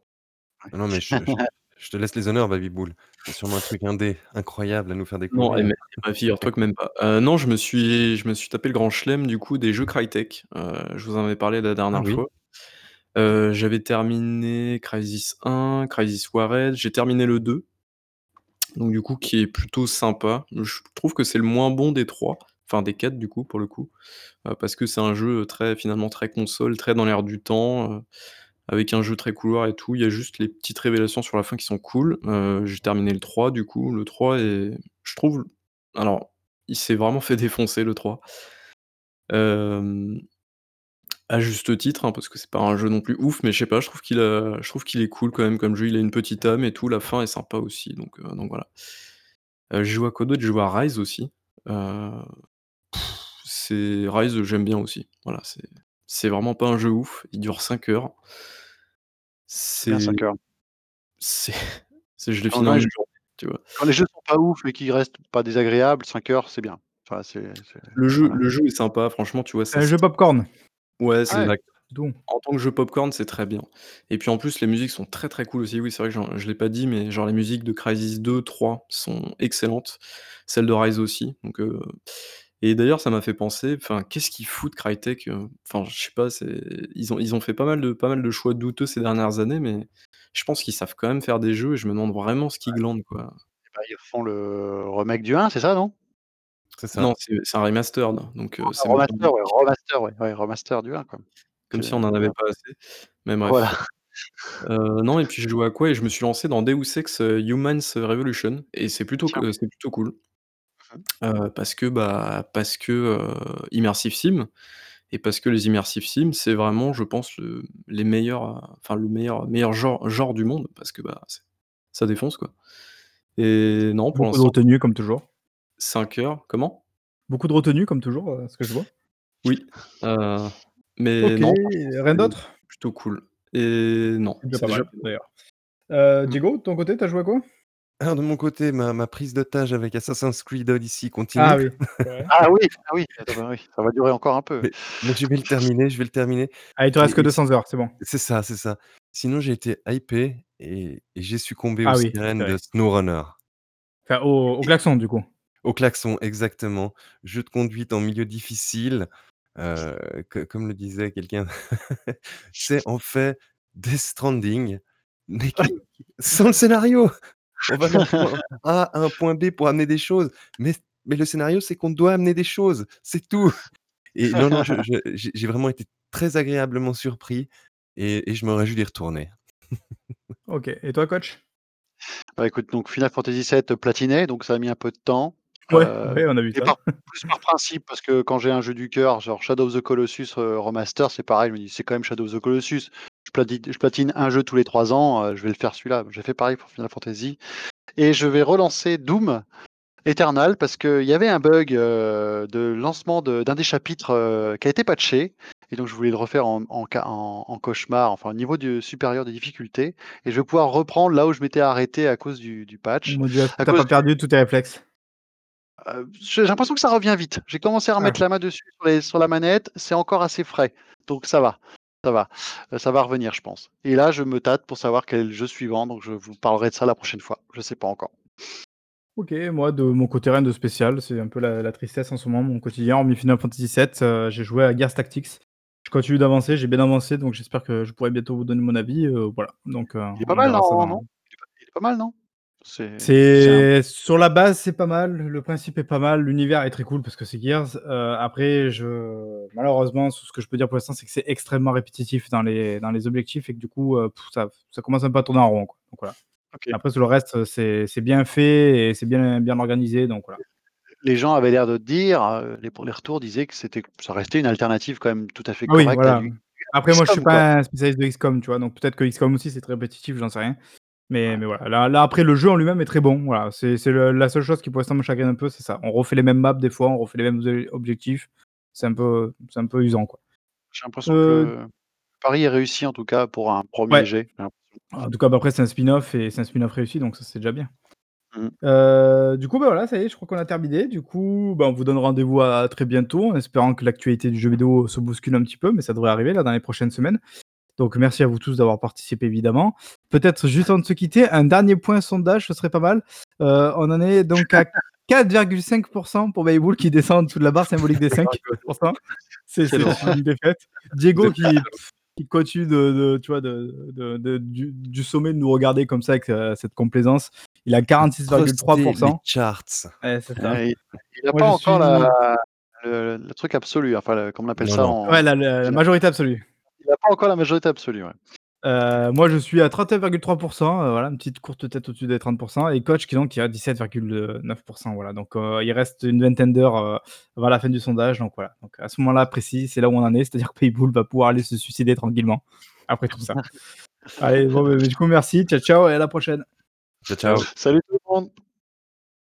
Ah non, mais je je je te laisse les honneurs. Tu as sûrement un truc indé incroyable à nous faire Non et découvrir. bah, figure-toi que même pas. Heu, non, je me suis je me suis tapé le grand chelem du coup des jeux Crytek. Heu, je vous en avais parlé la Ah dernière oui? fois. Heu, j'avais terminé Crysis 1, Crysis Warhead, j'ai terminé le 2. Donc du coup, qui est plutôt sympa. Je trouve que c'est le moins bon des 3, enfin des 4 du coup, pour le coup. Heu, parce que c'est un jeu, très finalement très console, très dans l'air du temps, heu, avec un jeu très couloir et tout. Il y a juste les petites révélations sur la fin qui sont cool. Heu, j'ai terminé le 3 du coup. Le 3 est je trouve alors, il s'est vraiment fait défoncer le 3. Hem, à juste titre, hein, parce que c'est pas un jeu non plus ouf, mais je sais pas, je trouve qu'il a je est cool quand même comme jeu. Il a une petite âme et tout, la fin est sympa aussi, donc donc voilà. J'ai joué à quoi d'autre? J'ai joué à Rise aussi. C'est Rise, j'aime bien aussi. Voilà, c'est c'est vraiment pas un jeu ouf, il dure 5 heures. C'est bien C'est 5 heures. c'est c'est je l'ai Quand fini quand en les 1 jeux journée, tu vois? quand les jeux sont pas ouf, mais qu'ils restent pas désagréables, 5 heures, c'est bien. Enfin, c'est c'est Le jeu voilà. le jeu est sympa, franchement, tu vois, C'est ça un jeu popcorn? ouais, c'est Ah ouais? exact. C'est tout. En tant que jeu popcorn, c'est très bien. Et puis en plus, les musiques sont très, très cool aussi. Oui, c'est vrai que je l'ai pas dit, mais genre les musiques de Crysis 2, 3 sont excellentes. Celles de Rise aussi, donc heu et d'ailleurs, ça m'a fait penser, enfin, qu'est-ce qu'ils foutent Crytek, heu? Enfin, je sais pas, c'est ils ont ils ont fait pas mal de pas mal de choix douteux ces dernières années, mais je pense qu'ils savent quand même faire des jeux et je me demande vraiment ce qu'ils Ouais. glandent, quoi. Et bah, ils refont le remake du 1, c'est ça, non? C'est ça. Non, c'est c'est un remastered, donc Ah, c'est même pas remaster, ouais, remaster, ouais, ouais, remaster du 1, quoi. comme si on en avait pas assez, mais Voilà. bref. Heu, non et puis j'ai joué à quoi? Et je me suis lancé dans Deus Ex, heu, Humans Revolution et c'est plutôt Tiens. c'est plutôt cool. Mmh parce que, bah, parce que, immersive sim et parce que les immersive sim, c'est vraiment, je pense, le les meilleurs, enfin le meilleur meilleur genre genre du monde parce que, bah, c'est ça défonce, quoi. Et non, pour Beaucoup de l'instant retenue comme toujours. 5 heures comment? Beaucoup de retenue comme toujours, à ce que je vois. Oui, mais OK, non, franchement, rien c'est d'autre? plutôt cool. Et non, C'est déjà c'est pas déjà mal, d'ailleurs. Mmh. Diego, de ton côté, tu as joué à quoi? Alors de mon côté, ma ma prise d'otage avec Assassin's Creed Odyssey Ah continue. oui. Ah oui, ah oui, ah bah, oui, ça va durer encore un peu. Mais mais je vais le terminer, je vais le terminer Ah, il te reste que et et si 200 heures, c'est bon. c'est ça, c'est ça. Sinon, j'ai été hypé et et j'ai succombé aux Ah oui, c'est sirènes de. SnowRunner. Enfin, au au klaxon, du coup. Au klaxon, exactement. Jeu de conduite en milieu difficile, co comme le disait quelqu'un, c'est en fait Death Stranding, mais sans le scénario! On va d'un point A à un point B pour amener des choses, mais mais le scénario, c'est qu'on doit amener des choses, c'est tout! Et non, non, j'ai vraiment été très agréablement surpris et et je me réjouis d'y retourner. OK et toi, coach? Bah, écoute, donc Final Fantasy VII platiné, donc ça a mis un peu de temps, Ouais, ouais, on a vu ça. par plus par principe parce que quand j'ai un jeu du cœur, genre Shadow of the Colossus, heu, remaster, c'est pareil, je me dis: «C'est quand même Shadow of the Colossus». Je platine, je platine un jeu tous les trois ans, euh, je vais le faire celui-là. J'ai fait pareil pour Final Fantasy. Et je vais relancer Doom Eternal parce qu'il y avait un bug euh, de lancement de- d'un des chapitres euh, qui a été patché. Et donc je voulais le refaire en, en, ca- en- en cauchemar, enfin au niveau du supérieur de difficulté. Et je vais pouvoir reprendre là où je m'étais arrêté à cause du, du patch. Mon dieu, t'as pas du- perdu tous tes réflexes. Euh, j'ai l'impression que ça revient vite. J'ai commencé à remettre la main dessus sur, les- sur la manette, c'est encore assez frais. Donc ça va, ça va. Euh, ça va revenir, je pense. Et là, je me tâte pour savoir quel est le jeu suivant, donc je vous parlerai de ça la prochaine fois. Je sais pas encore. Ok, moi de mon côté rien de spécial, c'est un peu la, la tristesse en ce moment, mon quotidien. Hormis Final Fantasy VII, euh, j'ai joué à Gears Tactics. Je continue d'avancer, j'ai bien avancé, donc j'espère que je pourrai bientôt vous donner mon avis. euh, voilà, donc euh, Il est pas mal, non, non il est pas mal, non? C'est. Sur la base, c'est pas mal. Le principe est pas mal. L'univers est très cool parce que c'est Gears. Euh, après, je malheureusement, ce que je peux dire pour l'instant, c'est que c'est extrêmement répétitif dans les dans les objectifs et que du coup, euh, ça, ça commence un peu à tourner en rond. Quoi. Donc voilà. Après, sur le reste, c'est c'est bien fait et c'est bien bien organisé. Donc voilà. Les gens avaient l'air de te dire, euh, les, les retours disaient que c'était, ça restait une alternative quand même tout à fait Ah oui, correcte voilà. Après, moi, je suis pas un spécialiste de XCOM, tu vois. Donc peut-être que XCOM aussi, c'est très répétitif, j'en sais rien. Mais, mais voilà. Là, là, après, le jeu en lui-même est très bon. Voilà. C'est la seule chose qui pour l'instant me chagrine un peu, c'est ça. On refait les mêmes maps des fois, on refait les mêmes ob- objectifs. C'est un peu, c'est un peu usant, quoi. J'ai l'impression Euh, que le pari est réussi en tout cas pour un premier Ouais. jet. En tout cas, bah, après, c'est un spin-off et c'est un spin-off réussi, donc ça, c'est déjà bien. Mhm. Euh, du coup, bah voilà, ça y est, je crois qu'on a terminé. Du coup, bah, on vous donne rendez-vous à très bientôt, en espérant que l'actualité du jeu vidéo se bouscule un petit peu, mais ça devrait arriver là dans les prochaines semaines. Donc, merci à vous tous d'avoir participé, évidemment. Peut-être juste avant de se quitter, un dernier point sondage, ce serait pas mal. Euh, on en est donc à 4,5% pour Bayboul qui descend en dessous de la barre symbolique des 5%. C'est une défaite. Diego qui, qui continue de, de- tu vois, de, de- de- du, du sommet de nous regarder comme ça avec euh, cette complaisance. Il a 46,3%. Les charts. Ouais. Euh, il n'a pas encore suis- la- le, le truc absolu, enfin, le- comment on appelle Non, ça non. en- Ouais, la, la- la majorité absolue. Il n'a pas encore la majorité absolue. ouais. Euh, moi, je suis à 31,3%. euh, voilà, une petite courte tête au-dessus des 30%. Et coach qui donc qui a 17,9%. Voilà, donc euh, il reste une vingtaine d'heures euh, avant la fin du sondage. Donc voilà, donc à ce moment-là précis, c'est là où on en est. C'est-à-dire que Paybull va pouvoir aller se suicider tranquillement après tout ça. Allez, bon, bah, du coup, merci. Ciao, ciao et à la prochaine. Ciao, ciao. Salut tout le monde